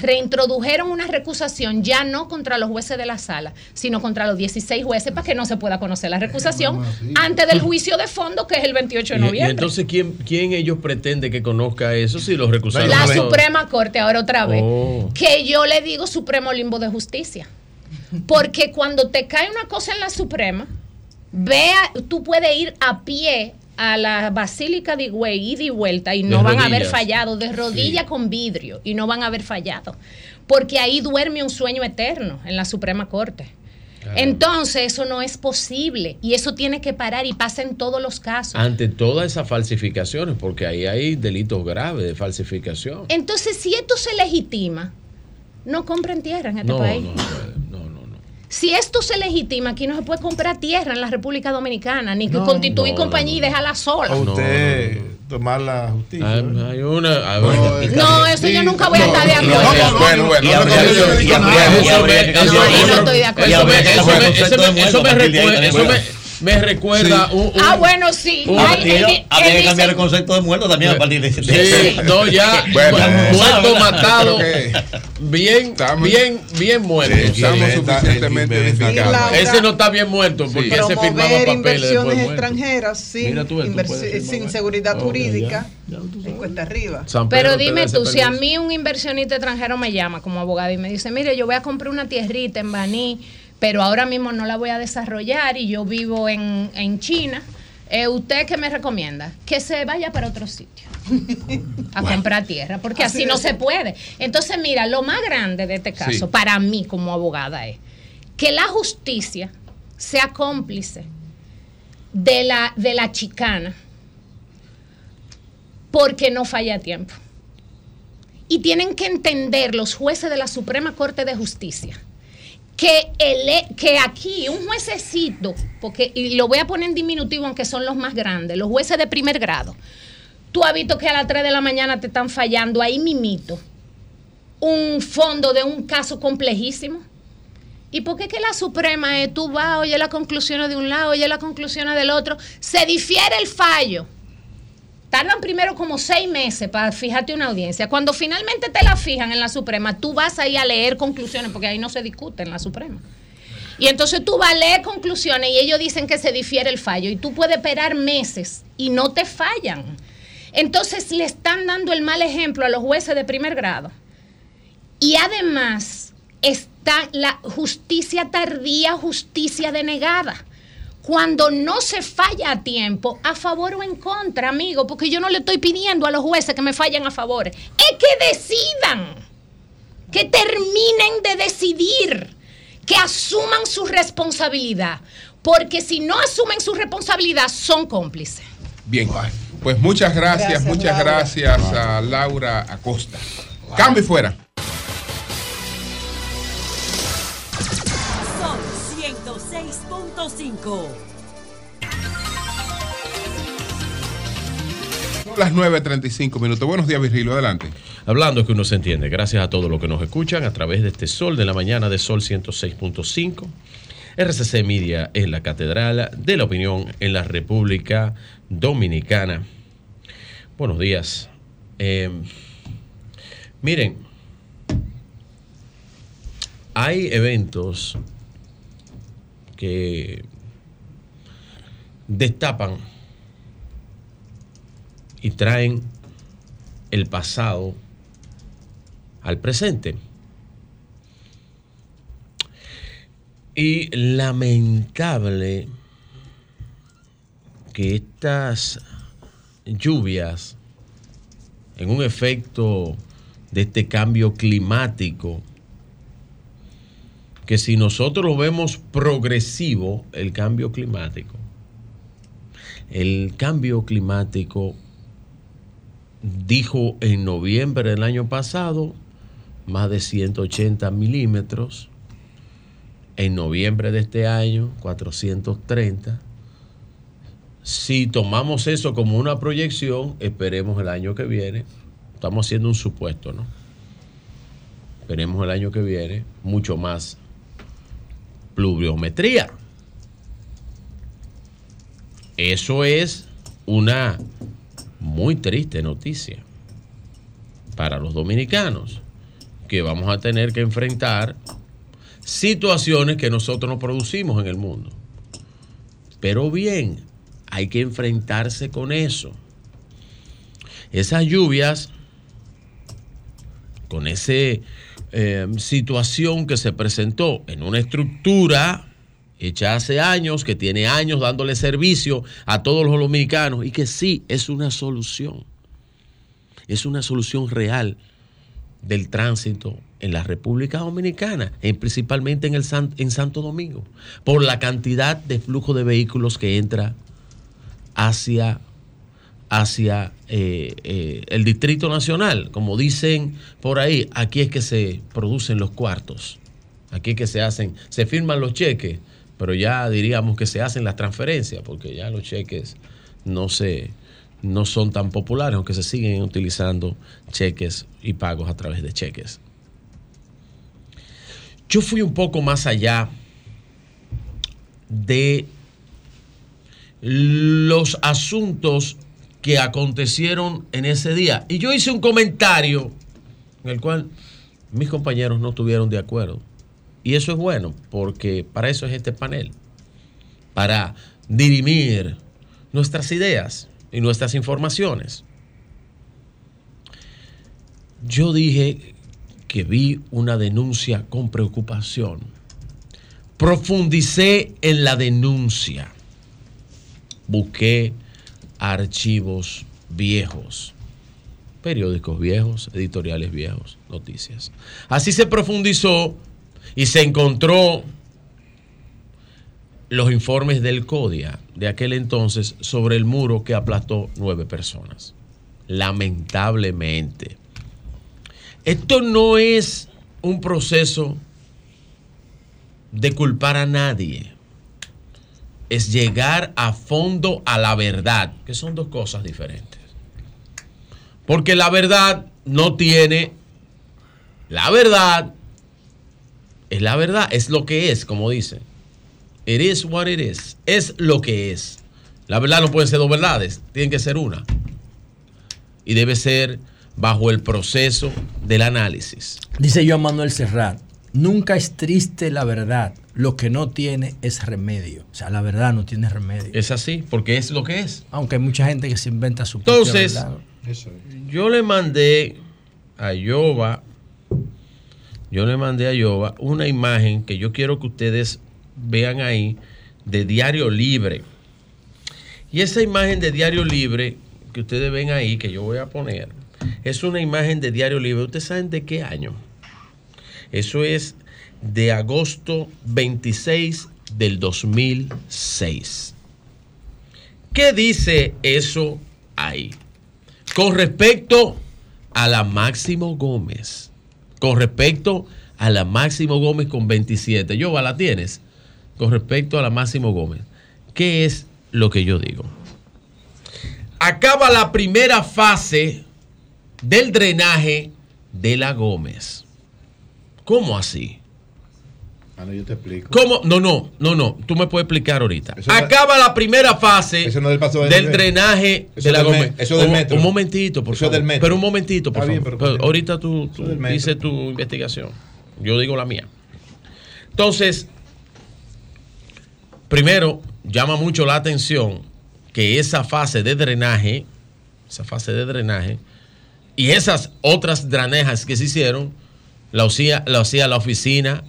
Reintrodujeron una recusación ya no contra los jueces de la sala, sino contra los 16 jueces para que no se pueda conocer la recusación antes del juicio de fondo que es el 28 de noviembre. ¿Y, entonces ¿quién, quién ellos pretende que conozca eso si los recusaron? La Suprema Corte, ahora otra vez. Oh. Que yo le digo Supremo Limbo de Justicia. Porque cuando te cae una cosa en la Suprema, vea, tú puedes ir a pie a la Basílica de Higüey ida y vuelta y no van a haber fallado, de rodilla con vidrio y no van a haber fallado, porque ahí duerme un sueño eterno en la Suprema Corte. Entonces eso no es posible y eso tiene que parar y pasa en todos los casos. Ante todas esas falsificaciones, porque ahí hay delitos graves de falsificación. Entonces si esto se legitima, no compren tierra en este país. Si esto se legitima, aquí no se puede comprar tierra en la República Dominicana, ni que constituir compañía y dejarla sola. usted tomar la justicia. Hay, una. no, eso yo nunca voy a estar de acuerdo. Bueno, bueno, no estoy de acuerdo. Eso me recuerda me recuerda un, Ah, bueno, sí. había que cambiar el concepto de muerto también a partir de ese Sí, no, ya [laughs] muerto, matado. Bien, bien, bien muerto. estamos suficientemente edificados. Ese no está bien muerto porque se firmaba papeles. inversiones extranjeras sin, sin seguridad jurídica en cuesta arriba. Pero dime tú, si a mí un inversionista extranjero me llama como abogado y me dice, mire, yo voy a comprar una tierrita en Baní pero ahora mismo no la voy a desarrollar y yo vivo en, China. Eh, ¿Usted qué me recomienda? Que se vaya para otro sitio a comprar tierra, porque así, no se puede. Entonces, mira, lo más grande de este caso, para mí como abogada, es que la justicia sea cómplice de la, de la chicana porque no falla a tiempo. Y tienen que entender los jueces de la Suprema Corte de Justicia que, el, que aquí un juececito, porque y lo voy a poner en diminutivo aunque son los más grandes, los jueces de primer grado, tú has visto que a las 3 de la mañana te están fallando ahí mimito un fondo de un caso complejísimo. ¿Y por qué que la Suprema es tú vas, oye las conclusiones de un lado, oye las conclusiones del otro? Se difiere el fallo tardan primero como seis meses para fijarte una audiencia. Cuando finalmente te la fijan en la Suprema, tú vas ahí a leer conclusiones, porque ahí no se discute en la Suprema. Y entonces tú vas a leer conclusiones y ellos dicen que se difiere el fallo y tú puedes esperar meses y no te fallan. Entonces le están dando el mal ejemplo a los jueces de primer grado. Y además está la justicia tardía, justicia denegada cuando no se falla a tiempo, a favor o en contra, amigo, porque yo no le estoy pidiendo a los jueces que me fallen a favor, es que decidan, que terminen de decidir, que asuman su responsabilidad, porque si no asumen su responsabilidad, son cómplices. Bien, pues muchas gracias, muchas gracias a Laura Acosta. Cambio fuera. Las 9.35 minutos. Buenos días, Virgilio. Adelante. Hablando que uno se entiende. Gracias a todos los que nos escuchan a través de este Sol de la mañana de Sol 106.5. RCC Media es la catedral de la opinión en la República Dominicana. Buenos días. Eh, miren, hay eventos que destapan y traen el pasado al presente. Y lamentable que estas lluvias, en un efecto de este cambio climático, que si nosotros vemos progresivo, el cambio climático, el cambio climático dijo en noviembre del año pasado más de 180 milímetros, en noviembre de este año 430. Si tomamos eso como una proyección, esperemos el año que viene, estamos haciendo un supuesto, ¿no? Esperemos el año que viene mucho más pluviometría. Eso es una muy triste noticia para los dominicanos, que vamos a tener que enfrentar situaciones que nosotros no producimos en el mundo. Pero bien, hay que enfrentarse con eso. Esas lluvias, con esa eh, situación que se presentó en una estructura hecha hace años, que tiene años dándole servicio a todos los dominicanos y que sí es una solución. Es una solución real del tránsito en la República Dominicana, principalmente en, el en Santo Domingo, por la cantidad de flujo de vehículos que entra hacia, hacia eh, eh, el Distrito Nacional. Como dicen por ahí, aquí es que se producen los cuartos, aquí es que se hacen, se firman los cheques pero ya diríamos que se hacen las transferencias, porque ya los cheques no, se, no son tan populares, aunque se siguen utilizando cheques y pagos a través de cheques. Yo fui un poco más allá de los asuntos que acontecieron en ese día. Y yo hice un comentario en el cual mis compañeros no estuvieron de acuerdo. Y eso es bueno, porque para eso es este panel, para dirimir nuestras ideas y nuestras informaciones. Yo dije que vi una denuncia con preocupación. Profundicé en la denuncia. Busqué archivos viejos, periódicos viejos, editoriales viejos, noticias. Así se profundizó y se encontró los informes del CODIA de aquel entonces sobre el muro que aplastó nueve personas. Lamentablemente. Esto no es un proceso de culpar a nadie. Es llegar a fondo a la verdad, que son dos cosas diferentes. Porque la verdad no tiene, la verdad es la verdad, es lo que es, como dicen. It is what it is. Es lo que es. La verdad no pueden ser dos verdades, tienen que ser una. Y debe ser bajo el proceso del análisis. Dice Joan Manuel Serrat, nunca es triste la verdad, lo que no tiene es remedio. O sea, la verdad no tiene remedio. Es así, porque es lo que es. Aunque hay mucha gente que se inventa su Entonces, yo le mandé a Yoba yo le mandé a Yoba una imagen que yo quiero que ustedes vean ahí de Diario Libre. Y esa imagen de Diario Libre que ustedes ven ahí, que yo voy a poner, es una imagen de Diario Libre. ¿Ustedes saben de qué año? Eso es de agosto 26 del 2006. ¿Qué dice eso ahí? Con respecto a la Máximo Gómez con respecto a la Máximo Gómez con 27. Yo, la tienes. Con respecto a la Máximo Gómez. ¿Qué es lo que yo digo? Acaba la primera fase del drenaje de la Gómez. ¿Cómo así? Ah, no, yo te explico. ¿Cómo? No, no, no, no. Tú me puedes explicar ahorita. Acaba la primera fase del, drenaje de la Gómez. Eso del metro. Un, momentito, por favor. Del metro. Pero un momentito, por favor. ahorita tú, dices tu investigación. Yo digo la mía. Entonces, primero, llama mucho la atención que esa fase de drenaje, esa fase de drenaje, y esas otras dranejas que se hicieron, la hacía, la, hacía la oficina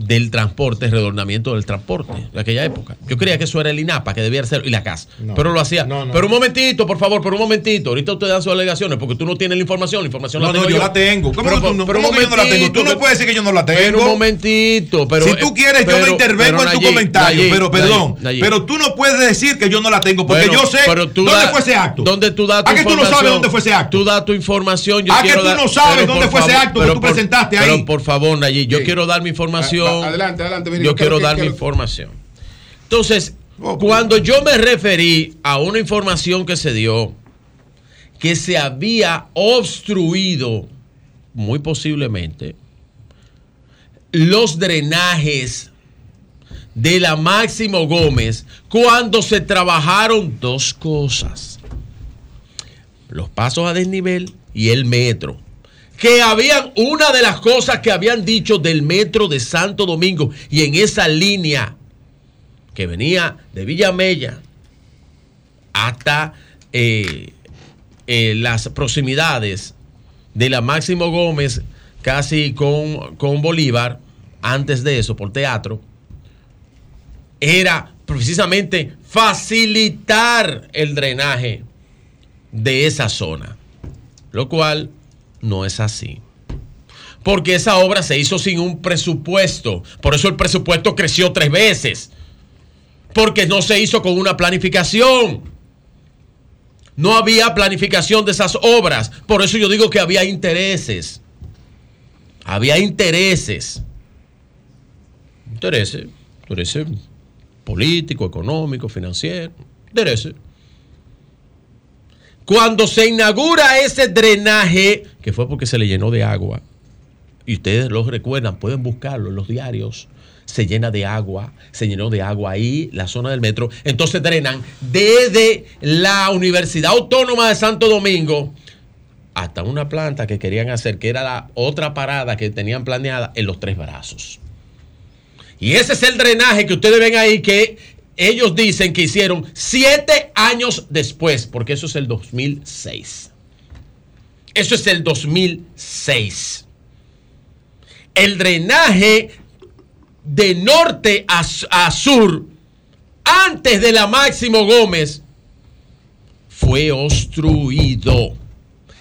del transporte, redornamiento del transporte de aquella época. Yo creía que eso era el INAPA, que debía ser, y la CAS. pero lo hacía. Pero un momentito, por favor, por un momentito. Ahorita usted da sus alegaciones porque tú no tienes la información. La información la tengo yo. la tengo. ¿Cómo, pero, tú no, ¿cómo que yo no la tengo? Tú no puedes decir que yo no la tengo. Pero un momentito. Pero, si tú quieres, yo no intervengo en tu comentario. pero perdón. pero tú no puedes decir que yo no la tengo porque yo sé dónde fue ese acto. ¿Dónde tú das tu ¿A que tú no sabes dónde fue ese acto? Tú das tu información. ¿A que tú no sabes dónde fue ese acto que tú presentaste ahí? Pero por favor, Nayib, yo quiero dar mi información. Adelante, adelante yo quiero dar mi información. Entonces, oh, cuando yo me referí a una información que se dio, que se había obstruido, muy posiblemente, los drenajes de la Máximo Gómez cuando se trabajaron dos cosas. Los pasos a desnivel y el metro que habían una de las cosas que habían dicho del metro de Santo Domingo y en esa línea que venía de Villamella hasta eh, eh, las proximidades de la Máximo Gómez, casi con, con Bolívar, antes de eso, por teatro, era precisamente facilitar el drenaje de esa zona. Lo cual no es así. Porque esa obra se hizo sin un presupuesto. Por eso el presupuesto creció tres veces. Porque no se hizo con una planificación. No había planificación de esas obras. Por eso yo digo que había intereses. Había intereses. Intereses. Intereses político, económico, financiero. Intereses. Cuando se inaugura ese drenaje, que fue porque se le llenó de agua, y ustedes lo recuerdan, pueden buscarlo en los diarios, se llena de agua, se llenó de agua ahí, la zona del metro. Entonces drenan desde la Universidad Autónoma de Santo Domingo hasta una planta que querían hacer, que era la otra parada que tenían planeada en los tres brazos. Y ese es el drenaje que ustedes ven ahí, que ellos dicen que hicieron siete años después, porque eso es el 2006. Eso es el 2006. El drenaje de norte a, sur, antes de la Máximo Gómez, fue obstruido.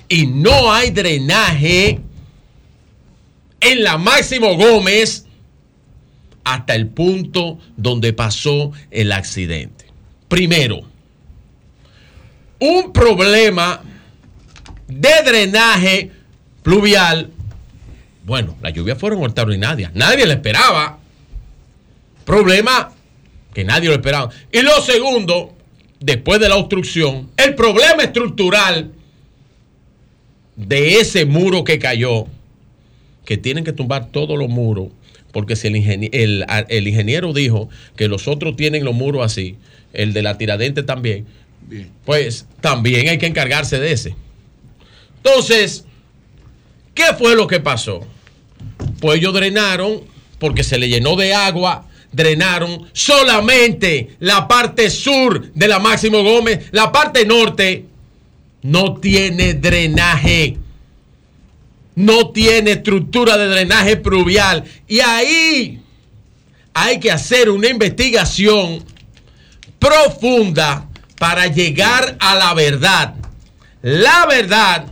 Y no hay drenaje en la Máximo Gómez hasta el punto donde pasó el accidente. Primero, un problema de drenaje pluvial. Bueno, las lluvias fueron extraordinarias. Nadie lo esperaba. Problema que nadie lo esperaba. Y lo segundo, después de la obstrucción, el problema estructural de ese muro que cayó, que tienen que tumbar todos los muros porque si el, ingeniero, dijo que los otros tienen los muros así, el de la tiradente también, pues también hay que encargarse de ese. Entonces, ¿qué fue lo que pasó? Pues ellos drenaron, porque se le llenó de agua, drenaron solamente la parte sur de la Máximo Gómez, la parte norte no tiene drenaje no tiene estructura de drenaje pluvial. Y ahí hay que hacer una investigación profunda para llegar a la verdad. La verdad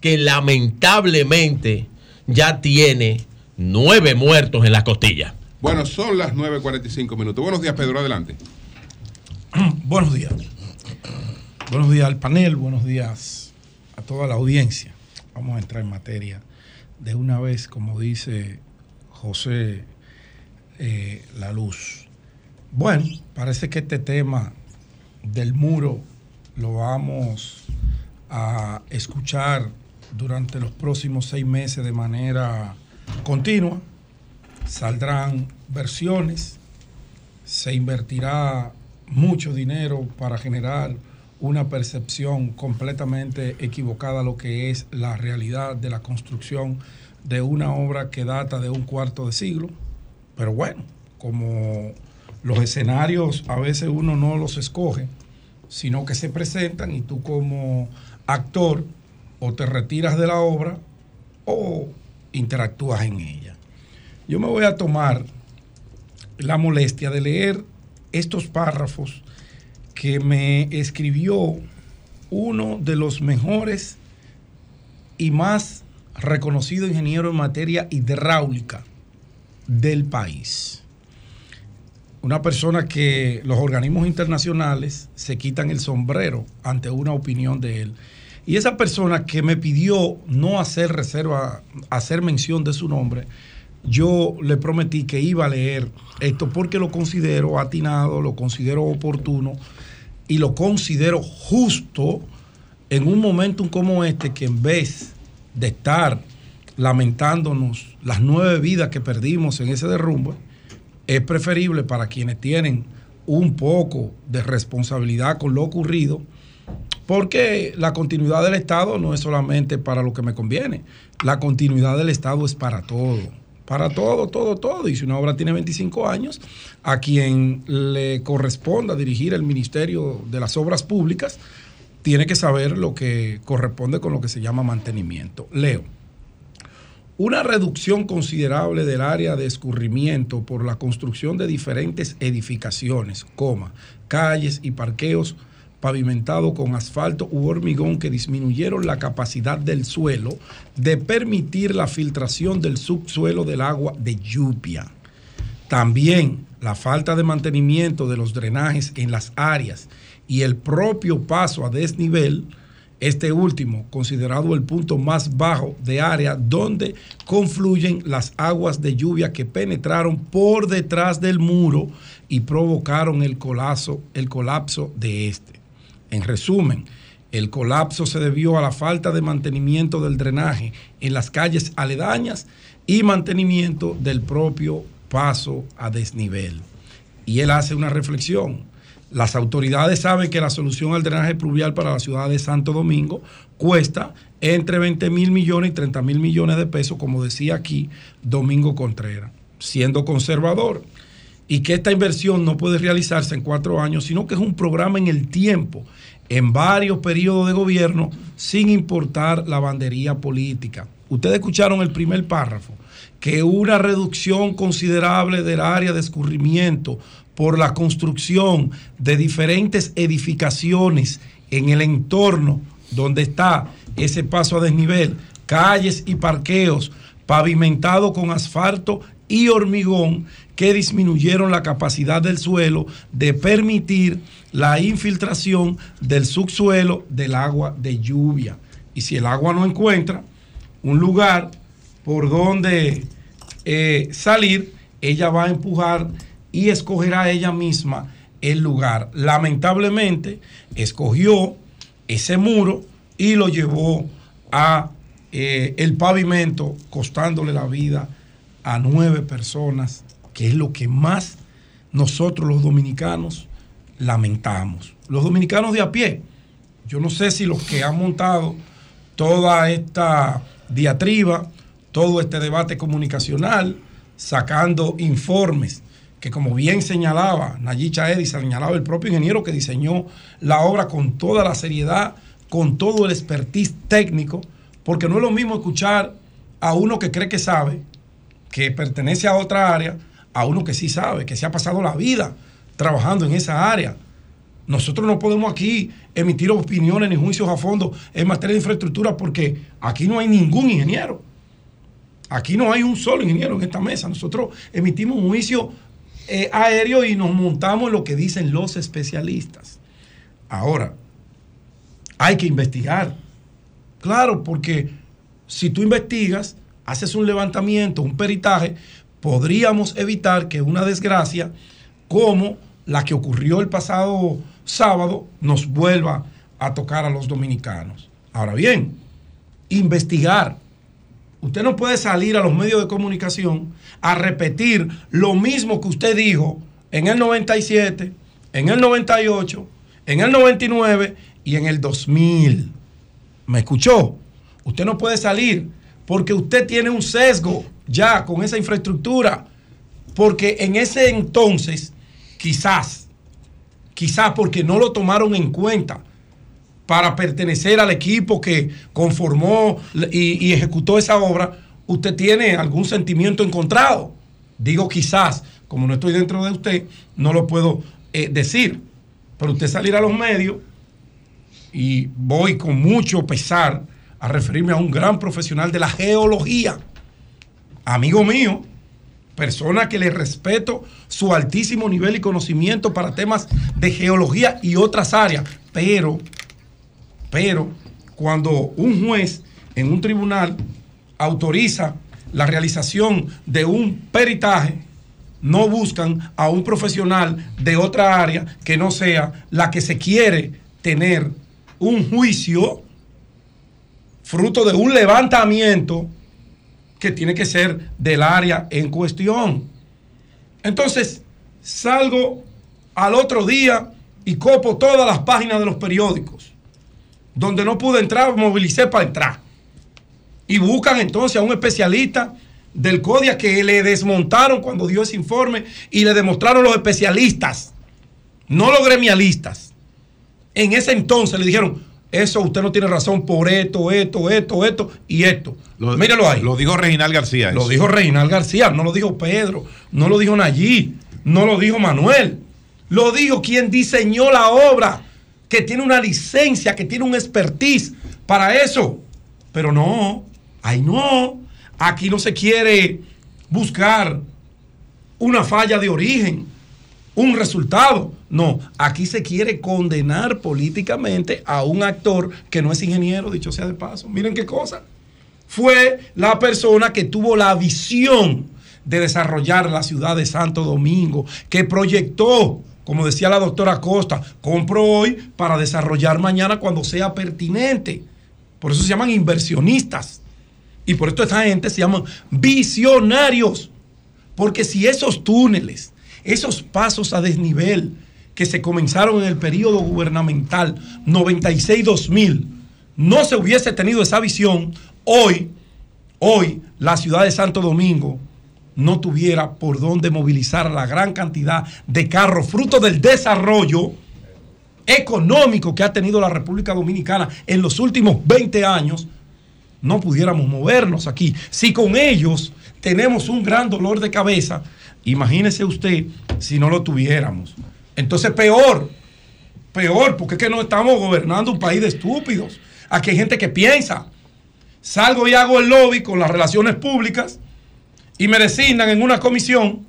que lamentablemente ya tiene nueve muertos en la costilla. Bueno, son las 9.45 minutos. Buenos días, Pedro, adelante. [clears throat] buenos días. Buenos días al panel, buenos días a toda la audiencia. Vamos a entrar en materia de una vez, como dice José eh, La Luz. Bueno, parece que este tema del muro lo vamos a escuchar durante los próximos seis meses de manera continua. saldrán versiones, se invertirá mucho dinero para generar una percepción completamente equivocada a lo que es la realidad de la construcción de una obra que data de un cuarto de siglo. Pero bueno, como los escenarios a veces uno no los escoge, sino que se presentan y tú como actor o te retiras de la obra o interactúas en ella. Yo me voy a tomar la molestia de leer estos párrafos que me escribió uno de los mejores y más reconocidos ingenieros en materia hidráulica del país. Una persona que los organismos internacionales se quitan el sombrero ante una opinión de él. Y esa persona que me pidió no hacer reserva, hacer mención de su nombre, yo le prometí que iba a leer esto porque lo considero atinado, lo considero oportuno y lo considero justo en un momento como este que en vez de estar lamentándonos las nueve vidas que perdimos en ese derrumbe, es preferible para quienes tienen un poco de responsabilidad con lo ocurrido, porque la continuidad del Estado no es solamente para lo que me conviene, la continuidad del Estado es para todo para todo, todo, todo. Y si una obra tiene 25 años, a quien le corresponda dirigir el Ministerio de las Obras Públicas, tiene que saber lo que corresponde con lo que se llama mantenimiento. Leo. Una reducción considerable del área de escurrimiento por la construcción de diferentes edificaciones, coma, calles y parqueos pavimentado con asfalto u hormigón que disminuyeron la capacidad del suelo de permitir la filtración del subsuelo del agua de lluvia. También la falta de mantenimiento de los drenajes en las áreas y el propio paso a desnivel, este último considerado el punto más bajo de área donde confluyen las aguas de lluvia que penetraron por detrás del muro y provocaron el colapso, el colapso de este. En resumen, el colapso se debió a la falta de mantenimiento del drenaje en las calles aledañas y mantenimiento del propio paso a desnivel. Y él hace una reflexión. Las autoridades saben que la solución al drenaje pluvial para la ciudad de Santo Domingo cuesta entre 20 mil millones y 30 mil millones de pesos, como decía aquí Domingo Contreras, siendo conservador y que esta inversión no puede realizarse en cuatro años, sino que es un programa en el tiempo, en varios periodos de gobierno, sin importar la bandería política. Ustedes escucharon el primer párrafo, que una reducción considerable del área de escurrimiento por la construcción de diferentes edificaciones en el entorno donde está ese paso a desnivel, calles y parqueos pavimentados con asfalto y hormigón que disminuyeron la capacidad del suelo de permitir la infiltración del subsuelo del agua de lluvia. Y si el agua no encuentra un lugar por donde eh, salir, ella va a empujar y escogerá ella misma el lugar. Lamentablemente, escogió ese muro y lo llevó a eh, el pavimento, costándole la vida a nueve personas que es lo que más nosotros los dominicanos lamentamos. Los dominicanos de a pie, yo no sé si los que han montado toda esta diatriba, todo este debate comunicacional, sacando informes que como bien señalaba Nayicha Eddy, señalaba el propio ingeniero que diseñó la obra con toda la seriedad, con todo el expertise técnico, porque no es lo mismo escuchar a uno que cree que sabe, que pertenece a otra área, a uno que sí sabe, que se ha pasado la vida trabajando en esa área. Nosotros no podemos aquí emitir opiniones ni juicios a fondo en materia de infraestructura porque aquí no hay ningún ingeniero. Aquí no hay un solo ingeniero en esta mesa. Nosotros emitimos un juicio eh, aéreo y nos montamos lo que dicen los especialistas. Ahora, hay que investigar. Claro, porque si tú investigas, haces un levantamiento, un peritaje, podríamos evitar que una desgracia como la que ocurrió el pasado sábado nos vuelva a tocar a los dominicanos. Ahora bien, investigar, Usted no puede salir a los medios de comunicación a repetir lo mismo que usted dijo en el 97, en el 98, en el 99 y en el 2000. ¿Me escuchó? Usted no puede salir porque usted tiene un sesgo ya con esa infraestructura. Porque en ese entonces, quizás, quizás porque no lo tomaron en cuenta para pertenecer al equipo que conformó y, ejecutó esa obra, usted tiene algún sentimiento encontrado. Digo quizás, como no estoy dentro de usted, no lo puedo eh, decir. Pero usted salir a los medios y voy con mucho pesar a referirme a un gran profesional de la geología, amigo mío, persona que le respeto su altísimo nivel y conocimiento para temas de geología y otras áreas, pero, pero cuando un juez en un tribunal autoriza la realización de un peritaje, no buscan a un profesional de otra área que no sea la que se quiere tener un juicio fruto de un levantamiento que tiene que ser del área en cuestión. Entonces, salgo al otro día y copo todas las páginas de los periódicos. Donde no pude entrar, movilicé para entrar. Y buscan entonces a un especialista del CODIA que le desmontaron cuando dio ese informe y le demostraron los especialistas, no los gremialistas. En ese entonces le dijeron, eso usted no tiene razón por esto, esto, esto, esto y esto. Lo, Míralo ahí. Lo dijo Reginal García. Lo dijo Reginal García, no lo dijo Pedro, no lo dijo Nayí, no lo dijo Manuel. Lo dijo quien diseñó la obra, que tiene una licencia, que tiene un expertise para eso. Pero no, ahí no. Aquí no se quiere buscar una falla de origen un resultado. No, aquí se quiere condenar políticamente a un actor que no es ingeniero, dicho sea de paso. Miren qué cosa. Fue la persona que tuvo la visión de desarrollar la ciudad de Santo Domingo, que proyectó, como decía la doctora Costa, compro hoy para desarrollar mañana cuando sea pertinente. Por eso se llaman inversionistas. Y por esto esta gente se llaman visionarios. Porque si esos túneles esos pasos a desnivel que se comenzaron en el periodo gubernamental 96-2000, no se hubiese tenido esa visión, hoy, hoy la ciudad de Santo Domingo no tuviera por dónde movilizar la gran cantidad de carros, fruto del desarrollo económico que ha tenido la República Dominicana en los últimos 20 años, no pudiéramos movernos aquí. Si con ellos tenemos un gran dolor de cabeza, Imagínese usted si no lo tuviéramos. Entonces peor, peor, porque es que no estamos gobernando un país de estúpidos. Aquí hay gente que piensa. Salgo y hago el lobby con las relaciones públicas y me designan en una comisión,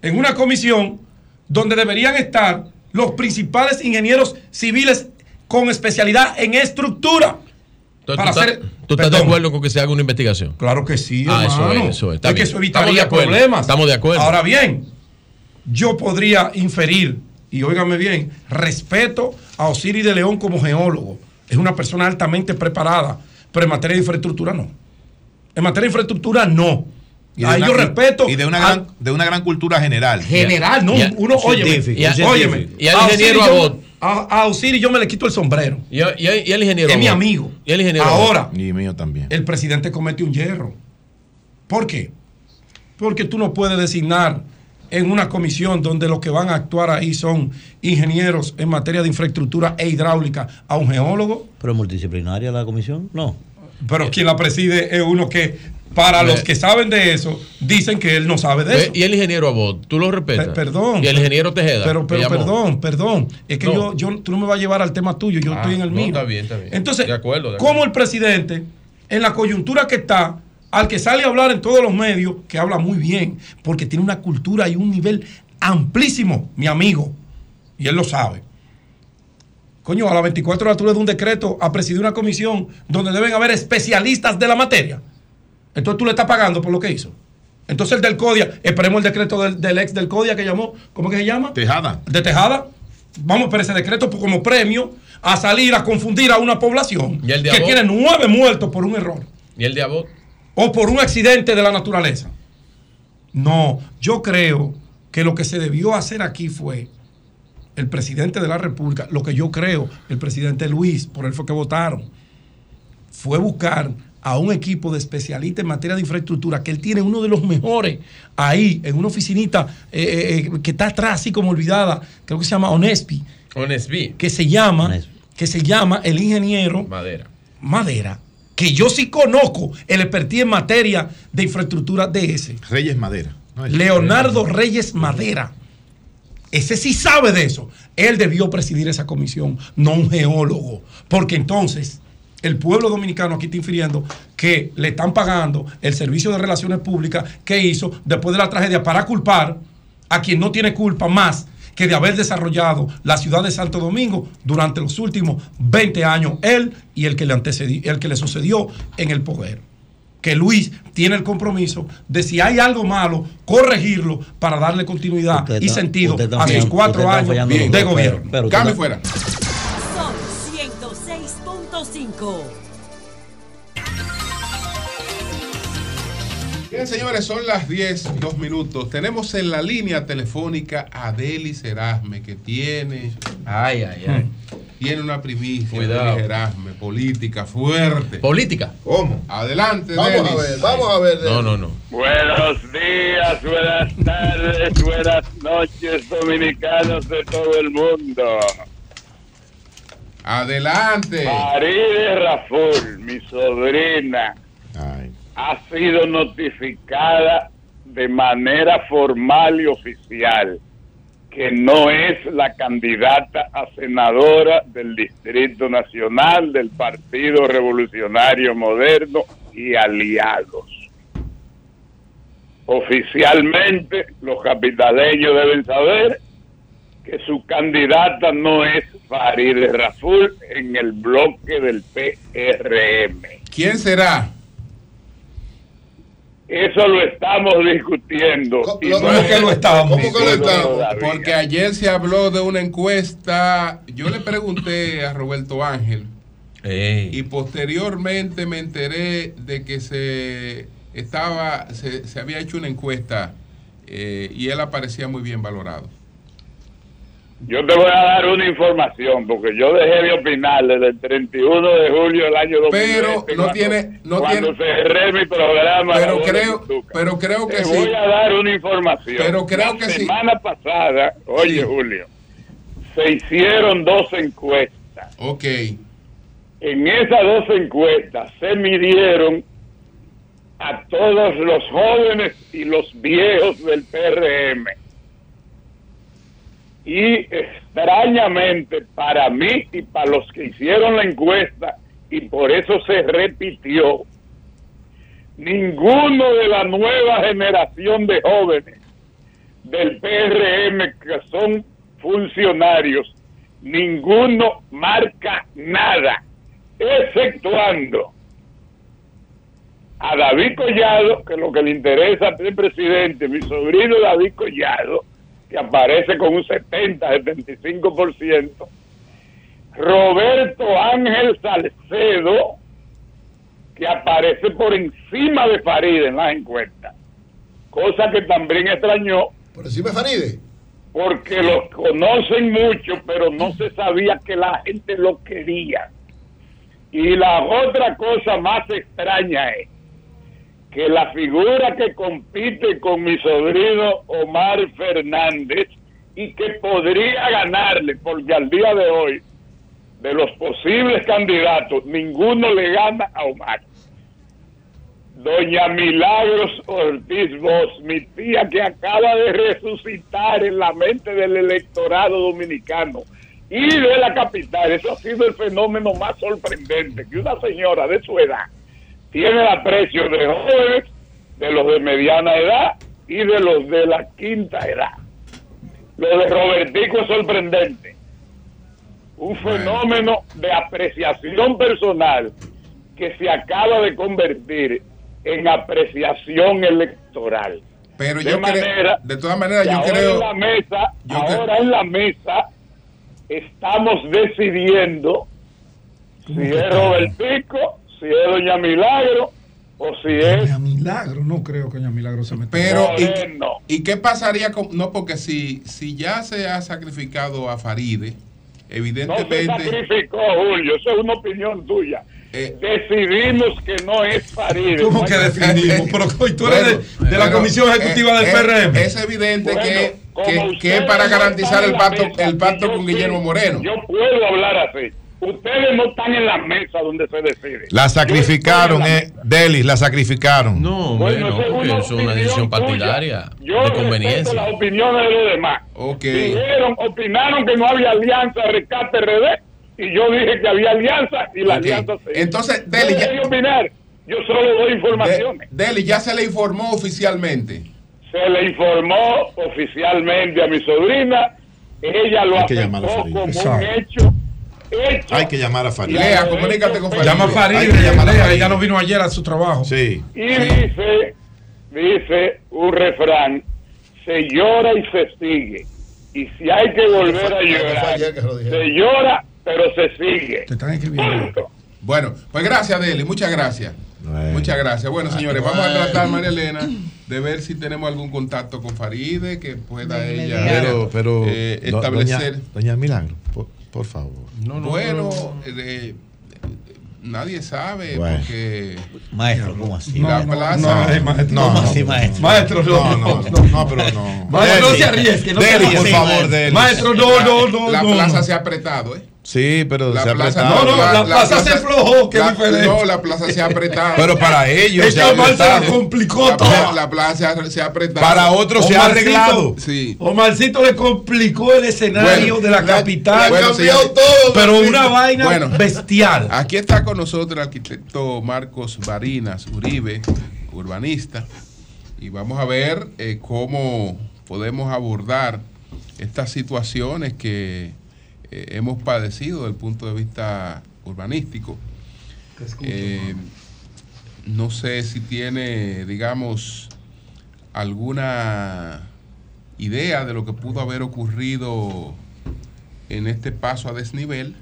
en una comisión donde deberían estar los principales ingenieros civiles con especialidad en estructura. ¿Tú, estás de acuerdo con que se haga una investigación? Claro que sí, ah, Eso es, eso es. que eso evitaría problemas. Estamos de acuerdo. Ahora bien, yo podría inferir, y óigame bien, respeto a Osiris de León como geólogo. Es una persona altamente preparada, pero en materia de infraestructura no. En materia de infraestructura no. Y Ahí yo respeto. Y de una, gran, de una gran cultura general. General, no. uno, óyeme, óyeme. Y al ingeniero Abot a, Osiris yo me le quito el sombrero. Y, el ingeniero. Es mi amigo. Y el ingeniero. Ahora. Y mío también. El presidente comete un hierro. ¿Por qué? Porque tú no puedes designar en una comisión donde los que van a actuar ahí son ingenieros en materia de infraestructura e hidráulica a un geólogo. ¿Pero multidisciplinaria la comisión? No. Pero quien la preside es uno que para los que saben de eso, dicen que él no sabe de eso. Y el ingeniero Abot, tú lo respetas. perdón. Y el ingeniero Tejeda. Pero, pero perdón, perdón. Es que yo, yo, tú no me vas a llevar al tema tuyo, yo estoy en el mío. Está bien, está bien. Entonces, de acuerdo, ¿cómo el presidente, en la coyuntura que está, al que sale a hablar en todos los medios, que habla muy bien, porque tiene una cultura y un nivel amplísimo, mi amigo, y él lo sabe. Coño, a las 24 horas tú le das un decreto a presidir una comisión donde deben haber especialistas de la materia. Entonces tú le estás pagando por lo que hizo. Entonces el del CODIA, esperemos el decreto del, ex del CODIA que llamó, ¿cómo que se llama? Tejada. De Tejada. Vamos por ese decreto como premio a salir a confundir a una población que tiene nueve muertos por un error. ¿Y el de Abot? o por un accidente de la naturaleza. No, yo creo que lo que se debió hacer aquí fue el presidente de la República, lo que yo creo, el presidente Luis, por él fue que votaron, fue buscar a un equipo de especialistas en materia de infraestructura, que él tiene uno de los mejores ahí, en una oficinita eh, eh, eh, que está atrás, así como olvidada, creo que se llama Onespi. Onespi. Que se llama, que se llama el ingeniero Madera. Madera, que yo sí conozco el expertise en materia de infraestructura de ese. Reyes Madera. Leonardo Reyes Madera. Ese sí sabe de eso. Él debió presidir esa comisión, no un geólogo. Porque entonces el pueblo dominicano aquí está infiriendo que le están pagando el servicio de relaciones públicas que hizo después de la tragedia para culpar a quien no tiene culpa más que de haber desarrollado la ciudad de Santo Domingo durante los últimos 20 años, él y el que le, antecedió, el que le sucedió en el poder que Luis tiene el compromiso de si hay algo malo, corregirlo para darle continuidad y sentido a sus cuatro años de gobierno. Cambio fuera. Son 106.5. Bien, señores, son las 10, dos minutos. Tenemos en la línea telefónica a Deli Serasme, que tiene. Ay, ay, ay. Tiene una primicia Cuidado. Deli Serasme, política fuerte. ¿Política? ¿Cómo? Adelante, Vamos Delis. a ver, vamos a ver. No, no, no. Buenos días, buenas tardes, buenas noches, dominicanos de todo el mundo. Adelante. Faride Raful, mi sobrina, ha sido notificada de manera formal y oficial que no es la candidata a senadora del Distrito Nacional del Partido Revolucionario Moderno y aliados. Oficialmente, los capitaleños deben saber que su candidata no es Farideh Raful en el bloque del PRM. ¿Quién será? Eso lo estamos discutiendo. y ¿Cómo que lo estamos? Porque ayer se habló de una encuesta. Yo le pregunté a Roberto Ángel y posteriormente me enteré de que se estaba, se, se había hecho una encuesta eh, y él aparecía muy bien valorado. Yo te voy a dar una información, porque yo dejé de opinar desde el 31 de julio del año 2020. Pero no cuando- tiene- no cuando tiene- cerré mi programa. Pero creo- pero creo que te sí. voy a dar una información. Pero creo La que sí. semana pasada, oye Julio, se hicieron dos encuestas. Ok. En esas dos encuestas se midieron a todos los jóvenes y los viejos del PRM. Y extrañamente para mí y para los que hicieron la encuesta, y por eso se repitió, ninguno de la nueva generación de jóvenes del PRM que son funcionarios, ninguno marca nada, exceptuando a David Collado, que lo que le interesa al presidente, mi sobrino David Collado, que aparece con un 70-75%, Roberto Ángel Salcedo, que aparece por encima de Farid en las encuestas, cosa que también extrañó. ¿Por encima de Faride? Porque los conocen mucho, pero no se sabía que la gente lo quería. Y la otra cosa más extraña es que la figura que compite con mi sobrino Omar Fernández y que podría ganarle, porque al día de hoy, de los posibles candidatos, ninguno le gana a Omar. Doña Milagros Ortiz Vos, mi tía que acaba de resucitar en la mente del electorado dominicano y de la capital. Eso ha sido el fenómeno más sorprendente, que una señora de su edad tiene el aprecio de jóvenes, de los de mediana edad y de los de la quinta edad. Lo de Robertico es sorprendente. Un fenómeno de apreciación personal que se acaba de convertir en apreciación electoral. Pero De yo creo, manera de todas maneras, yo ahora creo. en la mesa, ahora en la mesa estamos decidiendo si es Robertico, si es Doña Milagro o si es. Doña Milagro, no creo que Doña Milagro se meta. Pero, ¿y, ¿y, qué pasaría con.? No, porque si, si ya se ha sacrificado a Faride, evidentemente. No se sacrificó, Julio, eso es una opinión tuya. Eh, decidimos que no es Faride. ¿Cómo que decidimos? [laughs] Pero tú eres de, la comisión ejecutiva del eh, PRM. Es evidente que, que, que, es para garantizar el pacto, el pacto con Guillermo Moreno. Yo puedo hablar así. Ustedes no están en la mesa donde se decide. La sacrificaron, eh, Delis, la sacrificaron. No, bueno, no, porque es una decisión partidaria Yo de conveniencia. las opiniones de los demás. Okay. Dijeron, opinaron que no había alianza rescate RD y yo dije que había alianza y la okay. alianza se Entonces, Deli, yo ya, opinar. Yo solo doy informaciones. De, Deli, ya se le informó oficialmente. Se le informó oficialmente a mi sobrina. Ella lo aceptó como un hecho Hecho. Hay que llamar a Farid. Lea, comunícate con Farid. Llama a Farid. Hay que llamar a Farid. Ella no vino ayer a su trabajo. Sí. Y sí. dice, dice un refrán, se llora y se sigue. Y si hay que volver a llorar, se llora, pero se sigue. Te están escribiendo. Bueno, pues gracias, Deli. Muchas gracias. Bueno. Muchas gracias. Bueno, señores, vamos a tratar, María Elena, de ver si tenemos algún contacto con Faride que pueda ella pero, pero, eh, establecer. Doña, doña Milagro, por, favor. No, no, bueno, eh, nadie sabe bueno. porque maestro cómo así la no, plaza no, no, maestro, no, no, así, maestro maestro no no no, no pero no. Maestro no se arriesgue no Deli, se por favor Deli. maestro no no no la no, plaza se ha apretado eh Sí, pero la se ha plaza, apretado. No, no, la, la plaza, plaza, se aflojó, que la, diferente. No, la plaza se ha apretado. pero para ellos es se ha apretado. se complicó la, todo. La plaza se ha, se ha apretado. Para otros se ha arreglado. Sí. Omarcito le complicó el escenario bueno, de la, la capital. Bueno, cambió todo. Pero una vaina bueno, bestial. Aquí está con nosotros el arquitecto Marcos Barinas Uribe, urbanista. Y vamos a ver eh, cómo podemos abordar estas situaciones que eh, hemos padecido desde el punto de vista urbanístico. Eh, no sé si tiene, digamos, alguna idea de lo que pudo haber ocurrido en este paso a desnivel,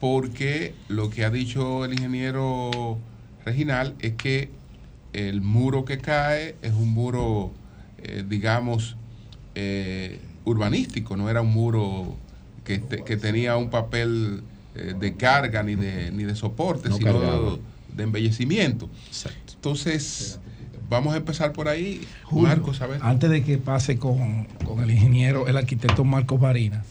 porque lo que ha dicho el ingeniero Reginal es que el muro que cae es un muro, eh, digamos, eh, urbanístico, no era un muro que, te, que tenía un papel eh, de carga ni de, ni de soporte, no sino de, de, embellecimiento. Exacto. Entonces, vamos a empezar por ahí. Julio, Marcos, a ver. Antes de que pase con, con, el ingeniero, el arquitecto Marcos Barinas,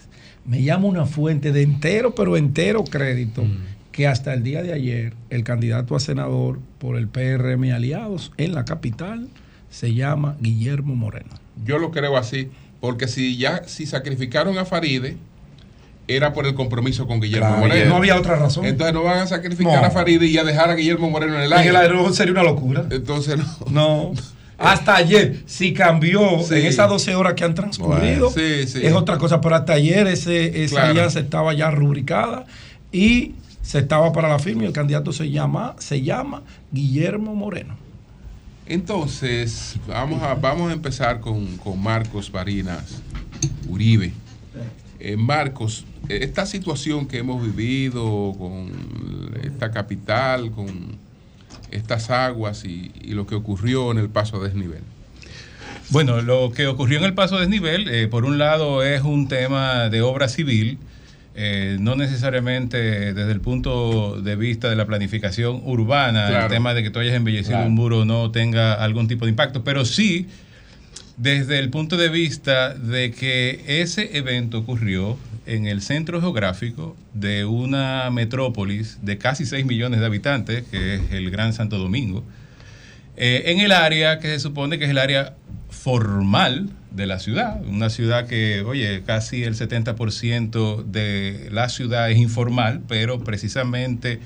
me llama una fuente de entero, pero entero crédito, mm. que hasta el día de ayer el candidato a senador por el PRM aliados en la capital se llama Guillermo Moreno. Yo lo creo así, porque si ya si sacrificaron a Faride, era por el compromiso con Guillermo claro, Moreno. No había otra razón. Entonces no van a sacrificar no. a Faride y a dejar a Guillermo Moreno en el aire. En el aire sería una locura. Entonces no. No. [laughs] Hasta ayer, si cambió sí. en esas 12 horas que han transcurrido, bueno, sí, sí. es otra cosa. Pero hasta ayer ese, esa claro. alianza estaba ya rubricada y se estaba para la firma y el candidato se llama, se llama Guillermo Moreno. Entonces, vamos a, vamos a empezar con, con Marcos Barinas Uribe. Eh, Marcos, esta situación que hemos vivido con esta capital, con estas aguas y, y, lo que ocurrió en el paso a desnivel. Bueno, lo que ocurrió en el paso a desnivel, eh, por un lado, es un tema de obra civil, eh, no necesariamente desde el punto de vista de la planificación urbana, claro. el tema de que tú hayas embellecido claro. un muro no tenga algún tipo de impacto, pero sí desde el punto de vista de que ese evento ocurrió en el centro geográfico de una metrópolis de casi 6 millones de habitantes, que es el Gran Santo Domingo, eh, en el área que se supone que es el área formal de la ciudad, una ciudad que, oye, casi el 70% de la ciudad es informal, pero precisamente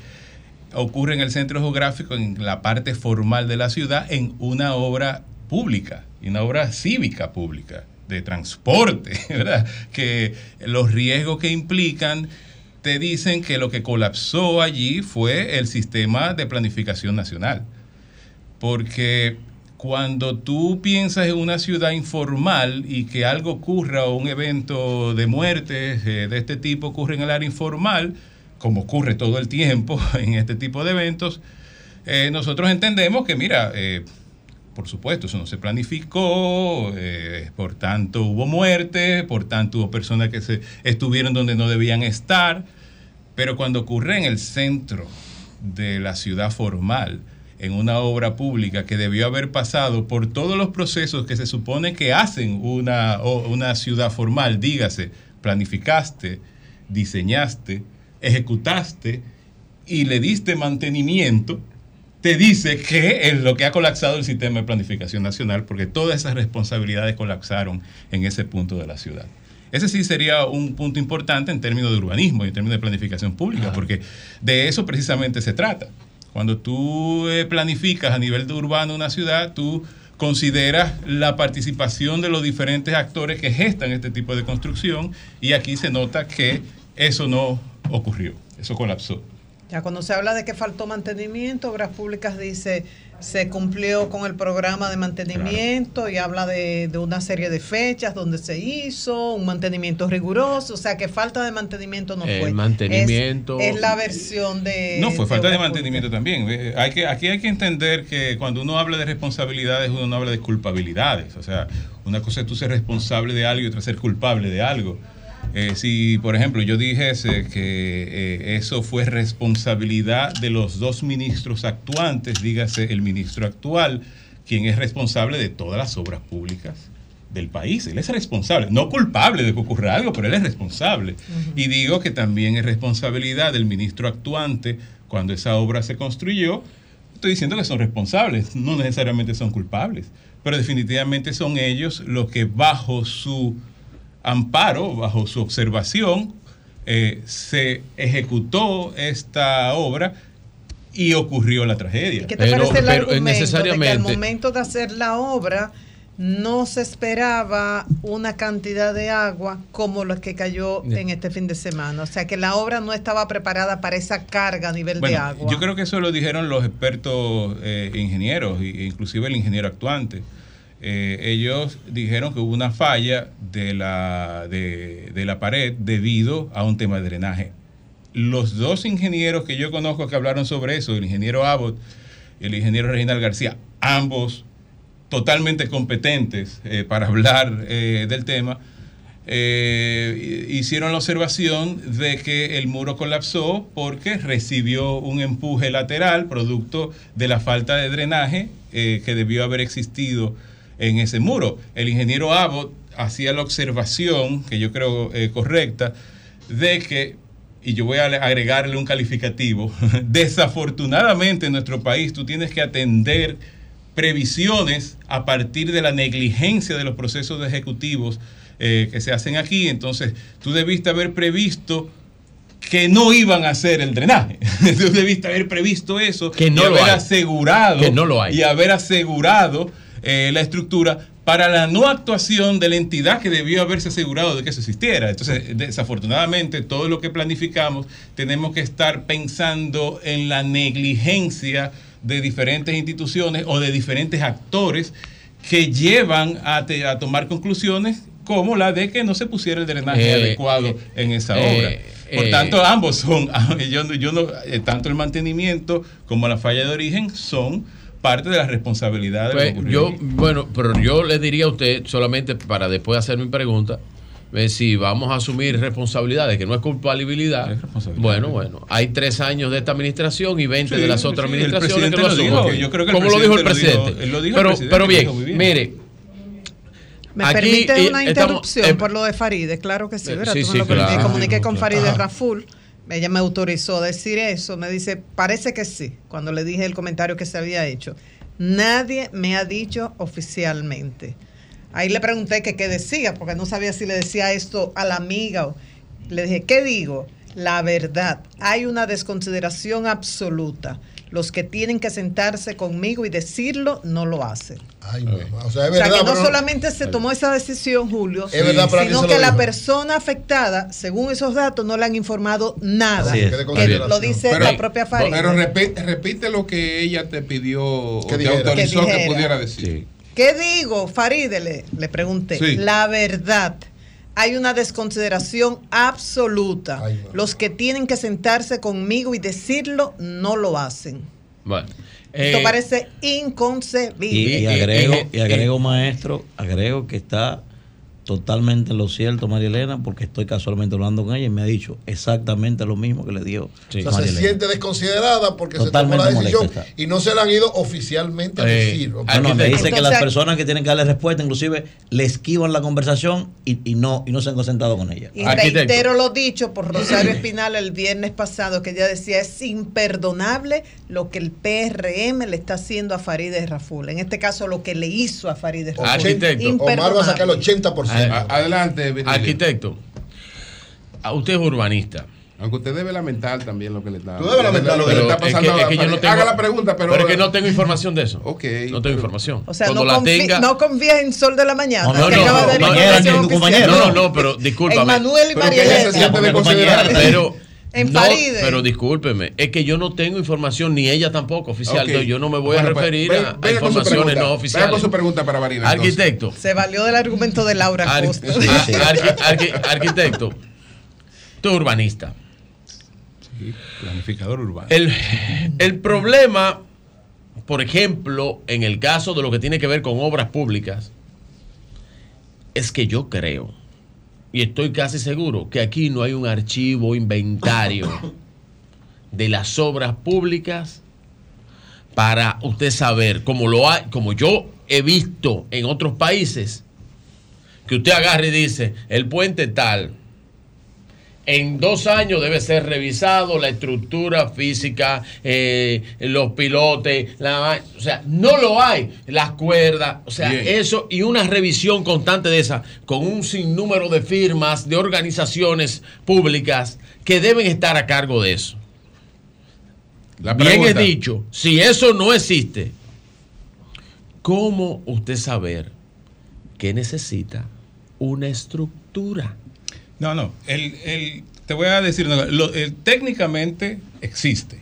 ocurre en el centro geográfico, en la parte formal de la ciudad, en una obra pública y una obra cívica pública de transporte. [laughs] Que los riesgos que implican te dicen que lo que colapsó allí fue el sistema de planificación nacional. Porque cuando tú piensas en una ciudad informal y que algo ocurra o un evento de muerte eh, de este tipo ocurre en el área informal, como ocurre todo el tiempo [laughs] en este tipo de eventos, eh, nosotros entendemos que, mira, eh, por supuesto, eso no se planificó, eh, por tanto hubo muerte, por tanto hubo personas que se estuvieron donde no debían estar, pero cuando ocurre en el centro de la ciudad formal, en una obra pública que debió haber pasado por todos los procesos que se supone que hacen una, una ciudad formal, dígase, planificaste, diseñaste, ejecutaste y le diste mantenimiento, te dice que es lo que ha colapsado el sistema de planificación nacional, porque todas esas responsabilidades colapsaron en ese punto de la ciudad. Ese sí sería un punto importante en términos de urbanismo y en términos de planificación pública, porque de eso precisamente se trata. Cuando tú eh, planificas a nivel de urbano una ciudad, tú consideras la participación de los diferentes actores que gestan este tipo de construcción y aquí se nota que eso no ocurrió, eso colapsó. Ya cuando se habla de que faltó mantenimiento, Obras Públicas dice se cumplió con el programa de mantenimiento y habla de, una serie de fechas donde se hizo, un mantenimiento riguroso, o sea que falta de mantenimiento no fue. El mantenimiento. Es, la versión de... No, fue falta de mantenimiento también. Hay que, aquí hay que entender que cuando uno habla de responsabilidades, uno no habla de culpabilidades. O sea, una cosa es tú ser responsable de algo y otra ser culpable de algo. Eh, si, por ejemplo, yo dijese que eh, eso fue responsabilidad de los dos ministros actuantes, dígase el ministro actual, quien es responsable de todas las obras públicas del país. Él es responsable, no culpable de que ocurra algo, pero él es responsable. Y digo que también es responsabilidad del ministro actuante cuando esa obra se construyó. Estoy diciendo que son responsables, no necesariamente son culpables, pero definitivamente son ellos los que bajo su amparo, bajo su observación, eh, se ejecutó esta obra y ocurrió la tragedia. ¿Qué te parece el argumento de que al momento de hacer la obra no se esperaba una cantidad de agua como la que cayó en este fin de semana? O sea, que la obra no estaba preparada para esa carga a nivel de agua. Yo creo que eso lo dijeron los expertos eh, ingenieros, inclusive el ingeniero actuante. Eh, ellos dijeron que hubo una falla de la, de, la pared debido a un tema de drenaje. Los dos ingenieros que yo conozco que hablaron sobre eso, el ingeniero Abbott y el ingeniero Reginald García, ambos totalmente competentes eh, para [laughs] hablar eh, del tema, hicieron la observación de que el muro colapsó porque recibió un empuje lateral producto de la falta de drenaje que debió haber existido en ese muro. El ingeniero Abbott hacía la observación, que yo creo eh, correcta, de que, y yo voy a agregarle un calificativo, [laughs] desafortunadamente en nuestro país tú tienes que atender previsiones a partir de la negligencia de los procesos ejecutivos eh, que se hacen aquí. Entonces, tú debiste haber previsto que no iban a hacer el drenaje. [laughs] tú debiste haber previsto eso que no y haber asegurado que no lo hay. y haber asegurado eh, la estructura para la no actuación de la entidad que debió haberse asegurado de que eso existiera. Entonces, desafortunadamente, todo lo que planificamos tenemos que estar pensando en la negligencia de diferentes instituciones o de diferentes actores que llevan a, tomar conclusiones como la de que no se pusiera el drenaje eh, adecuado eh, en esa obra. Por tanto, ambos son, yo, [laughs] yo no, tanto el mantenimiento como la falla de origen son parte de la responsabilidad de pues, yo bueno pero yo le diría a usted solamente para después hacer mi pregunta ver si vamos a asumir responsabilidades que no es culpabilidad bueno bueno hay tres años de esta administración y 20 de las otras administraciones que lo, asumen. como lo dijo el presidente, pero, pero bien, mire ¿Me permite una interrupción por lo de Faride? Claro que sí, ¿verdad? Sí, sí, lo claro, comuniqué con Faride Raful ella me autorizó a decir eso, me dice, parece que sí, cuando le dije el comentario que se había hecho. Nadie me ha dicho oficialmente. Ahí le pregunté qué decía, porque no sabía si le decía esto a la amiga. Le dije, ¿qué digo? La verdad, hay una desconsideración absoluta los que tienen que sentarse conmigo y decirlo no lo hacen. o, sea, que no solamente se tomó esa decisión, Julio, sino que la persona afectada, según esos datos, no le han informado nada. Que lo dice la propia Farid. Pero repite, lo que ella te pidió o te autorizó que, pudiera decir. ¿Qué digo, Faridele? Le pregunté. La verdad hay una desconsideración absoluta. Los que tienen que sentarse conmigo y decirlo no lo hacen. Bueno. Esto parece inconcebible. Y, agrego, y agrego maestro, agrego que está totalmente lo cierto, María Elena, porque estoy casualmente hablando con ella y me ha dicho exactamente lo mismo que le dio. se siente desconsiderada porque se tomó la decisión y no se la han ido oficialmente a eh, decir. no, me dice que las personas que tienen que darle respuesta, inclusive, le esquivan la conversación y, no, y no se han concentrado con ella. Y reitero lo dicho por Rosario Espinal el viernes pasado, que ella decía es imperdonable lo que el PRM le está haciendo a Farideh Raful. En este caso, lo que le hizo a Farideh Raful. Arquitecto. Omar va a sacar el 80%. Adelante, Arquitecto, usted es urbanista. Aunque usted debe lamentar también lo que le está, Tú debes lamentar lo que le está pasando. Es que, yo no tengo, Haga la pregunta, pero. Pero es que no tengo información de eso. Ok. No tengo información. O sea, no, la tenga, no confías en Sol de la Mañana. No, no, no, no, no, pero discúlpame. Manuel y María Pero en no, Pero discúlpeme, es que yo no tengo información, ni ella tampoco oficial. yo no me voy a pues, referir a, informaciones no oficiales. Con su pregunta para Marina. Arquitecto. Se valió del argumento de Laura Costa. [laughs] arquitecto, tú urbanista. Sí, planificador urbano. El, el problema, por ejemplo, en el caso de lo que tiene que ver con obras públicas, es que yo creo y estoy casi seguro que aquí no hay un archivo inventario [laughs] de las obras públicas para usted saber, como lo hay, como yo he visto en otros países, que usted agarre y dice, el puente tal, en dos años debe ser revisado la estructura física, eh, los pilotes, la, o sea, no lo hay, las cuerdas, o sea, eso y una revisión constante de esa, con un sinnúmero de firmas, de organizaciones públicas que deben estar a cargo de eso. Bien he dicho, si eso no existe, ¿cómo usted saber que necesita una estructura? No, no. El, te voy a decir, técnicamente existe.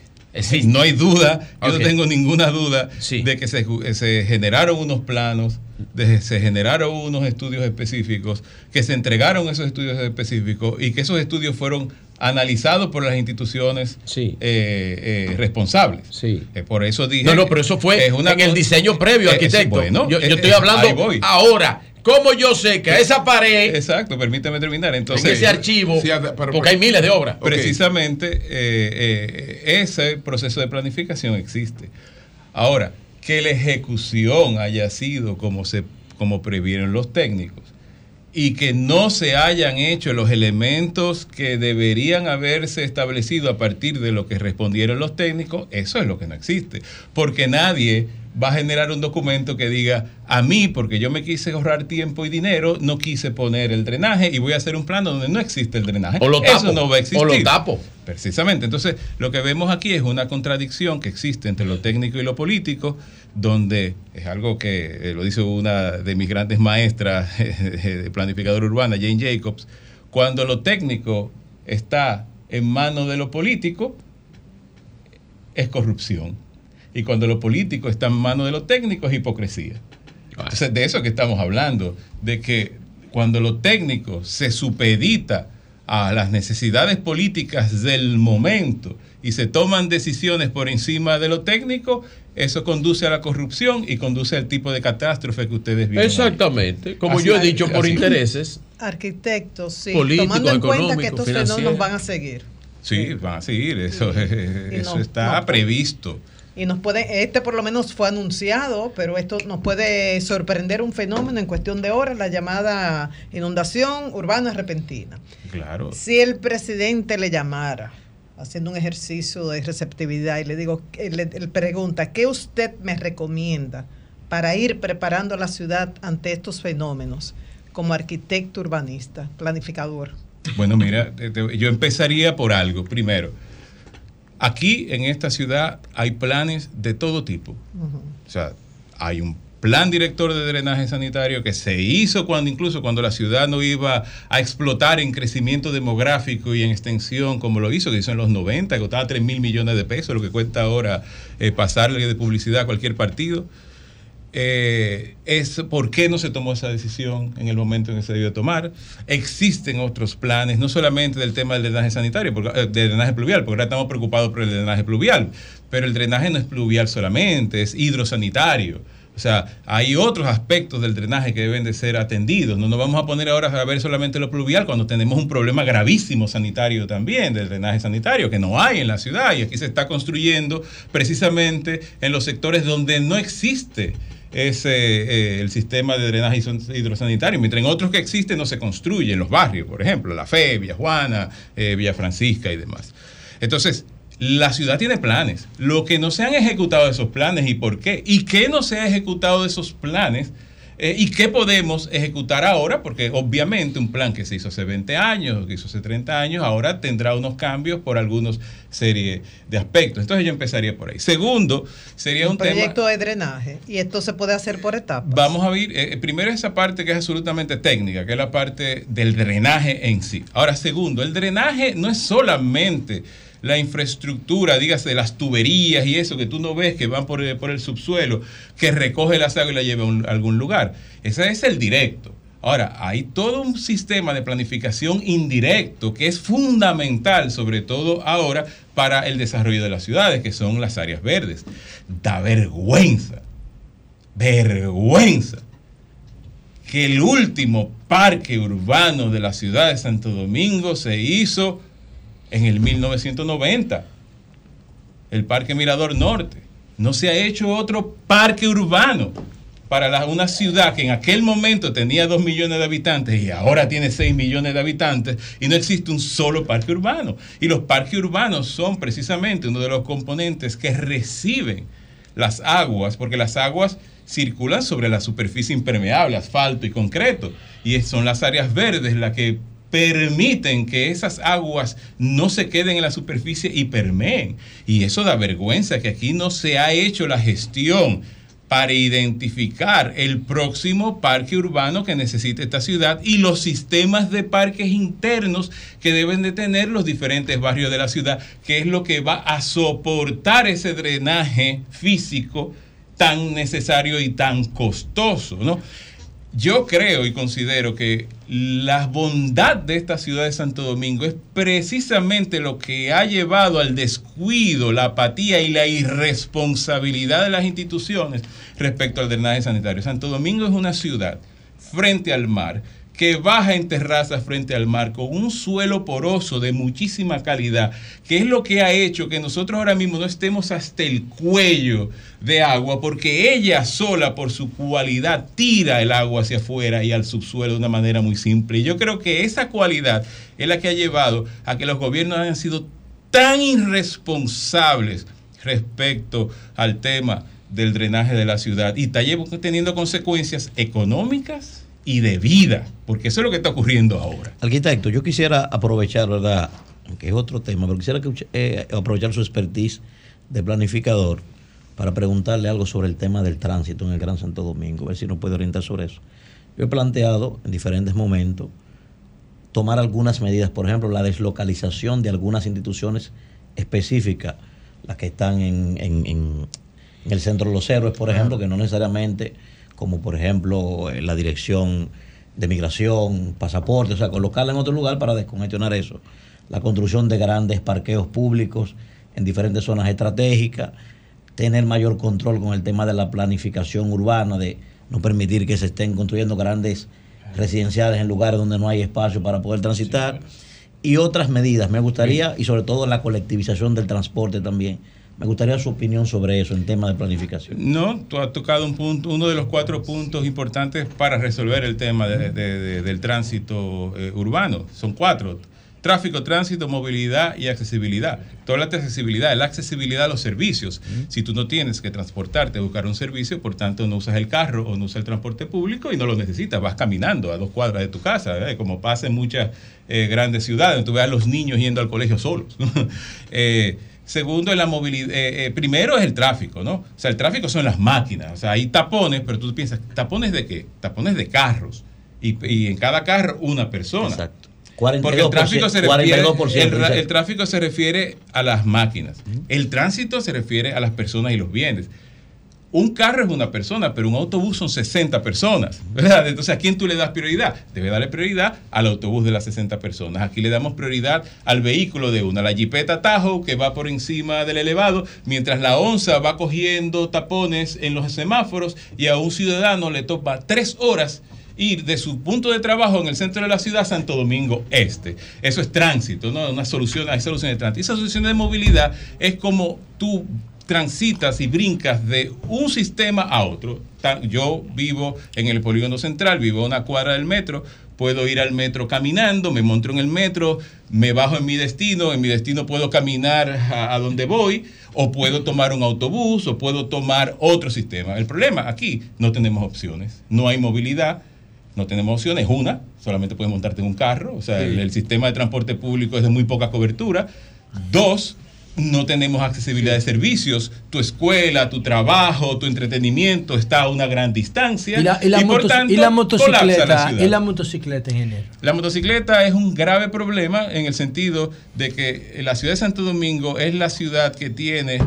No hay duda, yo no tengo ninguna duda de que se, generaron unos planos, de se generaron unos estudios específicos, que se entregaron esos estudios específicos y que esos estudios fueron analizados por las instituciones eh, eh, responsables. Sí. Eh, por eso dije. No, no, pero eso fue en el diseño previo, arquitecto. yo, estoy hablando ahora. ¿Cómo yo sé que a esa pared. Exacto, permíteme terminar. Entonces, en ese archivo, porque hay miles de obras. Precisamente ese proceso de planificación existe. Ahora, que la ejecución haya sido como, se, como previeron los técnicos y que no se hayan hecho los elementos que deberían haberse establecido a partir de lo que respondieron los técnicos, eso es lo que no existe. Porque nadie va a generar un documento que diga, a mí, porque yo me quise ahorrar tiempo y dinero, no quise poner el drenaje y voy a hacer un plan donde no existe el drenaje. O lo tapo, Eso no va a existir. O lo tapo. Precisamente. Entonces, lo que vemos aquí es una contradicción que existe entre lo técnico y lo político, donde es algo que eh, lo dice una de mis grandes maestras [laughs] de planificador urbana, Jane Jacobs, cuando lo técnico está en manos de lo político, es corrupción y cuando lo político está en manos de lo técnico es hipocresía. Entonces, de eso que estamos hablando, de que cuando lo técnico se supedita a las necesidades políticas del momento y se toman decisiones por encima de lo técnico, eso conduce a la corrupción y conduce al tipo de catástrofe que ustedes vieron. Exactamente, como yo he dicho, por intereses. Arquitectos, sí. Políticos, tomando en cuenta que estos fenómenos van a seguir. Sí, van a seguir, eso, eso está previsto y nos puede, este por lo menos fue anunciado, pero esto nos puede sorprender un fenómeno en cuestión de horas, la llamada inundación urbana repentina. Claro. Si el presidente le llamara haciendo un ejercicio de receptividad y le digo, le, pregunta, ¿qué usted me recomienda para ir preparando a la ciudad ante estos fenómenos como arquitecto urbanista, planificador? Bueno, mira, yo empezaría por algo. Primero, Aquí en esta ciudad hay planes de todo tipo. O sea, hay un plan director de drenaje sanitario que se hizo cuando incluso cuando la ciudad no iba a explotar en crecimiento demográfico y en extensión como lo hizo, que hizo en los 90, que costaba 3 mil millones de pesos, lo que cuesta ahora eh, pasarle de publicidad a cualquier partido. eh, es por qué no se tomó esa decisión en el momento en que se debió tomar. Existen otros planes, no solamente del tema del drenaje sanitario, porque, eh, del drenaje pluvial, porque ahora estamos preocupados por el drenaje pluvial, pero el drenaje no es pluvial solamente, es hidrosanitario. O sea, hay otros aspectos del drenaje que deben de ser atendidos. No nos vamos a poner ahora a ver solamente lo pluvial cuando tenemos un problema gravísimo sanitario también del drenaje sanitario que no hay en la ciudad y aquí se está construyendo precisamente en los sectores donde no existe ese, eh, el sistema de drenaje hidrosanitario, mientras en otros que existen no se construye, en los barrios, por ejemplo, La Fe, Villa Juana, eh, Francisca y demás. Entonces, la ciudad tiene planes. Lo que no se han ejecutado de esos planes y por qué. ¿Y qué no se ha ejecutado de esos planes? Eh, ¿Y qué podemos ejecutar ahora? Porque obviamente un plan que se hizo hace 20 años, que hizo hace 30 años, ahora tendrá unos cambios por algunos serie de aspectos. Entonces yo empezaría por ahí. Segundo, sería un, proyecto de drenaje. Y esto se puede hacer por etapas. Vamos a ver, eh, primero esa parte que es absolutamente técnica, que es la parte del drenaje en sí. Ahora, segundo, el drenaje no es solamente la infraestructura, dígase, las tuberías y eso que tú no ves que van por, el, por el subsuelo, que recoge las aguas y la lleva a, algún lugar. Ese es el directo. Ahora, hay todo un sistema de planificación indirecto que es fundamental, sobre todo ahora, para el desarrollo de las ciudades, que son las áreas verdes. Da vergüenza, vergüenza, que el último parque urbano de la ciudad de Santo Domingo se hizo en el 1990, el Parque Mirador Norte. No se ha hecho otro parque urbano para una ciudad que en aquel momento tenía 2 millones de habitantes y ahora tiene 6 millones de habitantes y no existe un solo parque urbano. Y los parques urbanos son precisamente uno de los componentes que reciben las aguas, porque las aguas circulan sobre la superficie impermeable, asfalto y concreto, y son las áreas verdes las que permiten que esas aguas no se queden en la superficie y permeen. Y eso da vergüenza que aquí no se ha hecho la gestión para identificar el próximo parque urbano que necesita esta ciudad y los sistemas de parques internos que deben de tener los diferentes barrios de la ciudad, que es lo que va a soportar ese drenaje físico tan necesario y tan costoso, ¿no? Yo creo y considero que la bondad de esta ciudad de Santo Domingo es precisamente lo que ha llevado al descuido, la apatía y la irresponsabilidad de las instituciones respecto al drenaje sanitario. Santo Domingo es una ciudad frente al mar que baja en terrazas frente al mar con un suelo poroso de muchísima calidad, que es lo que ha hecho que nosotros ahora mismo no estemos hasta el cuello de agua, porque ella sola por su cualidad tira el agua hacia afuera y al subsuelo de una manera muy simple. Y yo creo que esa cualidad es la que ha llevado a que los gobiernos hayan sido tan irresponsables respecto al tema del drenaje de la ciudad y está teniendo consecuencias económicas y de vida, porque eso es lo que está ocurriendo ahora. Arquitecto, yo quisiera aprovechar, ¿verdad? Que es otro tema, pero quisiera eh, aprovechar su expertise de planificador para preguntarle algo sobre el tema del tránsito en el Gran Santo Domingo, a ver si nos puede orientar sobre eso. Yo he planteado en diferentes momentos tomar algunas medidas, por ejemplo, la deslocalización de algunas instituciones específicas, las que están en, en el centro de los héroes, por ejemplo, que no necesariamente como por ejemplo eh, la dirección de migración, pasaporte, o sea, colocarla en otro lugar para descongestionar eso. La construcción de grandes parqueos públicos en diferentes zonas estratégicas, tener mayor control con el tema de la planificación urbana, de no permitir que se estén construyendo grandes residenciales en lugares donde no hay espacio para poder transitar. Y otras medidas, me gustaría, y sobre todo la colectivización del transporte también, me gustaría su opinión sobre eso en tema de planificación. No, tú has tocado un punto, uno de los cuatro puntos importantes para resolver el tema del tránsito eh, urbano. Son cuatro. Tráfico, tránsito, movilidad y accesibilidad. Toda la accesibilidad, la accesibilidad a los servicios. Si tú no tienes que transportarte, buscar un servicio, por tanto no usas el carro o no usas el transporte público y no lo necesitas, vas caminando a dos cuadras de tu casa, como pasa en muchas eh, grandes ciudades, donde tú ves a los niños yendo al colegio solos. [laughs] eh, Segundo, la movilidad. Eh, eh, primero es el tráfico, ¿no? O sea, el tráfico son las máquinas. O sea, hay tapones, pero tú piensas, ¿tapones de qué? Tapones de carros. Y, en cada carro una persona. Exacto. Porque el tráfico, se refiere, el, tráfico se refiere a las máquinas. El tránsito se refiere a las personas y los bienes. Un carro es una persona, pero un autobús son 60 personas, ¿verdad? Entonces, ¿a quién tú le das prioridad? Debe darle prioridad al autobús de las 60 personas. Aquí le damos prioridad al vehículo de una, la Jeepeta Tahoe que va por encima del elevado, mientras la onza va cogiendo tapones en los semáforos y a un ciudadano le topa tres horas ir de su punto de trabajo en el centro de la ciudad Santo Domingo Este. Eso es tránsito, ¿no? Una solución, hay soluciones de tránsito. Esa solución de movilidad es como tú transitas y brincas de un sistema a otro. Yo vivo en el polígono central, vivo a una cuadra del metro, puedo ir al metro caminando, me monto en el metro, me bajo en mi destino, en mi destino puedo caminar a, donde voy, o puedo tomar un autobús, o puedo tomar otro sistema. El problema aquí, no tenemos opciones, no hay movilidad, no tenemos opciones. Una, solamente puedes montarte en un carro, o sea, el, el sistema de transporte público es de muy poca cobertura. Dos, no tenemos accesibilidad de servicios, tu escuela, tu trabajo, tu entretenimiento está a una gran distancia. Y la, y la, y la motocicleta, y la motocicleta, ingeniero. La motocicleta es un grave problema en el sentido de que la ciudad de Santo Domingo es la ciudad que tiene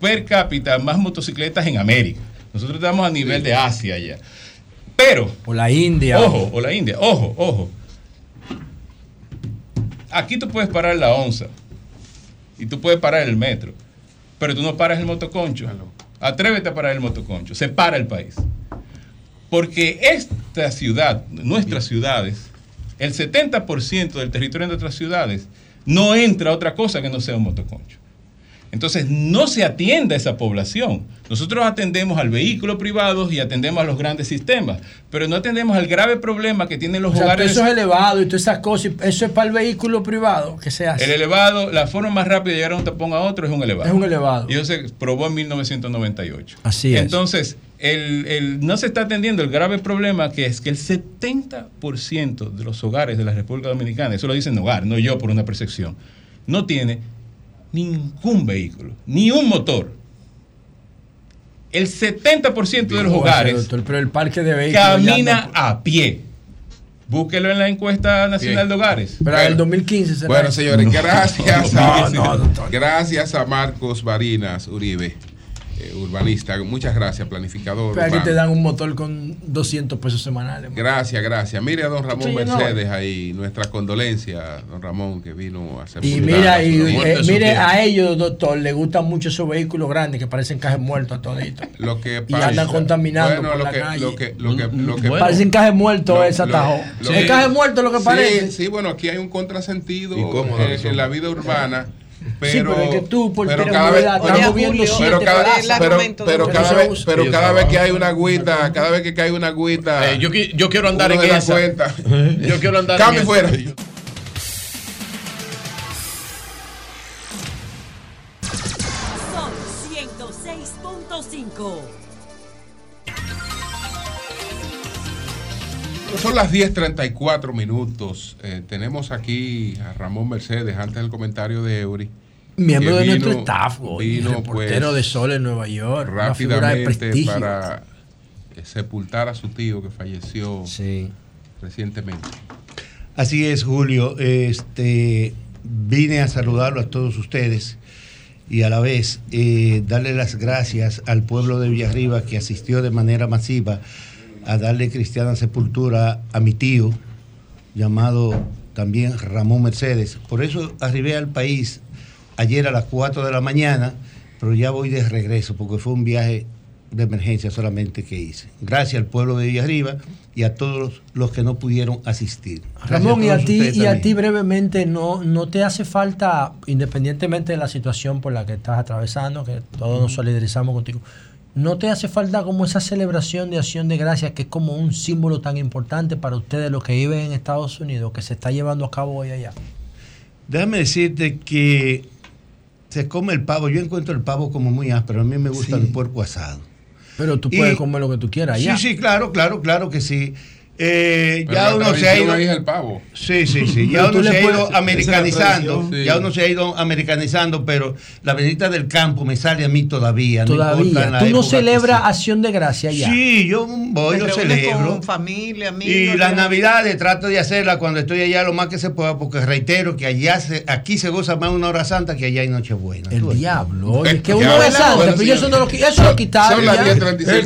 per cápita más motocicletas en América. Nosotros estamos a nivel de Asia ya. Pero. O la India. Ojo, o la India. Ojo, ojo. Aquí tú puedes parar la onza y tú puedes parar el metro, pero tú no paras el motoconcho. Atrévete a parar el motoconcho. Se para el país. Porque esta ciudad, nuestras ciudades, el 70% del territorio de nuestras ciudades, no entra otra cosa que no sea un motoconcho. Entonces no se atiende a esa población. Nosotros atendemos al vehículo privado y atendemos a los grandes sistemas, pero no atendemos al grave problema que tienen los hogares. Eso es elevado y todas esas cosas, eso es para el vehículo privado que se hace. El elevado, la forma más rápida de llegar a un tapón a otro es un elevado. Es un elevado. Y eso se probó en 1998. Así es. Entonces, el, no se está atendiendo el grave problema que es que el 70% de los hogares de la República Dominicana, eso lo dicen hogar, no yo por una percepción, no tiene ningún vehículo, ni un motor. El 70% de los hogares pero el parque de vehículos camina a pie. Búsquelo en la encuesta nacional de hogares. Pero en el 2015 será Bueno, señores, [laughs] gracias, a, gracias a Marcos Barinas Uribe. Eh, urbanista. Muchas gracias, planificador. Pero aquí te dan un motor con 200 pesos semanales. Gracias, gracias. Mire a don Ramón Mercedes ahí, nuestra condolencia, don Ramón, que vino a hacer. Y mira, y, eh, mire a ellos, doctor, le gustan mucho esos vehículos grandes que parecen cajes muertos a toditos. [laughs] Lo que y andan contaminando por lo la que, calle. Lo que, lo que, lo que parecen cajes muertos esa tajo. es caje muerto lo que parece. Sí, bueno, aquí hay un contrasentido eh, en la vida urbana [laughs] pero, sí, pero es que tú por pero cada vez, estamos viendo pero cada, pero, pero cada vez, pero cada vez que hay una agüita, cada vez que cae una agüita, eh, yo, [laughs] yo quiero andar en esa. Cuenta. Yo quiero andar Cambio en fuera. Esa. Son 106.5. Son las 10.34 minutos. Eh, tenemos aquí a Ramón Mercedes antes del comentario de Eury. Miembro de nuestro staff, vino, reportero pues, de Sol en Nueva York. Rápidamente para eh, sepultar a su tío que falleció recientemente. Así es, Julio. Este, vine a saludarlo a todos ustedes y a la vez eh, darle las gracias al pueblo de Villarriba que asistió de manera masiva a darle cristiana sepultura a mi tío, llamado también Ramón Mercedes. Por eso arribé al país ayer a las 4 de la mañana, pero ya voy de regreso porque fue un viaje de emergencia solamente que hice. Gracias al pueblo de Villarriba y a todos los, que no pudieron asistir. Ramón, y a ti, y a ti brevemente, ¿no, ¿no te hace falta, independientemente de la situación por la que estás atravesando, que todos nos solidarizamos contigo, ¿no te hace falta como esa celebración de acción de gracias que es como un símbolo tan importante para ustedes los que viven en Estados Unidos, que se está llevando a cabo hoy allá? Déjame decirte que se come el pavo. Yo encuentro el pavo como muy áspero. A mí me gusta el puerco asado. Pero tú puedes comer lo que tú quieras allá. Sí, sí, claro, claro, claro que sí. Eh, ya uno se ha ido. el pavo. Sí, sí, sí. Ya uno se ha ido americanizando. Ya uno se ha ido americanizando, pero la visita del campo me sale a mí todavía. Todavía. ¿Tú no celebras acción de gracia ya? Sí, yo voy, lo celebro. Con familia, amigos. Y las navidades trato de hacerla cuando estoy allá lo más que se pueda, porque reitero que allá se, aquí se goza más una hora santa que allá hay Nochebuena. El diablo. Es que una hora santa, pero eso, no lo, eso lo quitaron.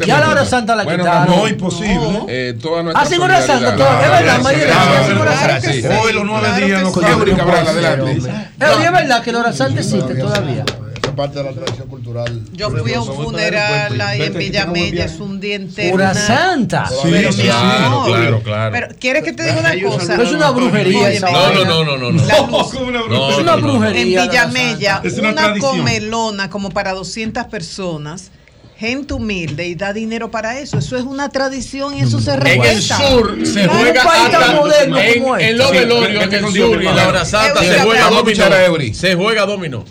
Ya, la hora santa la quitaron. No, imposible. Eh, toda nuestra Hora Santa, es verdad, María. Hoy los nueve días no Es verdad que la Hora Santa existe todavía parte de la tradición cultural. Yo fui a un funeral ahí en Villamella, es un día entero. Hora Santa. Sí, sí, claro, claro. Pero ¿quieres que te diga una cosa? Es una brujería esa No, no, no, no, no. [laughs] Es una brujería. En Villamella, una comelona como para 200 personas gente humilde y da dinero para eso. Eso es una tradición y eso se respeta. En el sur se juega hasta en, en los velorios en el sur y la hora santa se juega dominó. Se juega dominó.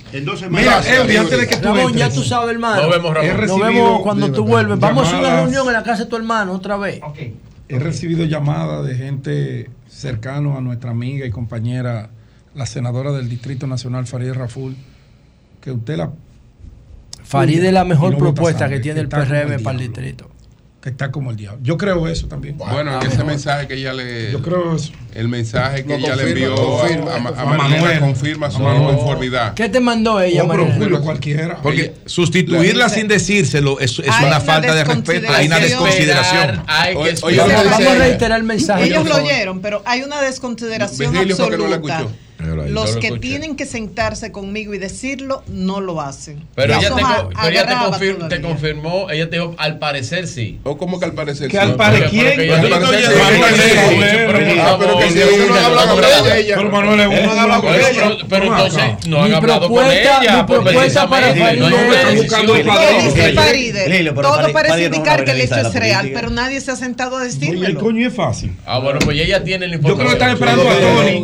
Mira, Eury, antes de que tú Ramón, ya tú sabes, hermano. Nos vemos, Ramón. Nos vemos cuando tú vuelves. Vamos a una reunión en la casa de tu hermano otra vez. He recibido llamadas de gente cercano a nuestra amiga y compañera, la senadora del Distrito Nacional, Farideh Raful, que usted la Farid es la mejor propuesta que tiene el PRM para el distrito. Que está como el diablo. Yo creo eso también. Bueno, ese mensaje que ella le. Yo creo eso. El mensaje que ella le envió a, Manuel confirma su conformidad. ¿Qué te mandó ella, Manuel? cualquiera. Porque sustituirla sin decírselo es, una, falta de respeto, hay una desconsideración. Vamos a reiterar el mensaje. Ellos lo oyeron, pero hay una desconsideración absoluta. Los que tienen que sentarse conmigo y decirlo, no lo hacen. Pero ella, te, te, confirmó, ella te dijo, al parecer sí. ¿O cómo que al parecer sí? al parecer quién? Pero que si uno no habla con ella. Pero Manuel uno habla con ella. Pero entonces no han hablado con ella. Mi propuesta para Faride. Todo parece indicar que el hecho es real, pero nadie se ha sentado a decirlo. El coño es fácil. Ah, bueno, pues ella tiene la información. Yo creo que están esperando a Tony.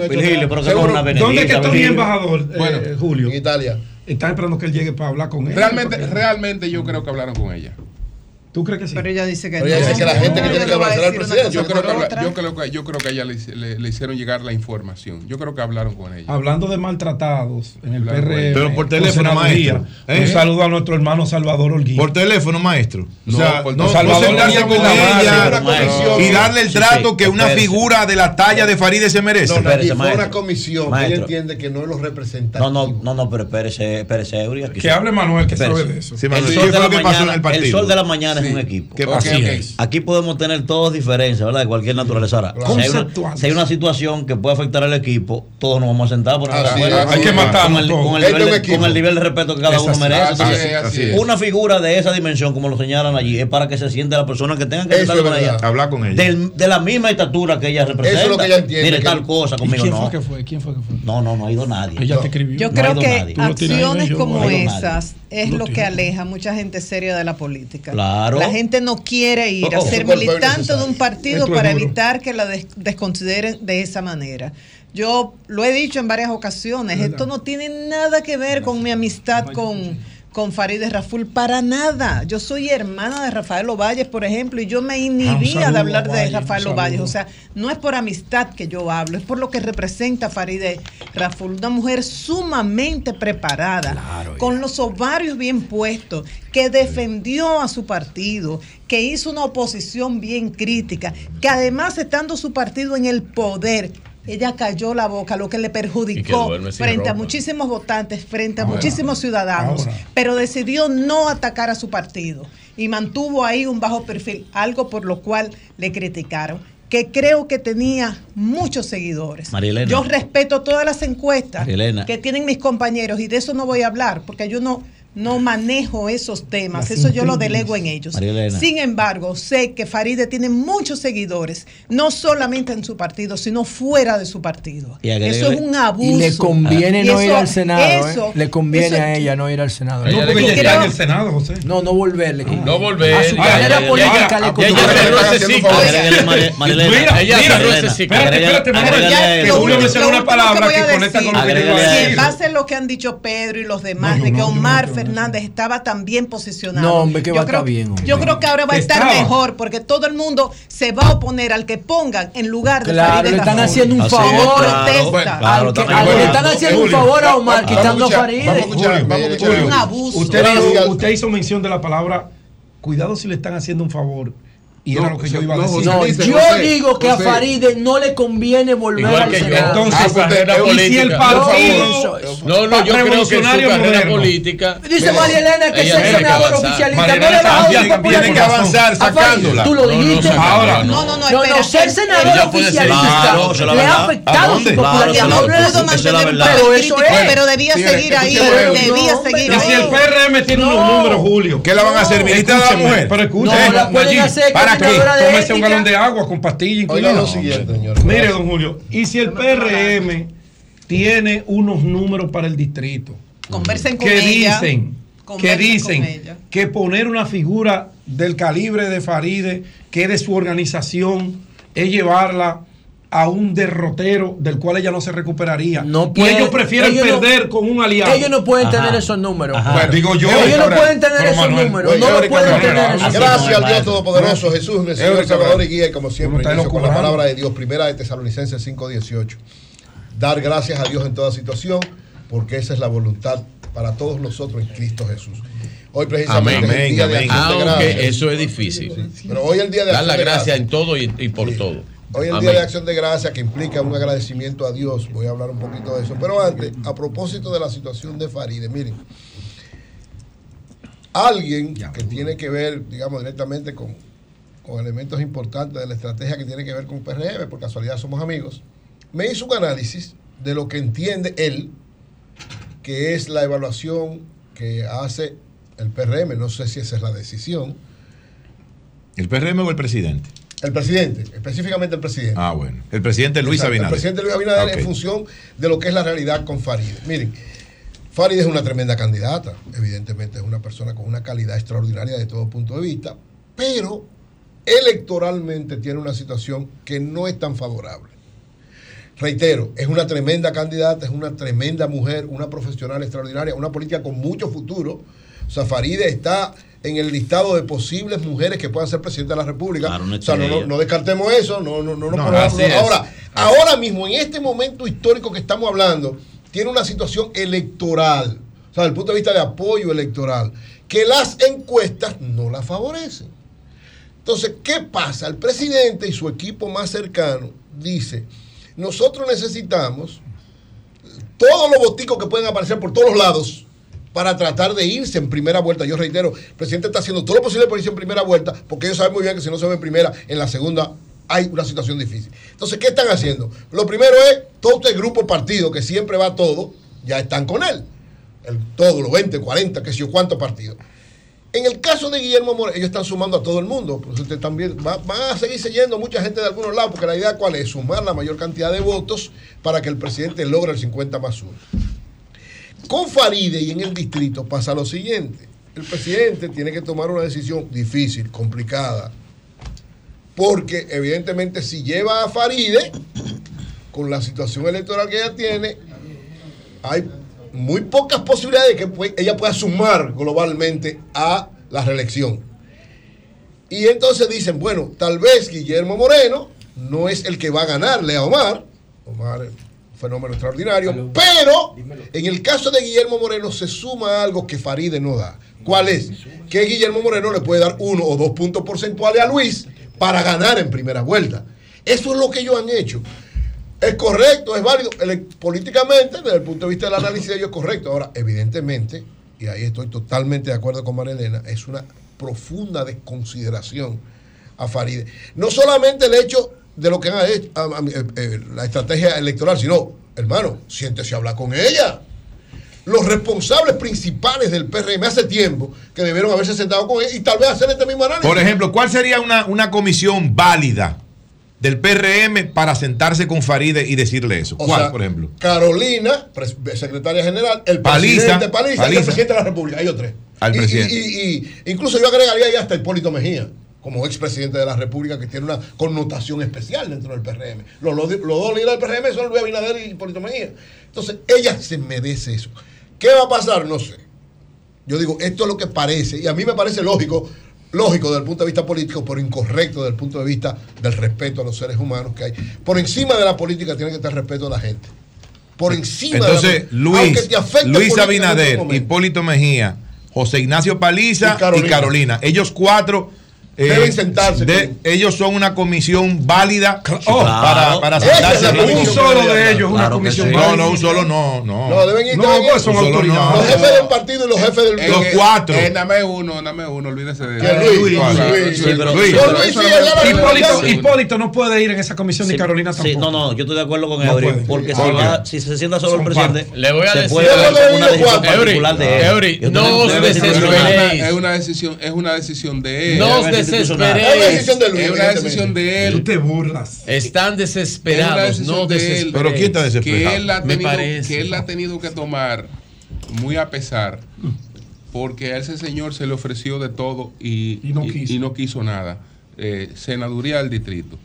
¿Dónde que Tony embajador, bueno, Julio? En Italia. Están esperando que él llegue para hablar con él. Realmente, realmente yo creo que hablaron con ella. ¿Tú crees que sí? Pero ella dice que Pero ella dice que la gente que tiene que abrazar al presidente. Yo creo, que, yo, creo que, yo creo que a ella le, le, hicieron llegar la información. Yo creo que hablaron con ella. Hablando de maltratados en el PRM. Pero por teléfono, maestro. Un ¿eh? saludo a nuestro hermano Salvador Holguín. Por teléfono, maestro. No, o sea, no, Salvador no con ella y darle el trato que una figura de la talla de Faride se merece. No, fue una comisión. Ella entiende que no es los representantes. No, no, no, no, pero espérese, espérese, Que hable Manuel, que sabe de eso. El sol de la mañana es un equipo. Aquí podemos tener todas diferencias, ¿verdad? De cualquier naturaleza. Ahora, si, hay una, situación que puede afectar al equipo, todos nos vamos a sentar por Hay que matar con, con, el nivel de respeto que cada uno merece. una figura de esa dimensión, como lo señalan allí, es para que se siente la persona que tenga que estar con ella. Hablar con ella. de la misma estatura que ella representa. Eso es lo que ella entiende. Mire, tal cosa conmigo ¿Quién no. Fue que fue? ¿Quién fue que fue? No, no, no ha ido nadie. Ella te escribió. Yo creo que acciones como esas es lo que aleja a mucha gente seria de la política. Claro. La gente no quiere ir a oh, ser militante de un partido para evitar que la desconsideren de esa manera. Yo lo he dicho en varias ocasiones, esto no tiene nada que ver con mi amistad con con Farideh Raful para nada. Yo soy hermana de Rafael Ovalles, por ejemplo, y yo me inhibía ah, de hablar de Rafael Ovalles. O sea, no es por amistad que yo hablo, es por lo que representa Farideh Raful, una mujer sumamente preparada, con los ovarios bien puestos, que defendió a su partido, que hizo una oposición bien crítica, que además estando su partido en el poder, ella cayó la boca, lo que le perjudicó frente a muchísimos votantes, frente a muchísimos ciudadanos, pero decidió no atacar a su partido y mantuvo ahí un bajo perfil, algo por lo cual le criticaron que creo que tenía muchos seguidores. Yo respeto todas las encuestas que tienen mis compañeros y de eso no voy a hablar, porque yo no, no manejo esos temas, eso yo lo delego en ellos. Sin embargo, sé que Faride tiene muchos seguidores, no solamente en su partido, sino fuera de su partido. eso es un abuso. Y le conviene no ir al Senado. ¿eh? Le conviene a ella no ir al Senado. No, porque ella está en el Senado, José. No, no volverle. no volver. A su carrera política le conviene. Ella una palabra que conecta con lo que En base a lo que han dicho Pedro y los demás, de que Omar Fernández estaba tan bien posicionado. No, hombre, que yo va a creo, estar bien. Hombre. Yo creo que ahora va a estar Estaba. mejor porque todo el mundo se va a oponer al que pongan en lugar de Claro, Farideh le están haciendo un favor. le están haciendo un favor a Omar, quitando a Farideh. Un abuso. Usted hizo mención de la palabra, cuidado si le están haciendo un favor. Y era No, lo que yo iba a no, decir. no, yo digo que a Faride no le conviene volver Igual al. Senado. Entonces, Ah, y si política. el partido. No, no, yo creo que su Revolucionario carrera moderno. política. Dice María Elena que tiene que senador oficialista no le va a tiene que avanzar sacándola. Tú lo No, no, dijiste. Ahora, no. no, no, no, espera, no, ser senador oficialista es le ha afectado ¿A su popularidad. No es es. Esa es la verdad. Pero eso Crítica, es. pero debía seguir ahí, debía seguir Y si el ahí. PRM tiene unos No. números, Julio. ¿Qué la van a hacer, ministra de la mujer? Pero escúcheme, No, la pueden Nayib, hacer ¿Para qué? Tómese un galón de agua con pastilla incluida. Oiga lo siguiente, señor. Mire, don Julio, y si el PRM tiene unos números para el distrito Conversen con que ella. dicen, que dicen que poner una figura del calibre de Faride, que es de su organización, es llevarla a un derrotero del cual ella no se recuperaría. No y ellos prefieren ellos no- perder con un aliado. Ellos no pueden Ajá. tener esos números. Bueno, digo yo, Ellos no pueden tener esos Manuel, números. oye, No lo pueden Manuel, tener esos Gracias al números. Dios Todopoderoso, Jesús, mi Señor, Salvador y Guía, y como siempre, ¿Cómo está inicio con la palabra de Dios, primera de Tesalonicenses 5.18. Dar gracias a Dios en toda situación, porque esa es la voluntad para todos nosotros en Cristo Jesús. Hoy precisamente Amén, es el día de amén. gracias. Aunque eso es difícil. Pero hoy el día de Dar la gracia gracias. en todo y, y por todo. Hoy el Amén. Día de Acción de Gracia que implica un agradecimiento a Dios. Voy a hablar un poquito de eso. Pero antes, a propósito de la situación de Faride, miren, alguien que tiene que ver, digamos, directamente con, con elementos importantes de la estrategia que tiene que ver con PRM, por casualidad somos amigos, me hizo un análisis de lo que entiende él, que es la evaluación que hace el PRM. No sé si esa es la decisión. ¿El PRM o el presidente? El presidente, específicamente el presidente. Ah, bueno. El presidente Luis Exacto, Abinader. El presidente Luis Abinader en función de lo que es la realidad con Faride. Miren, Faride es una tremenda candidata, evidentemente es una persona con una calidad extraordinaria de todo punto de vista, pero electoralmente tiene una situación que no es tan favorable. Reitero, es una tremenda candidata, es una tremenda mujer, una profesional extraordinaria, una política con mucho futuro. O sea, Faride está en el listado de posibles mujeres que puedan ser presidenta de la República. Claro, una o sea, no, no- no descartemos eso, no, no, no, no, No. Ahora, ahora mismo, en este momento histórico que estamos hablando, tiene una situación electoral, o sea, desde el punto de vista de apoyo electoral, que las encuestas no la favorecen. Entonces, ¿qué pasa? El presidente y su equipo más cercano dice, nosotros necesitamos todos los boticos que pueden aparecer por todos los lados para tratar de irse en primera vuelta. Yo reitero, el presidente está haciendo todo lo posible por irse en primera vuelta, porque ellos saben muy bien que si no se ve en primera, en la segunda hay una situación difícil. Entonces, ¿qué están haciendo? Lo primero es, todo este grupo partido que siempre va todo, ya están con él. El, todo, los 20, 40, qué sé yo, cuántos partidos. En el caso de Guillermo Moreno, ellos están sumando a todo el mundo. También va, va a seguirse yendo mucha gente de algunos lados, porque la idea cuál es sumar la mayor cantidad de votos para que el presidente logre el 50 más 1. Con Faride y en el distrito pasa lo siguiente. El presidente tiene que tomar una decisión difícil, complicada, porque evidentemente si lleva a Faride, con la situación electoral que ella tiene, hay muy pocas posibilidades de que ella pueda sumar globalmente a la reelección. Y entonces dicen, bueno, tal vez Guillermo Moreno no es el que va a ganarle a Omar. Omar fenómeno extraordinario. Pero en el caso de Guillermo Moreno se suma algo que Faride no da. ¿Cuál es? Que Guillermo Moreno le puede dar uno o dos puntos porcentuales a Luis para ganar en primera vuelta. Eso es lo que ellos han hecho. Es correcto, es válido. Políticamente, desde el punto de vista del análisis de ellos, es correcto. Ahora, evidentemente, y ahí estoy totalmente de acuerdo con María Elena, es una profunda desconsideración a Faride. No solamente el hecho de lo que han hecho, a- a- eh, eh, la estrategia electoral, sino, hermano, siéntese a hablar con ella. Los responsables principales del PRM hace tiempo que debieron haberse sentado con ella y tal vez hacer este mismo análisis. Por ejemplo, ¿cuál sería una, una comisión válida del PRM para sentarse con Faride y decirle eso? O ¿Cuál, sea, por ejemplo? Carolina, secretaria general, el Paliza, presidente Paliza, y el presidente de la República. Ellos tres. Al Y- presidente. Y- incluso yo agregaría ahí hasta Hipólito Mejía, como expresidente de la República, que tiene una connotación especial dentro del PRM. Los, los- los dos líderes del PRM son Luis Abinader y Hipólito Mejía. Entonces, ella se merece eso. ¿Qué va a pasar? No sé. Yo digo, esto es lo que parece, y a mí me parece lógico, lógico desde el punto de vista político, pero incorrecto desde el punto de vista del respeto a los seres humanos que hay. Por encima de la política tiene que estar respeto a la gente. Por encima Entonces, de la Luis, Luis Abinader, Hipólito Mejía, José Ignacio Paliza y Carolina. Ellos cuatro eh, Deben sentarse. ellos son una comisión válida Oh, para, para sentarse. Un solo de ellos es una comisión sí. válida. No, no, un solo no. No, No, deben ir, No, pues son autoridades. no. Los jefes del partido y los jefes del. Los cuatro. Eh, dame uno, dame uno, olvídese de Que Luis, Hipólito, no puede ir en esa comisión ni Carolina sí, tampoco. no, no, yo estoy de acuerdo con Eury, porque si, se sienta solo el presidente, Le voy a decir- una decisión particular de él. Eury, no os desesperéis. es una decisión, es una decisión de él. No os Es institucional. Es una decisión de Luis. es una decisión de Tú él. te burlas. Están desesperados, no de él. desesperéis. Pero ¿quién está desesperado? que él la ha Me tenido, parece. que él ha tenido que tomar muy a pesar porque a ese señor se le ofreció de todo y, Y no quiso. y no quiso nada Eh, senaduría del distrito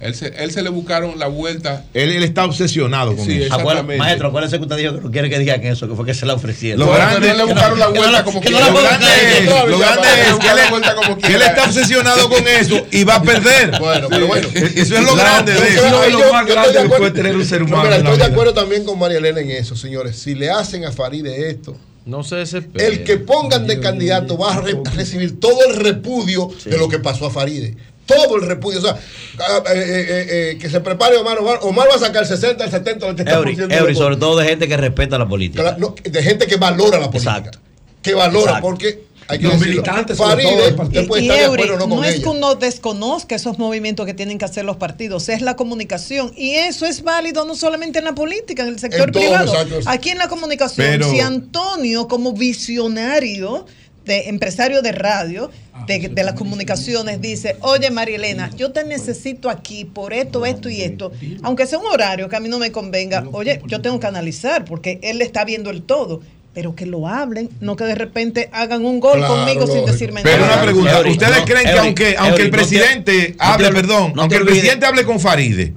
él se, él se le buscaron la vuelta Él, él está obsesionado con Sí, eso. Acuérdate-. Maestro, acuérdese que usted dijo que no quiere que digan eso, que fue que se la ofrecieron. Lo grande- él le buscaron la que no vuelta la- como que quiera. Lo grande es, lo grande es que él, que está obsesionado con eso y va a perder. Bueno, pero bueno. [laughs] Eso es lo grande de eso. es lo más grande de que puede tener un ser No, humano. estoy de acuerdo también con María Elena en eso, señores. Si le hacen a Faride esto, No se desesperen. el que pongan de candidato va a, re- a recibir todo el repudio de lo que pasó a Faride. Todo el repudio. O sea, ah, eh, eh, eh, que se prepare Omar. Omar, Omar va a sacar el 60, el 70, el 80%. Eury, de Eury, sobre todo de gente que respeta la política. De gente que valora la política. Exacto. Que valora, Exacto. porque hay que Los decirlo, militantes, Faride, Y, de Eury, no no, es que uno desconozca esos movimientos que tienen que hacer los partidos, es la comunicación. Y eso es válido no solamente en la política, en el sector En privado. Aquí en la comunicación, Pero- si Antonio, como visionario, de empresario de radio, de, de las comunicaciones, dice, oye María Elena, yo te necesito aquí por esto, esto y esto, aunque sea un horario que a mí no me convenga, oye, yo tengo que analizar porque él está viendo el todo. Pero que lo hablen, no que de repente hagan un gol Claro, conmigo sin decirme Pero nada. una pregunta, ¿ustedes no, creen que Eury, aunque, aunque Eury, el no te- presidente no te hable, perdón, no te aunque el presidente hable con Faride,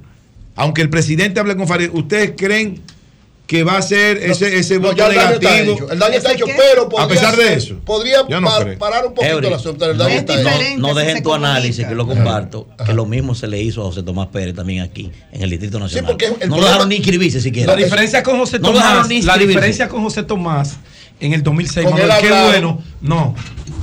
aunque el presidente hable con Faride, ¿ustedes creen que va a ser ese, ese No, voto el negativo? El daño está ¿Ese hecho, pero podría A pesar de eso, podría no par- parar un poquito Eury, el asunto. El daño está hecho. No si dejen tu análisis, que lo comparto, que lo mismo se le hizo a José Tomás Pérez también aquí, en el Distrito Nacional. el no problema- lo dejaron ni inscribirse siquiera. La con José No Tomás, la diferencia con José Tomás en el 2006, Con Manuel, qué bueno. No,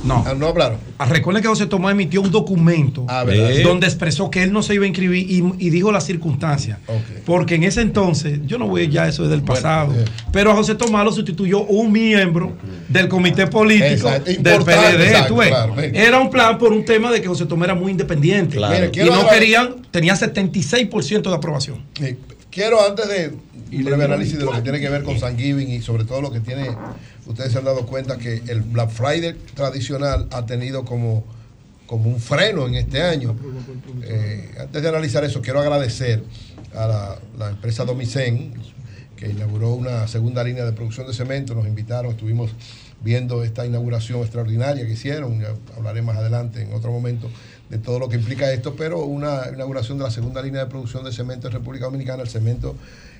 no. Ah, No hablaron. Ah, Recuerden que José Tomás emitió un documento Ah. Eh. donde expresó que él no se iba a inscribir y, y dijo las circunstancias. Porque en ese entonces, yo no voy ya eso es del pasado, pero a José Tomás lo sustituyó un miembro del comité político Exacto. del PLD. exacto, tú ves. claro, mira. Era un plan por un tema de que José Tomás era muy independiente. Claro. Y no querían, tenía 76% de aprobación. Sí. Quiero antes de un breve análisis de lo que tiene que ver con San Giving y sobre todo lo que tiene, ustedes se han dado cuenta que el Black Friday tradicional ha tenido como, como un freno en este año. Eh, antes de analizar eso, quiero agradecer a la, la empresa Domicen, que inauguró una segunda línea de producción de cemento. Nos invitaron, estuvimos viendo esta inauguración extraordinaria que hicieron. Ya hablaré más adelante en otro momento de todo lo que implica esto, pero una inauguración de la segunda línea de producción de cemento en República Dominicana, el cemento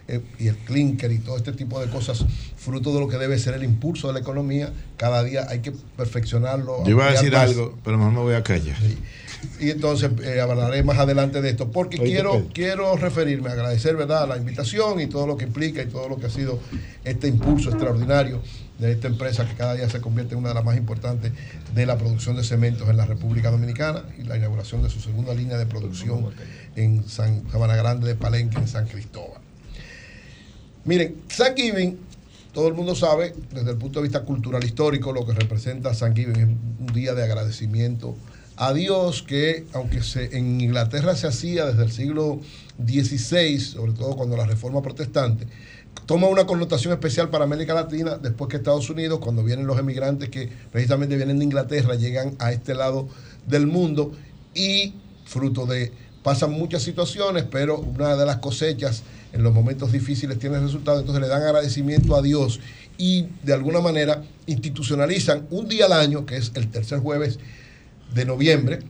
eh, y el clinker y todo este tipo de cosas, fruto de lo que debe ser el impulso de la economía. Cada día hay que perfeccionarlo. Yo iba a decir más. algo, pero mejor me voy a callar. Y entonces eh, hablaré más adelante de esto, porque quiero, Pedro. quiero referirme, agradecer ¿verdad? la invitación y todo lo que implica y todo lo que ha sido este impulso extraordinario de esta empresa que cada día se convierte en una de las más importantes de la producción de cementos en la República Dominicana y la inauguración de su segunda línea de producción en San Sabana Grande de Palenque, en San Cristóbal. Miren, Thanksgiving, todo el mundo sabe, desde el punto de vista cultural histórico, lo que representa Thanksgiving es un día de agradecimiento a Dios que, aunque se, en Inglaterra se hacía desde el siglo XVI, sobre todo cuando la reforma protestante, toma una connotación especial para América Latina después que Estados Unidos, cuando vienen los emigrantes que precisamente vienen de Inglaterra, llegan a este lado del mundo y fruto de, pasan muchas situaciones, pero una de las cosechas en los momentos difíciles tiene resultado, entonces le dan agradecimiento a Dios y de alguna manera institucionalizan un día al año, que es el tercer jueves de noviembre,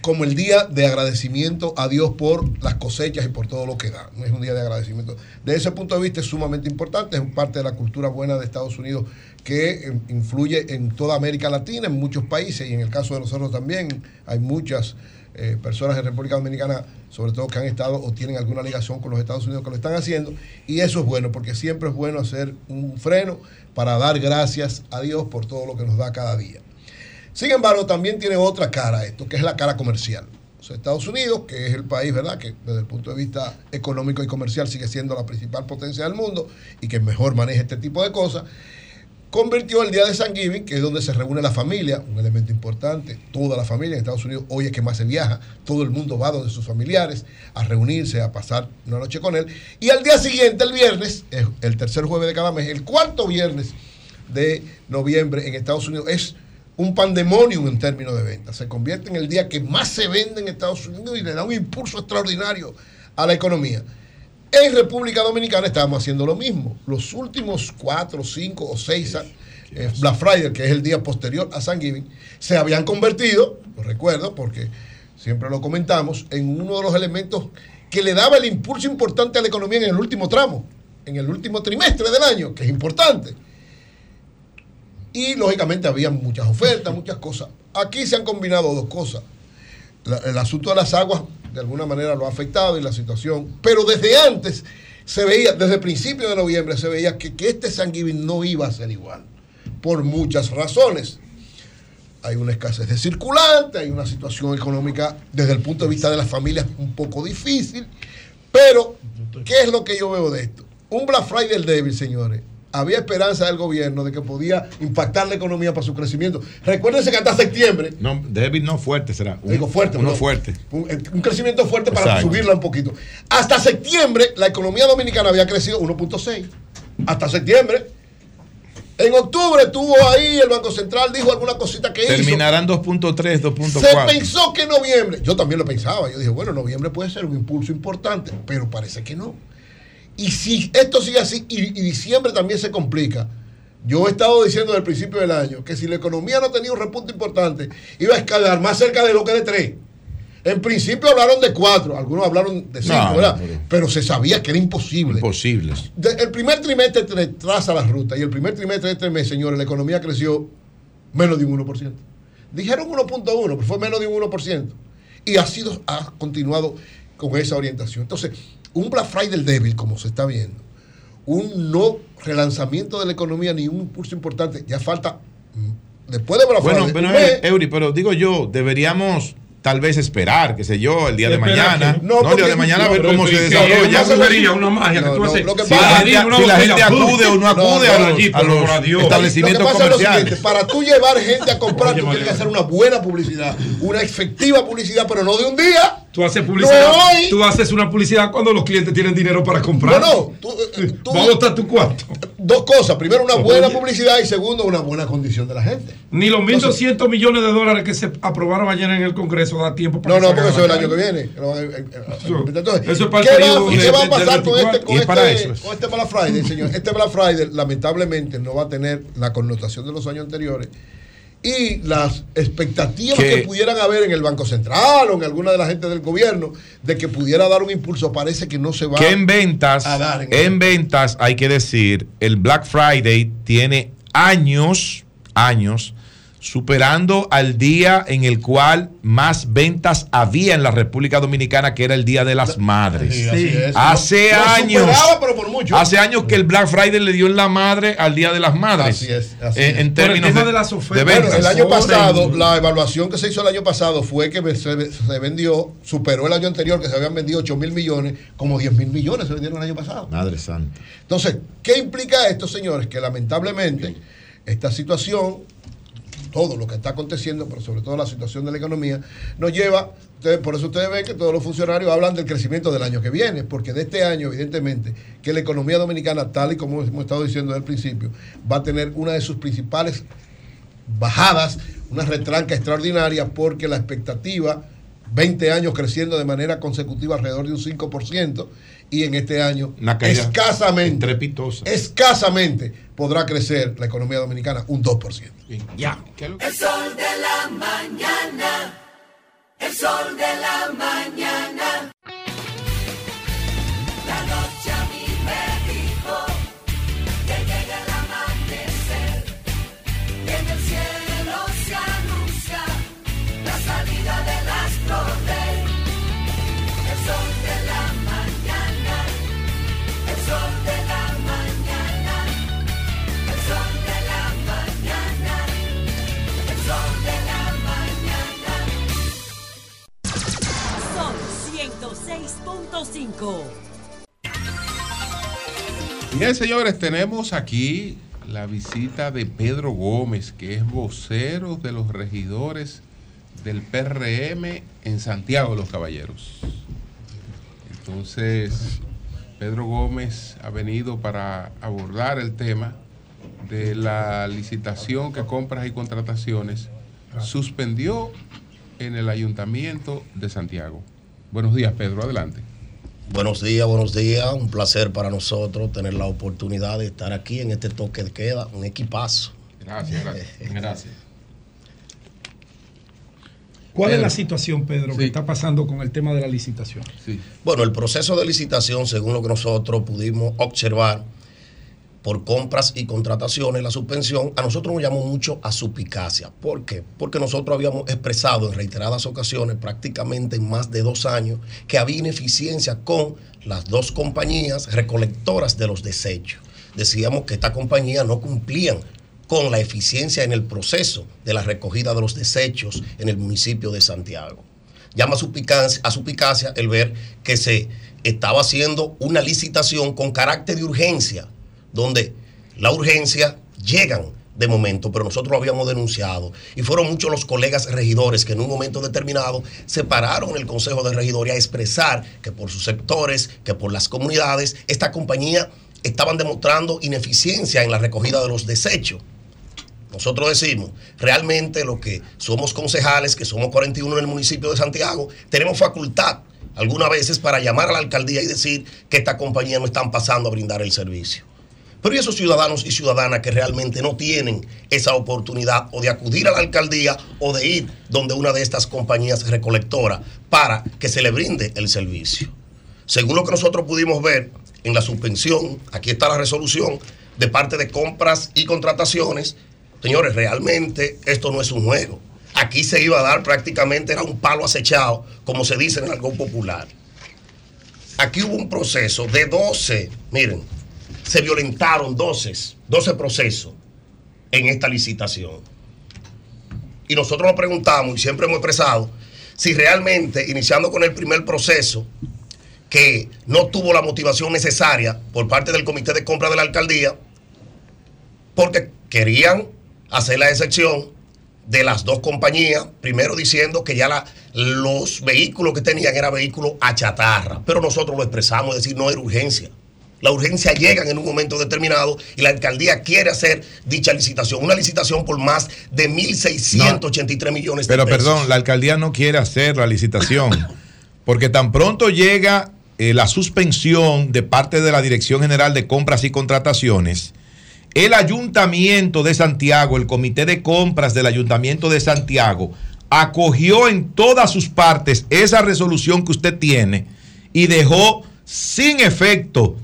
como el día de agradecimiento a Dios por las cosechas y por todo lo que da. No es un día de agradecimiento. De ese punto de vista es sumamente importante, es parte de la cultura buena de Estados Unidos que eh, influye en toda América Latina, en muchos países y en el caso de nosotros también hay muchas eh, personas en República Dominicana, sobre todo que han estado o tienen alguna ligación con los Estados Unidos que lo están haciendo y eso es bueno porque siempre es bueno hacer un freno para dar gracias a Dios por todo lo que nos da cada día. Sin embargo, también tiene otra cara esto, que es la cara comercial. Estados Unidos, que es el país, ¿verdad?, que desde el punto de vista económico y comercial sigue siendo la principal potencia del mundo y que mejor maneja este tipo de cosas, convirtió el día de San Giving, que es donde se reúne la familia, un elemento importante, toda la familia en Estados Unidos, hoy es que más se viaja, todo el mundo va donde sus familiares a reunirse, a pasar una noche con él, y al día siguiente, el viernes, el tercer jueves de cada mes, el cuarto viernes de noviembre en Estados Unidos, es un pandemonium en términos de ventas. Se convierte en el día que más se vende en Estados Unidos y le da un impulso extraordinario a la economía. En República Dominicana estábamos haciendo lo mismo. Los últimos cuatro, cinco o seis eh, Black Friday, que es el día posterior a San Giving, se habían convertido, lo recuerdo porque siempre lo comentamos, en uno de los elementos que le daba el impulso importante a la economía en el último tramo, en el último trimestre del año, que es importante. Y lógicamente había muchas ofertas, muchas cosas. Aquí se han combinado dos cosas. el asunto de las aguas de alguna manera lo ha afectado y la situación, pero desde antes se veía, desde el principio de noviembre se veía que, que este San no iba a ser igual, por muchas razones. Hay una escasez de circulante, hay una situación económica desde el punto de vista de las familias un poco difícil, pero ¿qué es lo que yo veo de esto? Un Black Friday débil, señores, había esperanza del gobierno de que podía impactar la economía para su crecimiento. Recuérdense que hasta septiembre. No, débil no fuerte será. digo fuerte. Uno fuerte. Un, crecimiento fuerte para subirla un poquito. Hasta septiembre la economía dominicana había crecido 1.6. Hasta septiembre. En octubre tuvo ahí el Banco Central, dijo alguna cosita que Terminarán 2.3, 2.4. Se pensó que en noviembre, yo también lo pensaba, yo dije, bueno, noviembre puede ser un impulso importante, pero parece que no. Y si esto sigue así y, diciembre también se complica, yo he estado diciendo desde el principio del año que si la economía no tenía un repunte importante, iba a escalar más cerca de lo que de tres. En principio hablaron de cuatro, algunos hablaron de cinco, ¿verdad? Pero, se sabía que era imposible. Imposible. el primer trimestre traza la ruta y el primer trimestre de este mes, señores, la economía creció menos de un 1%. Dijeron 1.1, pero fue menos de un 1%. Y ha sido, ha continuado con esa orientación. Entonces, un Black Friday débil, como se está viendo, un no relanzamiento de la economía ni un impulso importante, ya falta mm, después de Black Friday. Bueno, Eury, pero digo yo, deberíamos tal vez esperar, qué sé yo, el día de mañana. no, el día de mañana a ver cómo se desarrolla. sería una magia que tú haces. Si la gente acude o no acude a los establecimientos comerciales. Para tú llevar gente a comprar, tú tienes que hacer una buena publicidad, una efectiva publicidad, pero no de un día. Tú haces publicidad. tú haces una publicidad cuando los clientes tienen dinero para comprar. No, no. Tú, eh, tú, a botar tu cuarto. Dos cosas. Primero, una buena publicidad y segundo, una buena condición de la gente. Ni los 1.200 millones de dólares que se aprobaron ayer en el Congreso da tiempo para. No, no, porque eso es el año que viene. Entonces, eso es para ¿qué, va, ¿qué va a pasar con este, con, este, con este Black Friday, señor? Este Black Friday, lamentablemente, no va a tener la connotación de los años anteriores y las expectativas que pudieran haber en el Banco Central o en alguna de la gente del gobierno de que pudiera dar un impulso parece que no se va que en ventas, a dar. En, en ventas hay que decir, el Black Friday tiene años, años superando al día en el cual más ventas había en la República Dominicana, que era el Día de las Madres. Hace años. Hace años que el Black Friday le dio en la madre al Día de las Madres. Así es. Eh, en términos de, las ofertas. el año pasado, la evaluación que se hizo el año pasado fue que se, vendió, superó el año anterior, que se habían vendido 8 mil millones, como 10 mil millones se vendieron el año pasado. Madre santa. Entonces, ¿qué implica esto, señores? Que lamentablemente esta situación todo lo que está aconteciendo, pero sobre todo la situación de la economía, nos lleva, por eso ustedes ven que todos los funcionarios hablan del crecimiento del año que viene, porque de este año, evidentemente, que la economía dominicana, tal y como hemos estado diciendo desde el principio, va a tener una de sus principales bajadas, una retranca extraordinaria, porque la expectativa 20 años creciendo de manera consecutiva alrededor de un 5% y en este año escasamente, escasamente podrá crecer la economía dominicana un 2%. ya. El sol de la mañana El sol de la mañana. Bien, señores, tenemos aquí la visita de Pedro Gómez, que es vocero de los regidores del PRM en Santiago de los Caballeros. Entonces, Pedro Gómez ha venido para abordar el tema de la licitación que compras y contrataciones suspendió en el Ayuntamiento de Santiago. Buenos días, Pedro, adelante. Buenos días, buenos días. Un placer para nosotros tener la oportunidad de estar aquí en este toque de queda, un equipazo. Gracias, gracias. Gracias. ¿Cuál es la situación, Pedro, que está pasando con el tema de la licitación? Bueno, el proceso de licitación, según lo que nosotros pudimos observar por compras y contrataciones, la suspensión, a nosotros nos llamó mucho a suspicacia. ¿Por qué? Porque nosotros habíamos expresado en reiteradas ocasiones, prácticamente en más de dos años, que había ineficiencia con las dos compañías recolectoras de los desechos. Decíamos que estas compañías no cumplían con la eficiencia en el proceso de la recogida de los desechos en el municipio de Santiago llama a suspicacia, a el ver que se estaba haciendo una licitación con carácter de urgencia, donde la urgencia llegan de momento, pero nosotros lo habíamos denunciado. Y fueron muchos los colegas regidores que en un momento determinado se pararon el Consejo de Regidores a expresar que por sus sectores, que por las comunidades, esta compañía estaban demostrando ineficiencia en la recogida de los desechos. Nosotros decimos, realmente lo que somos concejales, que somos 41 en el municipio de Santiago, tenemos facultad algunas veces para llamar a la alcaldía y decir que esta compañía no están pasando a brindar el servicio. Pero ¿y esos ciudadanos y ciudadanas que realmente no tienen esa oportunidad o de acudir a la alcaldía o de ir donde una de estas compañías recolectoras para que se le brinde el servicio. Según lo que nosotros pudimos ver en la suspensión, aquí está la resolución de parte de compras y contrataciones, señores, realmente esto no es un juego. Aquí se iba a dar prácticamente, era un palo acechado, como se dice en algo popular. Aquí hubo un proceso de 12, miren, se violentaron 12, 12 procesos en esta licitación. Y nosotros nos preguntamos, y siempre hemos expresado, si realmente, iniciando con el primer proceso, que no tuvo la motivación necesaria por parte del comité de compra de la alcaldía, porque querían hacer la excepción de las dos compañías, primero diciendo que ya los vehículos que tenían eran vehículos a chatarra, pero nosotros lo expresamos, es decir, no era urgencia. La urgencia llega en un momento determinado y la alcaldía quiere hacer dicha licitación, una licitación por más de 1.683 millones de Pero pesos. perdón, la alcaldía no quiere hacer la licitación, [laughs] porque tan pronto llega eh, la suspensión de parte de la Dirección General de Compras y Contrataciones, el Ayuntamiento de Santiago, el Comité de Compras del Ayuntamiento de Santiago, acogió en todas sus partes esa resolución que usted tiene y dejó sin efecto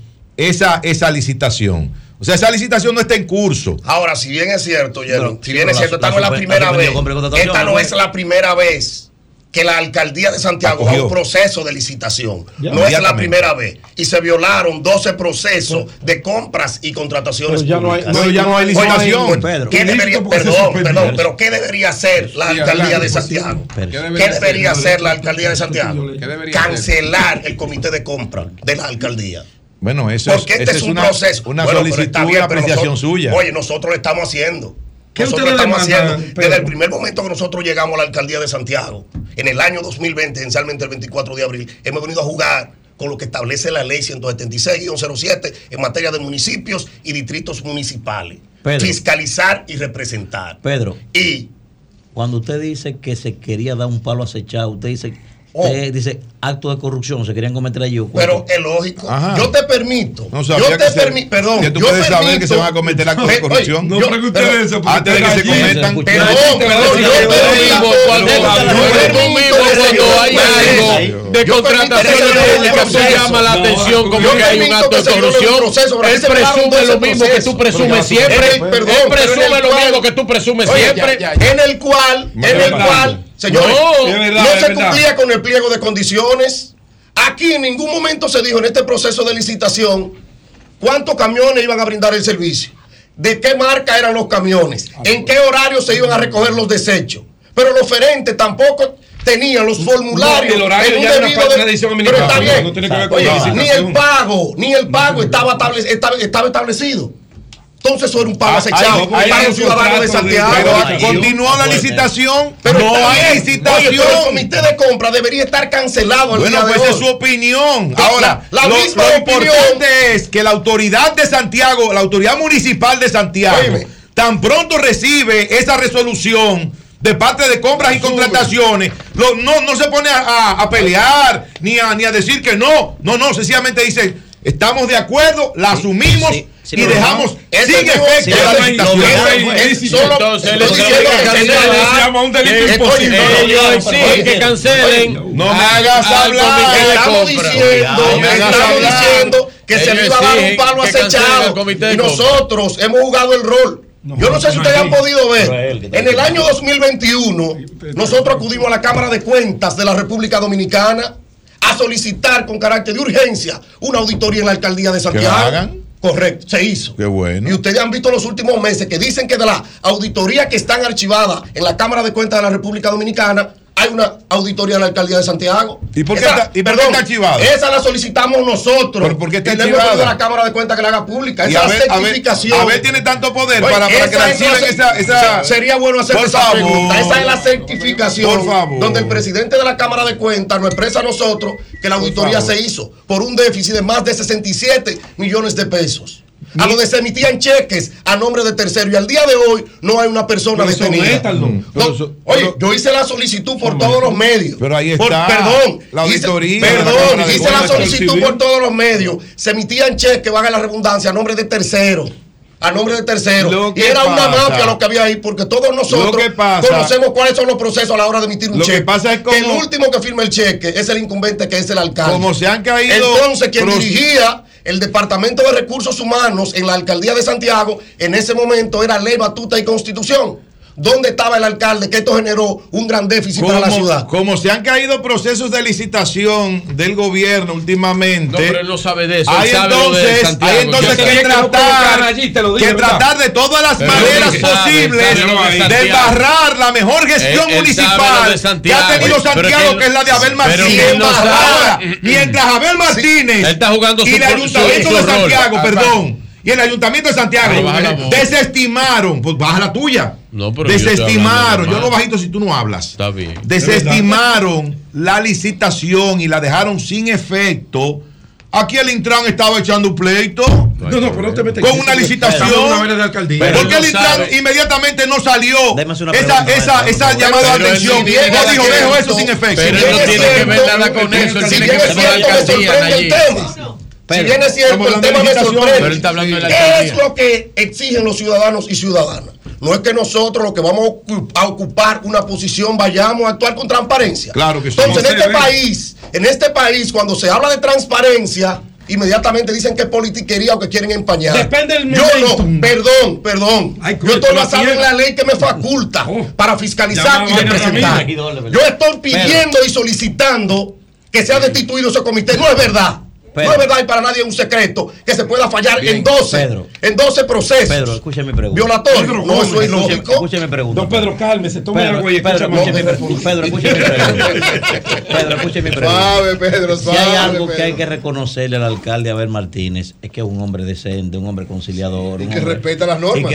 esa, esa licitación. O sea, esa licitación no está en curso. Ahora, si bien es cierto, Jerry, Pero- si bien es cierto, la- esta no es la la primera vez, esta no ¿no? es la primera vez que la alcaldía de Santiago da Acogió. un proceso de licitación. Ya. No es la primera vez. Y se violaron 12 procesos de compras y contrataciones Pero ya no hay- públicas. no hay- Pero ya no hay licitación. oye, Pedro. ¿Qué debería, perdón, perdón, pero qué debería hacer la alcaldía de Santiago? ¿Qué ¿Qué debería hacer? la alcaldía de Santiago? Cancelar el comité de compra de la alcaldía. Bueno, eso es, Porque este esa es es un una, proceso. una Bueno, solicitud, bien, una apreciación nosotros- suya. Oye, nosotros lo estamos haciendo. ¿Qué nosotros ustedes estamos haciendo Pedro? desde el primer momento que nosotros llegamos a la alcaldía de Santiago, en el año 2020, esencialmente el 24 de abril, hemos venido a jugar con lo que establece la ley 176-07 en materia de municipios y distritos municipales. Pedro. Fiscalizar y representar. Pedro, Y cuando usted dice que se quería dar un palo acechado, usted dice Oh. Eh, dice acto de corrupción, se querían cometer allí. Pero es lógico. Yo te permito. No yo te permito. Perdón. Que tú puedes saber que se van a cometer actos de corrupción. no preguntes eso. Antes de que se cometan. Perdón, perdón. Yo permito. Cuando hay algo de contratación pública se llama la atención como que hay un acto de corrupción. Él presume lo mismo que tú presumes siempre. Él presume lo mismo que tú presumes siempre. En el cual, en el cual Señores, no, se cumplía con el pliego de condiciones. Aquí en ningún momento se dijo en este proceso de licitación cuántos camiones iban a brindar el servicio, de qué marca eran los camiones, en qué horario se iban a recoger los desechos. Pero los oferentes tampoco tenían los formularios el horario en un ya debido de, pero está bien. ni el pago, ni el pago estaba, estaba establecido. Entonces eso era un pago acechado para los ciudadanos de Santiago. Pero continuó la licitación. Pero no hay licitación. el comité de compra debería estar cancelado. bueno, pues es su opinión. Ahora, la, lo, misma importante es que la autoridad de Santiago, la autoridad municipal de Santiago, tan pronto recibe esa resolución de parte de compras y contrataciones, no, no se pone a, pelear ni a, ni a decir que no. No, no, sencillamente dice, estamos de acuerdo, la asumimos y dejamos sin efecto Entonces, un delito imposible. que cancelen. No me hagas hablar. Estamos diciendo, estamos diciendo que se le iba a dar un palo acechado. Y nosotros hemos jugado el rol. Yo no sé si ustedes han podido ver. En el año 2021, nosotros acudimos a la Cámara de Cuentas de la República Dominicana a solicitar con carácter de urgencia una auditoría en la alcaldía de Santiago. Correcto, se hizo. Qué bueno. Y ustedes han visto los últimos meses que dicen que de la auditoría que están archivadas en la Cámara de Cuentas de la República Dominicana, hay una auditoría de la alcaldía de Santiago. ¿Y por qué, está, ¿y perdón, archivada? Esa la solicitamos nosotros. ¿Pero por qué está y archivada? Le a la Cámara de Cuentas que la haga pública. Esa a ver, certificación. A ver, tiene tanto poder para, para que la reciban esa, esa, Sería bueno hacer esa favor, pregunta. Esa es la certificación. Por favor. Donde el presidente de la Cámara de Cuentas nos expresa a nosotros que la auditoría se hizo por un déficit de más de 67 millones de pesos a donde se emitían cheques a nombre de tercero y al día de hoy no hay una persona detenida. oye, yo hice la solicitud por todos los medios. Pero ahí está. perdón, la auditoría. perdón, hice la solicitud por todos los medios. Se emitían cheques, van a la redundancia, a nombre de tercero a nombre de tercero. Y era una mafia lo que había ahí, porque todos nosotros conocemos cuáles son los procesos a la hora de emitir un cheque. Que pasa es como, el último que firma el cheque es el incumbente que es el alcalde. Como se han caído. Entonces, quien dirigía el Departamento de Recursos Humanos en la alcaldía de Santiago en ese momento era Ley Batuta y Constitución. ¿Dónde estaba el alcalde? Que esto generó un gran déficit para la ciudad. Como se han caído procesos de licitación del gobierno últimamente. No, pero él no sabe de eso. Hay entonces, hay entonces que, tratar, que tratar de todas las maneras posibles de barrar la mejor gestión municipal que ha tenido Santiago, que, es la de Abel Martínez. mientras Abel Martínez está jugando y el Ayuntamiento de Santiago, perdón y el Ayuntamiento de Santiago desestimaron, pues baja la tuya. No, pero desestimaron, yo, lo bajito si tú no hablas. Está bien. Desestimaron la licitación y la dejaron sin efecto. Aquí el Intran estaba echando un pleito. No, no, pero no te metes con una licitación. porque el Intran inmediatamente no salió esa, esa, esa llamada de atención. Él dijo, dejo eso sin efecto. Pero no tiene que ver nada con eso. Tiene que ver con la alcaldía allí si bien es cierto, el tema me sorprende. ¿Qué es lo que exigen los ciudadanos y ciudadanas? No es que nosotros, los que vamos a ocupar una posición, vayamos a actuar con transparencia. Claro que sí. Entonces, en este país, en este país, cuando se habla de transparencia, inmediatamente dicen que es politiquería o que quieren empañar. Depende del Yo no, perdón, perdón. yo estoy basado en la ley que me faculta oh, para fiscalizar y representar. Yo estoy pidiendo y solicitando que sea destituido ese comité. No es verdad no es verdad y para nadie es un secreto que se pueda fallar en 12 en 12 procesos. Pedro, escúchame mi pregunta. Violatorio. no, eso es lógico. Escúcheme mi pregunta. Don Pedro, cálmese, tome Pedro, agua y Pedro, escúcheme, Pedro, escúcheme mi [laughs] pregunta. Pedro, escúcheme mi pregunta. Suave, Pedro, suave, Si hay algo que hay que reconocerle al alcalde Abel Martínez es que es un hombre decente, un hombre conciliador. Y que respeta las normas.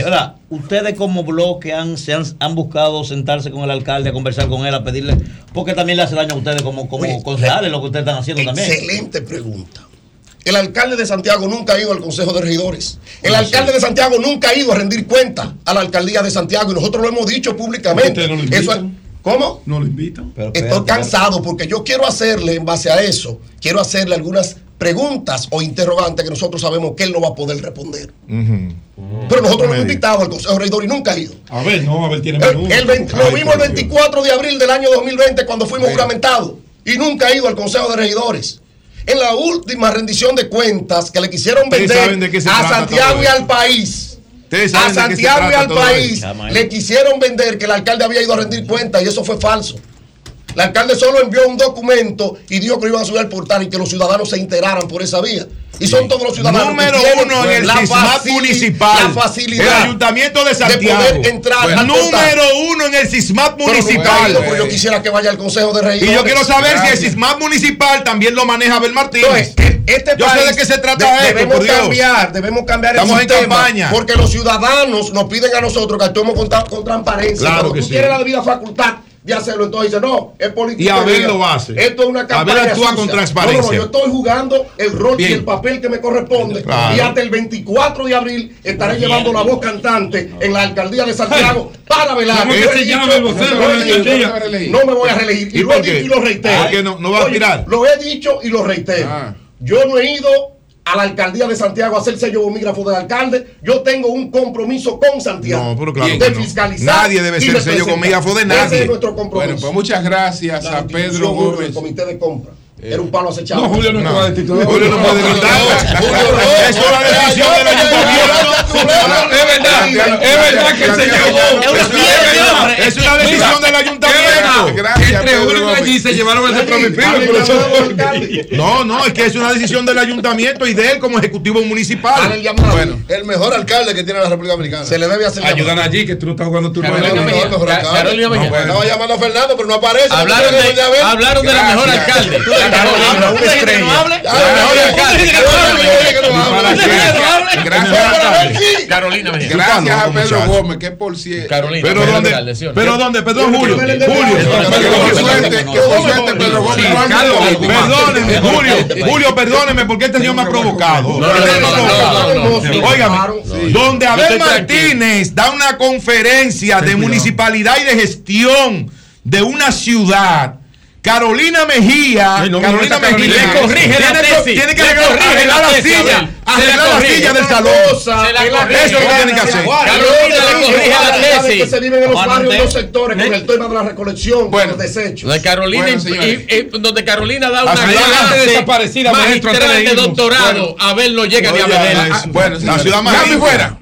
ustedes como bloque han, se han, han, buscado sentarse con el alcalde, a conversar con él, a pedirle, porque también le hace daño a ustedes como, como concejales lo que ustedes están haciendo también. Excelente pregunta. El alcalde de Santiago nunca ha ido al Consejo de Regidores. El alcalde de Santiago nunca ha ido a rendir cuenta a la alcaldía de Santiago y nosotros lo hemos dicho públicamente. ¿Cómo? No lo invitan. Estoy cansado porque yo quiero hacerle, en base a eso, quiero hacerle algunas preguntas o interrogantes que nosotros sabemos que él no va a poder responder. Pero nosotros lo hemos invitado al Consejo Regidor y nunca ha ido. A ver, no, a ver, tiene El- el 20 lo vimos el 24 de abril del año 2020 cuando fuimos juramentados y nunca ha ido al Consejo de Regidores. En la última rendición de cuentas que le quisieron vender a Santiago y al país. A Santiago y al país le quisieron vender que el alcalde había ido a rendir cuentas y eso fue falso. El alcalde solo envió un documento y dijo que lo iban a subir al portal y que los ciudadanos se enteraran por esa vía. Y son todos los ciudadanos. Número que uno en el la municipal. La facilidad El ayuntamiento de Santiago. poder entrar al número portal. uno en el ha municipal. yo quisiera que vaya al Consejo de Regidores. Y yo quiero saber si el. SISMAT municipal también lo maneja Abel Martínez. Entonces, este yo país sé de qué se trata de- esto, debemos cambiar, debemos cambiar Estamos el en campaña. porque los ciudadanos nos piden a nosotros que actuemos con, con transparencia. Claro Cuando que tú sí. tienes la debida facultad de hacerlo, entonces dice, no, es política. Y Abel lo hace. Esto es una campaña Abel actúa con transparencia. No, no, no, yo estoy jugando el rol Bien. y el papel que me corresponde. Claro. Y hasta el 24 de abril estaré llevando la voz cantante en la alcaldía de Santiago [laughs] para velar. No, me voy a reelegir. Y, ¿Y lo he dicho y lo reitero. ¿Por qué no- no va a Oye? Lo he dicho y lo reitero. Yo no he ido a la alcaldía de Santiago a hacer sello bomígrafo del alcalde. Yo tengo un compromiso con Santiago. No, pero claro de no. fiscalizar. Nadie debe ser sello bomígrafo de Ese nadie. es nuestro compromiso. Bueno, pues muchas gracias La a Pedro Gómez. El comité de compra. Era un palo acechado. No, Julio no No. puede destituir. Julio no puede Eso es la decisión del ayuntamiento. Es verdad, es verdad que el señor Es una decisión del ayuntamiento. Entre Julio y allí se llevaron de al alcalde. No, no, es que es una decisión del ayuntamiento y de él como ejecutivo municipal. Bueno, El mejor alcalde que tiene la República Dominicana. Se le debe hacer ayudan allí que tú no estás jugando tu mejor alcalde. Estaba llamando a Fernando, pero no aparece. Hablaron de, de la mejor alcalde. Gracias, Carolina Mejía. gracias a Pedro. Gómez, que por cierto. Carolina, Pero dónde, pero dónde, perdón, Julio. Julio, suerte, por suerte Pedro Gómez. Perdóneme, Julio, Julio, perdóneme, porque este señor me ha provocado. Óigame, donde Abel. Martínez da una conferencia de municipalidad y de gestión de una ciudad. Carolina Mejía, no, Carolina. Mejía, Le corrige la tiene, tesis. tiene que arreglar, la silla, arreglar la silla del salón. cosa Se la es corrige. Eso es lo que tiene que hacer. Carolina le corrige la tesis. que se viven en los barrios en los sectores con el tema de la recolección Bueno. de los desechos. Donde Carolina, y- donde Carolina da una clase desaparecida, maestro, magistral de de doctorado. A ver, no llega ni a ver. Bueno, La ciudad más fuera.